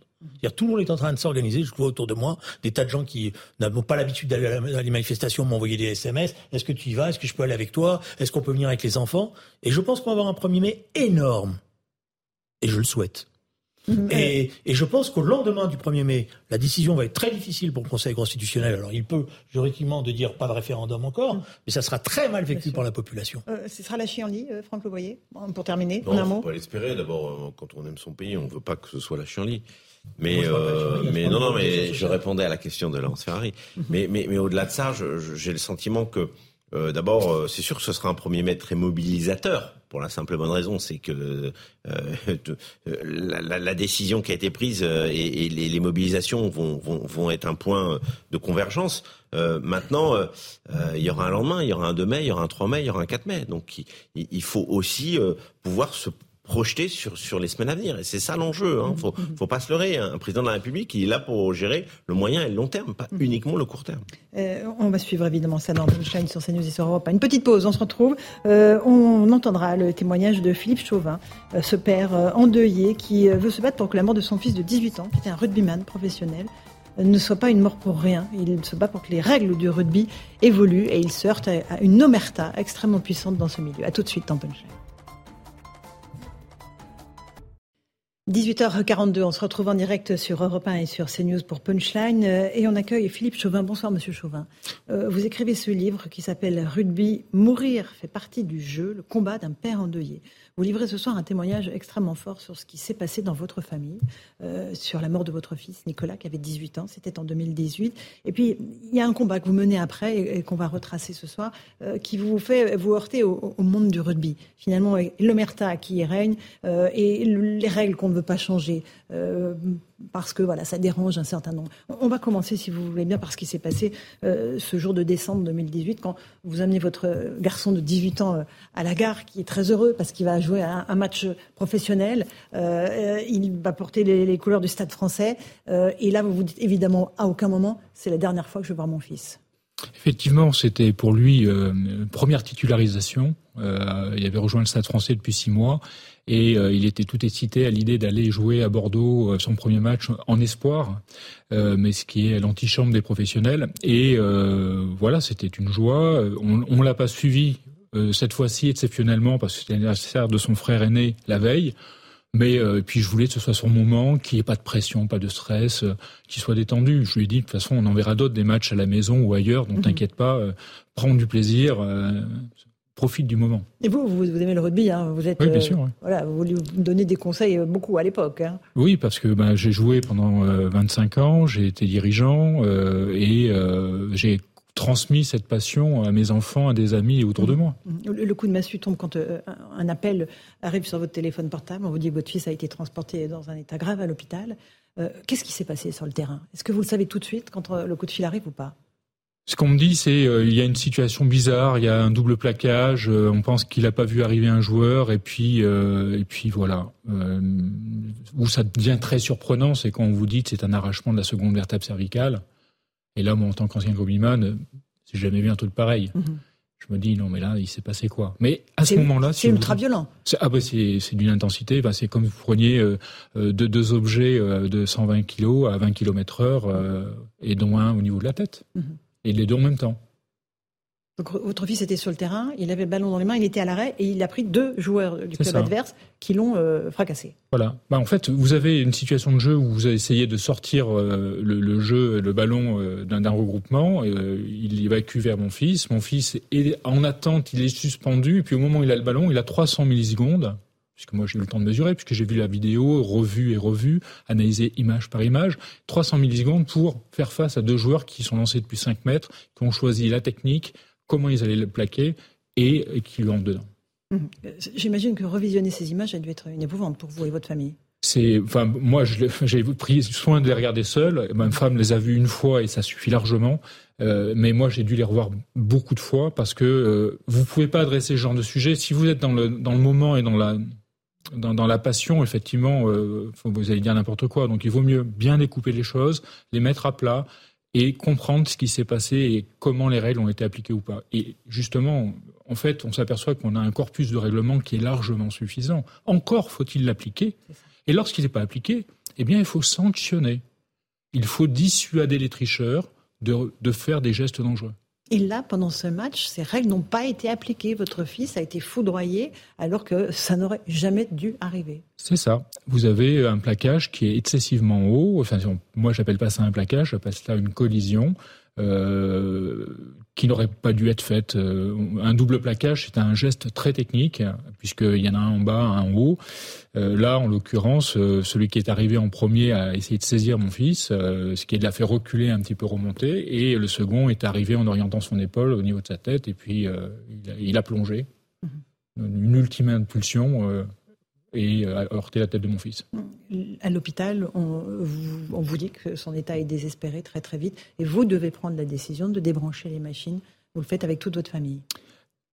Speaker 26: Tout le monde est en train de s'organiser. Je vois autour de moi des tas de gens qui n'ont pas l'habitude d'aller à les manifestations m'envoyer des SMS. Est-ce que tu y vas? Est-ce que je peux aller avec toi? Est-ce qu'on peut venir avec les enfants? Et je pense qu'on va avoir un 1er mai énorme. Et je le souhaite. Mm-hmm. Et, je pense qu'au lendemain du 1er mai, la décision va être très difficile pour le Conseil constitutionnel. Alors il peut juridiquement de dire pas de référendum encore, mm. mais ça sera très mal vécu par la population.
Speaker 1: Euh, ce sera lâché en lit, euh, Franck Levoyer, pour terminer,
Speaker 25: en
Speaker 1: un mot.
Speaker 25: On peut l'espérer. D'abord, euh, quand on aime son pays, on ne veut pas que ce soit lâché en lit. Mais, euh, mais non, non, mais je répondais à la question de Lance Ferrari. Mhm. mais, mais, mais au-delà de ça, j'ai le sentiment que, euh, d'abord, euh, c'est sûr que ce sera un premier mètre très mobilisateur. Pour la simple et bonne raison, c'est que la, décision qui a été prise et, les, mobilisations vont, vont, vont, être un point de convergence. maintenant, il y aura un lendemain, il y aura un 2 mai, il y aura un 3 mai, il y aura un 4 mai. Donc, il, il faut aussi pouvoir se projeté sur, sur les semaines à venir. Et c'est ça l'enjeu. Hein. Faut, faut pas se leurrer. Un président de la République, il est là pour gérer le moyen et le long terme, pas mm. uniquement le court terme.
Speaker 1: Euh, on va suivre évidemment ça dans Punchline sur CNews et sur Europe. Une petite pause, on se retrouve. Euh, on entendra le témoignage de Philippe Chauvin, euh, ce père endeuillé qui veut se battre pour que la mort de son fils de 18 ans, qui était un rugbyman professionnel, ne soit pas une mort pour rien. Il se bat pour que les règles du rugby évoluent et il se heurte à une omerta extrêmement puissante dans ce milieu. A tout de suite dans Punchline. 18h42, on se retrouve en direct sur Europe 1 et sur CNews pour Punchline euh, et on accueille Philippe Chauvin. Bonsoir Monsieur Chauvin. Euh, vous écrivez ce livre qui s'appelle Rugby, mourir fait partie du jeu, le combat d'un père endeuillé. Vous livrez ce soir un témoignage extrêmement fort sur ce qui s'est passé dans votre famille, euh, sur la mort de votre fils Nicolas qui avait 18 ans, c'était en 2018. Et puis il y a un combat que vous menez après et, qu'on va retracer ce soir, euh, qui vous fait vous heurter au, monde du rugby. Finalement, l'omerta qui y règne euh, et les règles qu'on ne veut pas changer parce que voilà, ça dérange un certain nombre. On va commencer, si vous voulez bien, par ce qui s'est passé euh, ce jour de décembre 2018, quand vous amenez votre garçon de 18 ans euh, à la gare, qui est très heureux parce qu'il va jouer un, match professionnel. Euh, il va porter les, couleurs du Stade français. et là, vous vous dites évidemment, à aucun moment, c'est la dernière fois que je vais voir mon fils.
Speaker 29: Effectivement, c'était pour lui euh, première titularisation. Il avait rejoint le Stade français depuis six mois et euh, il était tout excité à l'idée d'aller jouer à Bordeaux son premier match en espoir, mais ce qui est l'antichambre des professionnels. Et voilà, c'était une joie. On, on l'a pas suivi cette fois-ci exceptionnellement parce que c'était l'anniversaire de son frère aîné la veille. Mais euh, puis je voulais que ce soit son moment, qu'il n'y ait pas de pression, pas de stress, euh, qu'il soit détendu. Je lui ai dit de toute façon on en verra d'autres des matchs à la maison ou ailleurs, donc mhm. t'inquiète pas, euh, prends du plaisir, euh, profite du moment.
Speaker 1: Et vous, vous, aimez le rugby, hein vous êtes,
Speaker 29: oui, bien sûr.
Speaker 1: Voilà, vous lui donnez des conseils beaucoup à l'époque. Hein.
Speaker 29: Oui, parce que ben, j'ai joué pendant 25 ans, j'ai été dirigeant et j'ai transmis cette passion à mes enfants, à des amis autour de moi.
Speaker 1: Le coup de massue tombe quand euh, un appel arrive sur votre téléphone portable. On vous dit que votre fils a été transporté dans un état grave à l'hôpital. Euh, qu'est-ce qui s'est passé sur le terrain? Est-ce que vous le savez tout de suite quand euh, le coup de fil arrive ou pas?
Speaker 29: Ce qu'on me dit, c'est il y a une situation bizarre, il y a un double plaquage, on pense qu'il n'a pas vu arriver un joueur, et puis et puis voilà. où ça devient très surprenant, c'est quand on vous dit que c'est un arrachement de la seconde vertèbre cervicale. Et là, moi, en tant qu'ancien rugbyman, j'ai jamais vu un truc pareil. Mhm. Je me dis, non, mais là, il s'est passé quoi? Mais à ce moment-là...
Speaker 1: C'est ultra violent.
Speaker 29: Ah bah c'est d'une intensité. Bah, c'est comme vous preniez euh, euh, deux, objets euh, de 120 kg à 20 km heure, et dont un au niveau de la tête. Mhm. Et les deux en même temps.
Speaker 1: Donc votre fils était sur le terrain, il avait le ballon dans les mains, il était à l'arrêt et il a pris deux joueurs du club adverse qui l'ont euh, fracassé.
Speaker 29: Voilà. Bah, en fait, vous avez une situation de jeu où vous essayez de sortir euh, le, jeu, le ballon euh, d'un regroupement. il évacue vers mon fils. Mon fils est en attente, il est suspendu. Et puis au moment où il a le ballon, il a 300 millisecondes puisque moi j'ai eu le temps de mesurer, puisque j'ai vu la vidéo, revue et revue, analysée image par image, 300 millisecondes pour faire face à deux joueurs qui sont lancés depuis 5 mètres, qui ont choisi la technique, comment ils allaient le plaquer et, qui lui dedans.
Speaker 1: Hum. J'imagine que revisionner ces images a dû être une épouvante pour vous et votre famille.
Speaker 29: C'est, enfin, moi, j'ai pris soin de les regarder seul. Ma femme les a vues une fois et ça suffit largement. Euh, mais moi, j'ai dû les revoir beaucoup de fois parce que euh, vous pouvez pas adresser ce genre de sujet si vous êtes dans le dans le moment et dans la dans, dans la passion. Effectivement, euh, vous allez dire n'importe quoi. Donc, il vaut mieux bien découper les choses, les mettre à plat et comprendre ce qui s'est passé et comment les règles ont été appliquées ou pas. Et justement, en fait, on s'aperçoit qu'on a un corpus de règlement qui est largement suffisant. Encore faut-il l'appliquer. Et lorsqu'il n'est pas appliqué, eh bien, il faut sanctionner. Il faut dissuader les tricheurs de, de faire des gestes dangereux.
Speaker 1: Et là, pendant ce match, ces règles n'ont pas été appliquées. Votre fils a été foudroyé alors que ça n'aurait jamais dû arriver.
Speaker 29: C'est ça. Vous avez un plaquage qui est excessivement haut. Enfin, moi, j'appelle pas ça un plaquage, j'appelle ça une collision. Euh, qui n'aurait pas dû être faite. Euh, un double plaquage, c'est un geste très technique, puisqu'il y en a un en bas, un en haut. Euh, là, en l'occurrence, celui qui est arrivé en premier a essayé de saisir mon fils, ce qui l'a fait reculer un petit peu remonter, et le second est arrivé en orientant son épaule au niveau de sa tête, et puis il a, plongé. Mhm. Une ultime impulsion et a heurté la tête de mon fils.
Speaker 1: À l'hôpital, on, vous dit que son état est désespéré très très vite et vous devez prendre la décision de débrancher les machines. Vous le faites avec toute votre famille.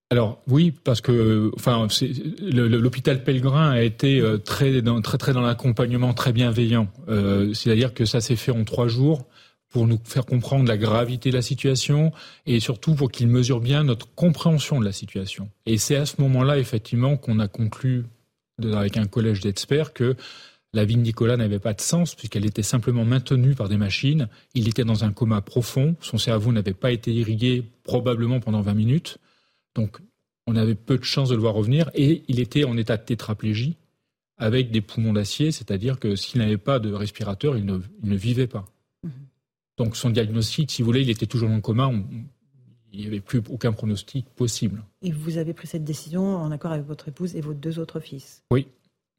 Speaker 29: Alors oui, parce que enfin l'hôpital Pellegrin a été euh, très dans, très très dans l'accompagnement très bienveillant. Euh, c'est-à-dire que ça s'est fait en trois jours pour nous faire comprendre la gravité de la situation et surtout pour qu'il mesure bien notre compréhension de la situation. Et c'est à ce moment-là effectivement qu'on a conclu avec un collège d'experts que la vie de Nicolas n'avait pas de sens puisqu'elle était simplement maintenue par des machines. Il était dans un coma profond. Son cerveau n'avait pas été irrigué probablement pendant 20 minutes. Donc, on avait peu de chances de le voir revenir. Et il était en état de tétraplégie avec des poumons d'acier, c'est-à-dire que s'il n'avait pas de respirateur, il ne, vivait pas. Mhm. Donc, son diagnostic, si vous voulez, il était toujours en coma. Il n'y avait plus aucun pronostic possible.
Speaker 1: Et vous avez pris cette décision en accord avec votre épouse et vos deux autres fils
Speaker 29: Oui.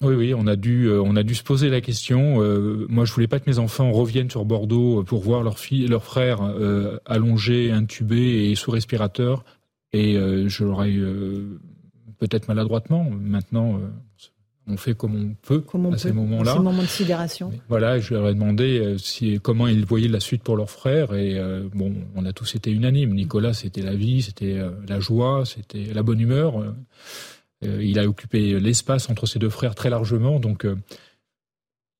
Speaker 29: Oui, oui, on a dû, euh, on a dû se poser la question. Euh, moi, je voulais pas que mes enfants reviennent sur Bordeaux pour voir leur fille, leur frère euh, allongé, intubé et sous respirateur. Et je l'aurais peut-être maladroitement. Maintenant, on fait comme on peut à ces moments-là.
Speaker 1: Ces moments de sidération.
Speaker 29: voilà, je leur ai demandé si, comment ils voyaient la suite pour leur frère. Et bon, on a tous été unanimes. Nicolas, c'était la vie, c'était la joie, c'était la bonne humeur. Euh, il a occupé l'espace entre ses deux frères très largement, donc euh,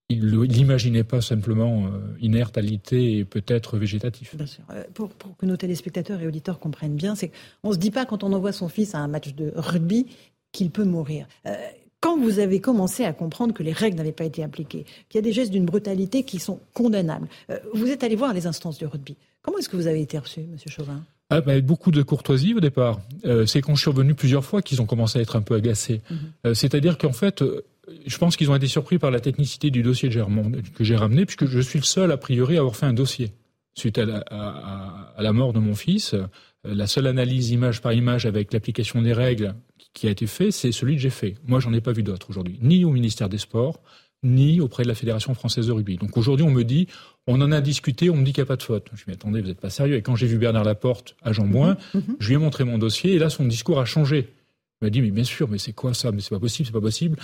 Speaker 29: il n'imaginait pas simplement euh, inertalité et peut-être végétatif.
Speaker 1: Bien sûr. Euh, pour, que nos téléspectateurs et auditeurs comprennent bien, c'est qu'on ne se dit pas quand on envoie son fils à un match de rugby qu'il peut mourir. Euh, quand vous avez commencé à comprendre que les règles n'avaient pas été appliquées, qu'il y a des gestes d'une brutalité qui sont condamnables, vous êtes allé voir les instances du rugby. Comment est-ce que vous avez été reçu, Monsieur Chauvin?
Speaker 29: Ah, bah, beaucoup de courtoisie au départ. c'est quand je suis revenu plusieurs fois qu'ils ont commencé à être un peu agacés. Mhm. C'est-à-dire qu'en fait, je pense qu'ils ont été surpris par la technicité du dossier que j'ai ramené, puisque je suis le seul, a priori, à avoir fait un dossier. Suite à la, mort de mon fils, euh, la seule analyse image par image avec l'application des règles qui a été fait, c'est celui que j'ai fait. Moi, j'en ai pas vu d'autres aujourd'hui, ni au ministère des Sports, ni auprès de la Fédération française de rugby. Donc aujourd'hui, on me dit, on en a discuté, on me dit qu'il n'y a pas de faute. Je me dis, attendez, vous n'êtes pas sérieux. Et quand j'ai vu Bernard Laporte à Jean Bouin, mhm. Mhm. je lui ai montré mon dossier, et là, son discours a changé. Il m'a dit, mais bien sûr, mais c'est quoi ça? Mais c'est pas possible, c'est pas possible.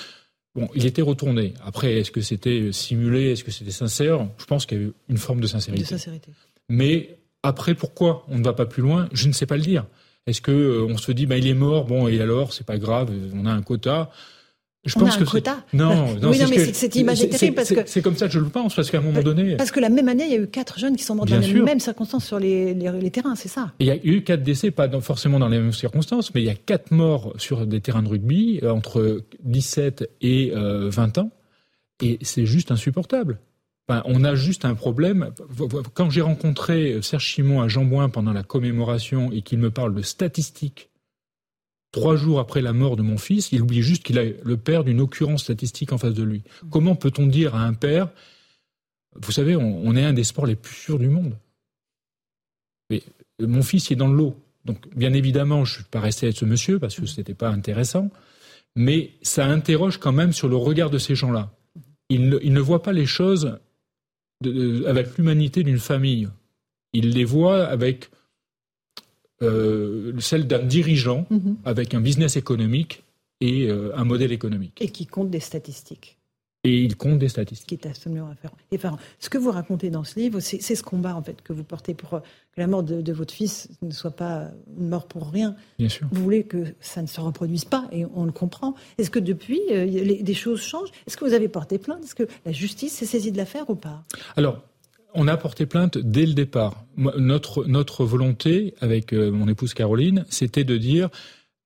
Speaker 29: Bon, il était retourné. Après, est-ce que c'était simulé? Est-ce que c'était sincère? Je pense qu'il y a eu une forme de sincérité.
Speaker 1: De sincérité.
Speaker 29: Mais après, pourquoi on ne va pas plus loin? Je ne sais pas le dire. Est-ce que euh, on se dit, bah, il est mort, bon, et alors, c'est pas grave, on a un quota
Speaker 1: je pense a un que quota.
Speaker 29: Non,
Speaker 1: non, oui, non mais cette image est terrible parce que
Speaker 29: c'est comme ça que je le pense parce qu'à un moment donné.
Speaker 1: Parce que la même année, il y a eu quatre jeunes qui sont morts dans les mêmes circonstances sur les, les, terrains, c'est ça?
Speaker 29: il y a eu quatre décès, pas forcément dans les mêmes circonstances, mais il y a quatre morts sur des terrains de rugby euh, entre 17 et 20 euh, ans, et c'est juste insupportable. Enfin, on a juste un problème. Quand j'ai rencontré Serge Chimon à Jambouin pendant la commémoration et qu'il me parle de statistiques trois jours après la mort de mon fils, il oublie juste qu'il a le père d'une occurrence statistique en face de lui. Comment peut-on dire à un père, vous savez, on, est un des sports les plus sûrs du monde. Mais mon fils est dans l'eau. Donc, bien évidemment, je ne suis pas resté avec ce monsieur parce que ce n'était pas intéressant. Mais ça interroge quand même sur le regard de ces gens-là. Ils ne, voient pas les choses avec l'humanité d'une famille. Ils les voient avec euh, celle d'un dirigeant mhm. avec un business économique et euh, un modèle économique.
Speaker 1: Et qui compte des statistiques.
Speaker 29: Et il compte des statistiques.
Speaker 1: Qui est absolument Ce que vous racontez dans ce livre, c'est ce combat en fait que vous portez pour que la mort de, votre fils ne soit pas une mort pour rien.
Speaker 29: Bien sûr.
Speaker 1: Vous voulez que ça ne se reproduise pas et on le comprend. Est-ce que depuis, euh, des choses changent? Est-ce que vous avez porté plainte? Est-ce que la justice s'est saisie de l'affaire ou pas?
Speaker 29: Alors, on a porté plainte dès le départ. Notre, notre volonté, avec euh, mon épouse Caroline, c'était de dire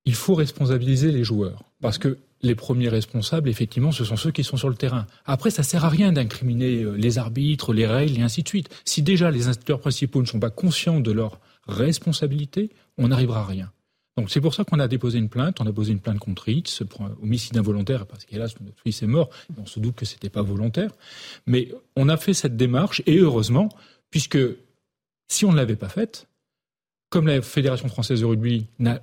Speaker 29: il faut responsabiliser les joueurs. Parce que les premiers responsables, effectivement, ce sont ceux qui sont sur le terrain. Après, ça sert à rien d'incriminer euh, les arbitres, les règles et ainsi de suite. Si déjà les instituteurs principaux ne sont pas conscients de leur responsabilité, on n'arrivera à rien. Donc c'est pour ça qu'on a déposé une plainte. On a posé une plainte contre X pour homicide involontaire parce qu'hélas notre fils est mort. On se doute que c'était pas volontaire. Mais on a fait cette démarche et heureusement, puisque si on ne l'avait pas faite, comme la Fédération française de rugby n'a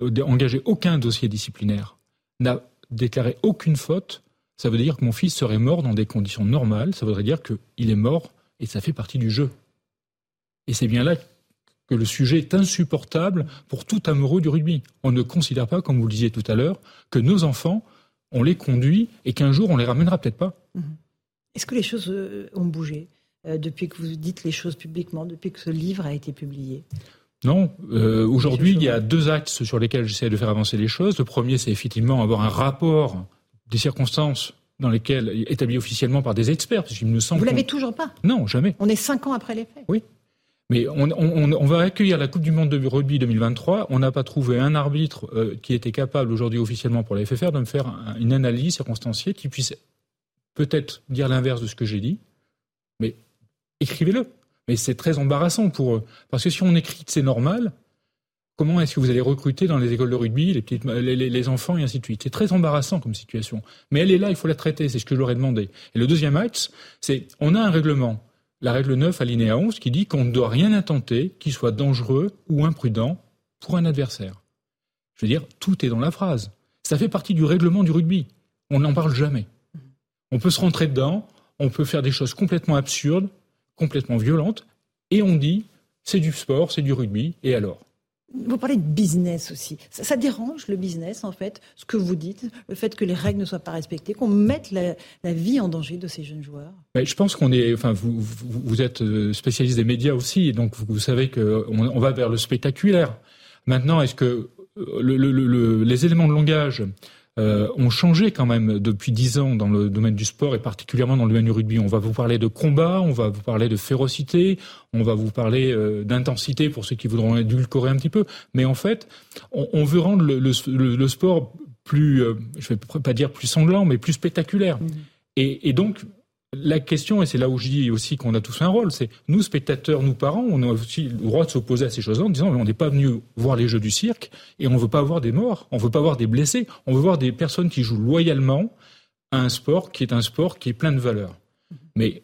Speaker 29: engagé aucun dossier disciplinaire, n'a déclaré aucune faute, ça veut dire que mon fils serait mort dans des conditions normales. Ça voudrait dire qu'il est mort et ça fait partie du jeu. Et c'est bien là que le sujet est insupportable pour tout amoureux du rugby. On ne considère pas, comme vous le disiez tout à l'heure, que nos enfants, on les conduit et qu'un jour on les ramènera peut-être pas. Mhm.
Speaker 1: Est-ce que les choses euh, ont bougé euh, depuis que vous dites les choses publiquement, depuis que ce livre a été publié?
Speaker 29: Non, euh, aujourd'hui il y a deux axes sur lesquels j'essaie de faire avancer les choses. Le premier, c'est effectivement avoir un rapport des circonstances dans lesquelles établi officiellement par des experts. Parce me semble
Speaker 1: Vous l'avez toujours pas
Speaker 29: Non, jamais.
Speaker 1: On est cinq ans après les faits.
Speaker 29: Oui, mais on, va accueillir la Coupe du Monde de rugby 2023. On n'a pas trouvé un arbitre euh, qui était capable aujourd'hui officiellement pour la FFR de me faire une analyse circonstanciée qui puisse peut-être dire l'inverse de ce que j'ai dit. Mais écrivez-le. Mais c'est très embarrassant pour eux. Parce que si on écrit c'est normal, comment est-ce que vous allez recruter dans les écoles de rugby les, les, enfants et ainsi de suite? C'est très embarrassant comme situation. Mais elle est là, il faut la traiter, c'est ce que je leur ai demandé. Et le deuxième axe, c'est on a un règlement la règle 9, alinéa 11, qui dit qu'on ne doit rien intenter qui soit dangereux ou imprudent pour un adversaire. Je veux dire, tout est dans la phrase. Ça fait partie du règlement du rugby. On n'en parle jamais. On peut se rentrer dedans, on peut faire des choses complètement absurdes, complètement violentes, et on dit, c'est du sport, c'est du rugby, et alors?
Speaker 1: Vous parlez de business aussi. Ça, dérange le business, en fait, ce que vous dites, le fait que les règles ne soient pas respectées, qu'on mette la, vie en danger de ces jeunes joueurs?
Speaker 29: Je pense qu'on est. Enfin, vous, vous, êtes euh, spécialiste des médias aussi, donc vous, savez qu'on on va vers le spectaculaire. Maintenant, est-ce que euh, le, les éléments de langage euh, ont changé quand même depuis dix ans dans le domaine du sport et particulièrement dans le domaine du rugby. On va vous parler de combat, on va vous parler de férocité, on va vous parler euh, d'intensité pour ceux qui voudront édulcorer un petit peu. Mais en fait, on, on veut rendre le, le, le sport plus, euh, je vais pas dire plus sanglant, mais plus spectaculaire. Mmh. Et, et, donc, la question, et c'est là où je dis aussi qu'on a tous un rôle, c'est nous, spectateurs, nous, parents, on a aussi le droit de s'opposer à ces choses-là en disant, mais on n'est pas venu voir les jeux du cirque et on ne veut pas avoir des morts, on ne veut pas avoir des blessés, on veut voir des personnes qui jouent loyalement à un sport qui est un sport qui est plein de valeurs. Mais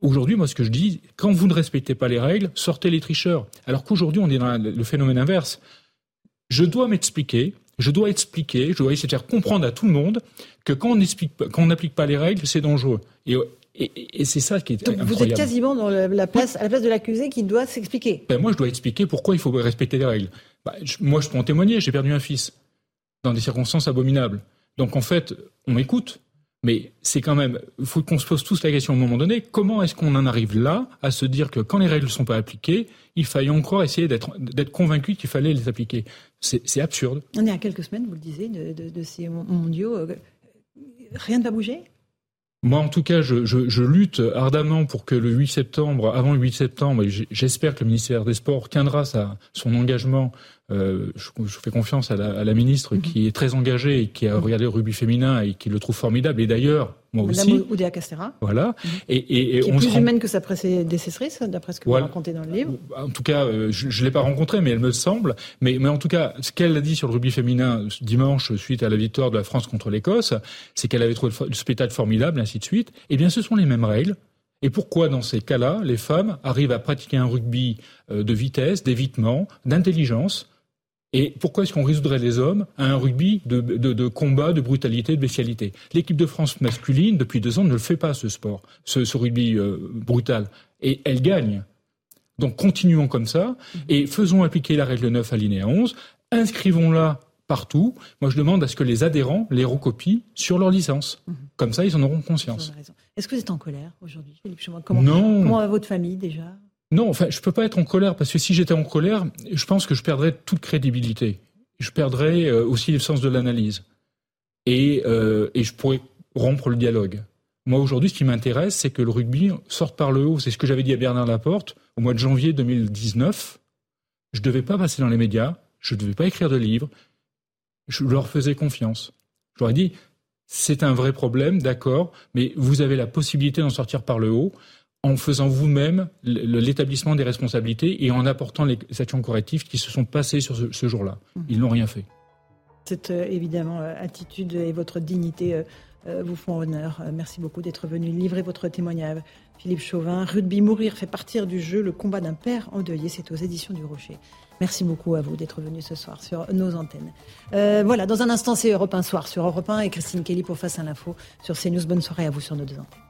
Speaker 29: aujourd'hui, moi, ce que je dis, quand vous ne respectez pas les règles, sortez les tricheurs. Alors qu'aujourd'hui, on est dans le phénomène inverse. Je dois m'expliquer, je dois expliquer, je dois essayer de faire comprendre à tout le monde que quand on n'applique pas les règles, c'est dangereux. Et, et, c'est ça qui est Donc
Speaker 1: Vous êtes quasiment dans la place, à la place de l'accusé qui doit s'expliquer.
Speaker 29: Ben moi, je dois expliquer pourquoi il faut respecter les règles. Ben, moi, je peux en témoigner. J'ai perdu un fils dans des circonstances abominables. Donc, en fait, on m'écoute. Mais c'est quand même, il faut qu'on se pose tous la question à un moment donné, comment est-ce qu'on en arrive là à se dire que quand les règles ne sont pas appliquées, il faille encore essayer d'être convaincu qu'il fallait les appliquer C'est absurde.
Speaker 1: On est à quelques semaines, vous le disiez, de, de, de ces mondiaux. Rien ne va bouger?
Speaker 29: Moi, en tout cas, je, je, je, lutte ardemment pour que le 8 septembre, avant le 8 septembre, j'espère que le ministère des Sports tiendra sa, son engagement euh, je, je, fais confiance à la, à la ministre -hmm. qui est très engagée et qui a regardé le rugby féminin et qui le trouve formidable. Et d'ailleurs, moi
Speaker 1: Madame
Speaker 29: aussi.
Speaker 1: Oudéa Castera.
Speaker 29: Voilà. -hmm. et, et, et
Speaker 1: qui est
Speaker 29: on
Speaker 1: plus
Speaker 29: se
Speaker 1: humaine rend... que sa prédécessrice, d'après ce que voilà. vous racontez dans le livre.
Speaker 29: En tout cas, euh, je ne l'ai pas rencontrée, mais elle me semble. Mais, mais en tout cas, ce qu'elle a dit sur le rugby féminin dimanche, suite à la victoire de la France contre l'Écosse, c'est qu'elle avait trouvé le spectacle formidable, ainsi de suite. Eh bien, ce sont les mêmes règles. Et pourquoi, dans ces cas-là, les femmes arrivent à pratiquer un rugby euh, de vitesse, d'évitement, d'intelligence et pourquoi est-ce qu'on résoudrait les hommes à un rugby de, de, de, combat, de brutalité, de bestialité? L'équipe de France masculine, depuis deux ans, ne le fait pas, ce sport, ce, ce rugby euh, brutal. Et elle gagne. Donc continuons comme ça et faisons appliquer la règle 9 alinéa 11, inscrivons-la partout. Moi, je demande à ce que les adhérents les recopient sur leur licence. Mmh. Comme ça, ils en auront conscience.
Speaker 1: Est-ce que vous êtes en colère aujourd'hui, Philippe comment, non. Comment va votre famille déjà?
Speaker 29: Non, enfin, je peux pas être en colère parce que si j'étais en colère, je pense que je perdrais toute crédibilité. Je perdrais euh, aussi le sens de l'analyse et, euh, et je pourrais rompre le dialogue. Moi, aujourd'hui, ce qui m'intéresse, c'est que le rugby sorte par le haut. C'est ce que j'avais dit à Bernard Laporte au mois de janvier 2019. Je ne devais pas passer dans les médias, je ne devais pas écrire de livres. Je leur faisais confiance. Je leur ai dit, c'est un vrai problème, d'accord, mais vous avez la possibilité d'en sortir par le haut en faisant vous-même l'établissement des responsabilités et en apportant les actions correctives qui se sont passées sur ce, ce jour-là. Mmh. Ils n'ont rien fait.
Speaker 1: Cette euh, évidemment euh, attitude et votre dignité euh, vous font honneur. Merci beaucoup d'être venu livrer votre témoignage. Philippe Chauvin, Rugby Mourir fait partir du jeu le combat d'un père endeuillé. C'est aux éditions du Rocher. Merci beaucoup à vous d'être venu ce soir sur nos antennes. Euh, voilà, dans un instant, c'est Europe 1 Soir sur Europe 1 et Christine Kelly pour Face à l'info sur CNews. Bonne soirée à vous sur nos deux antennes.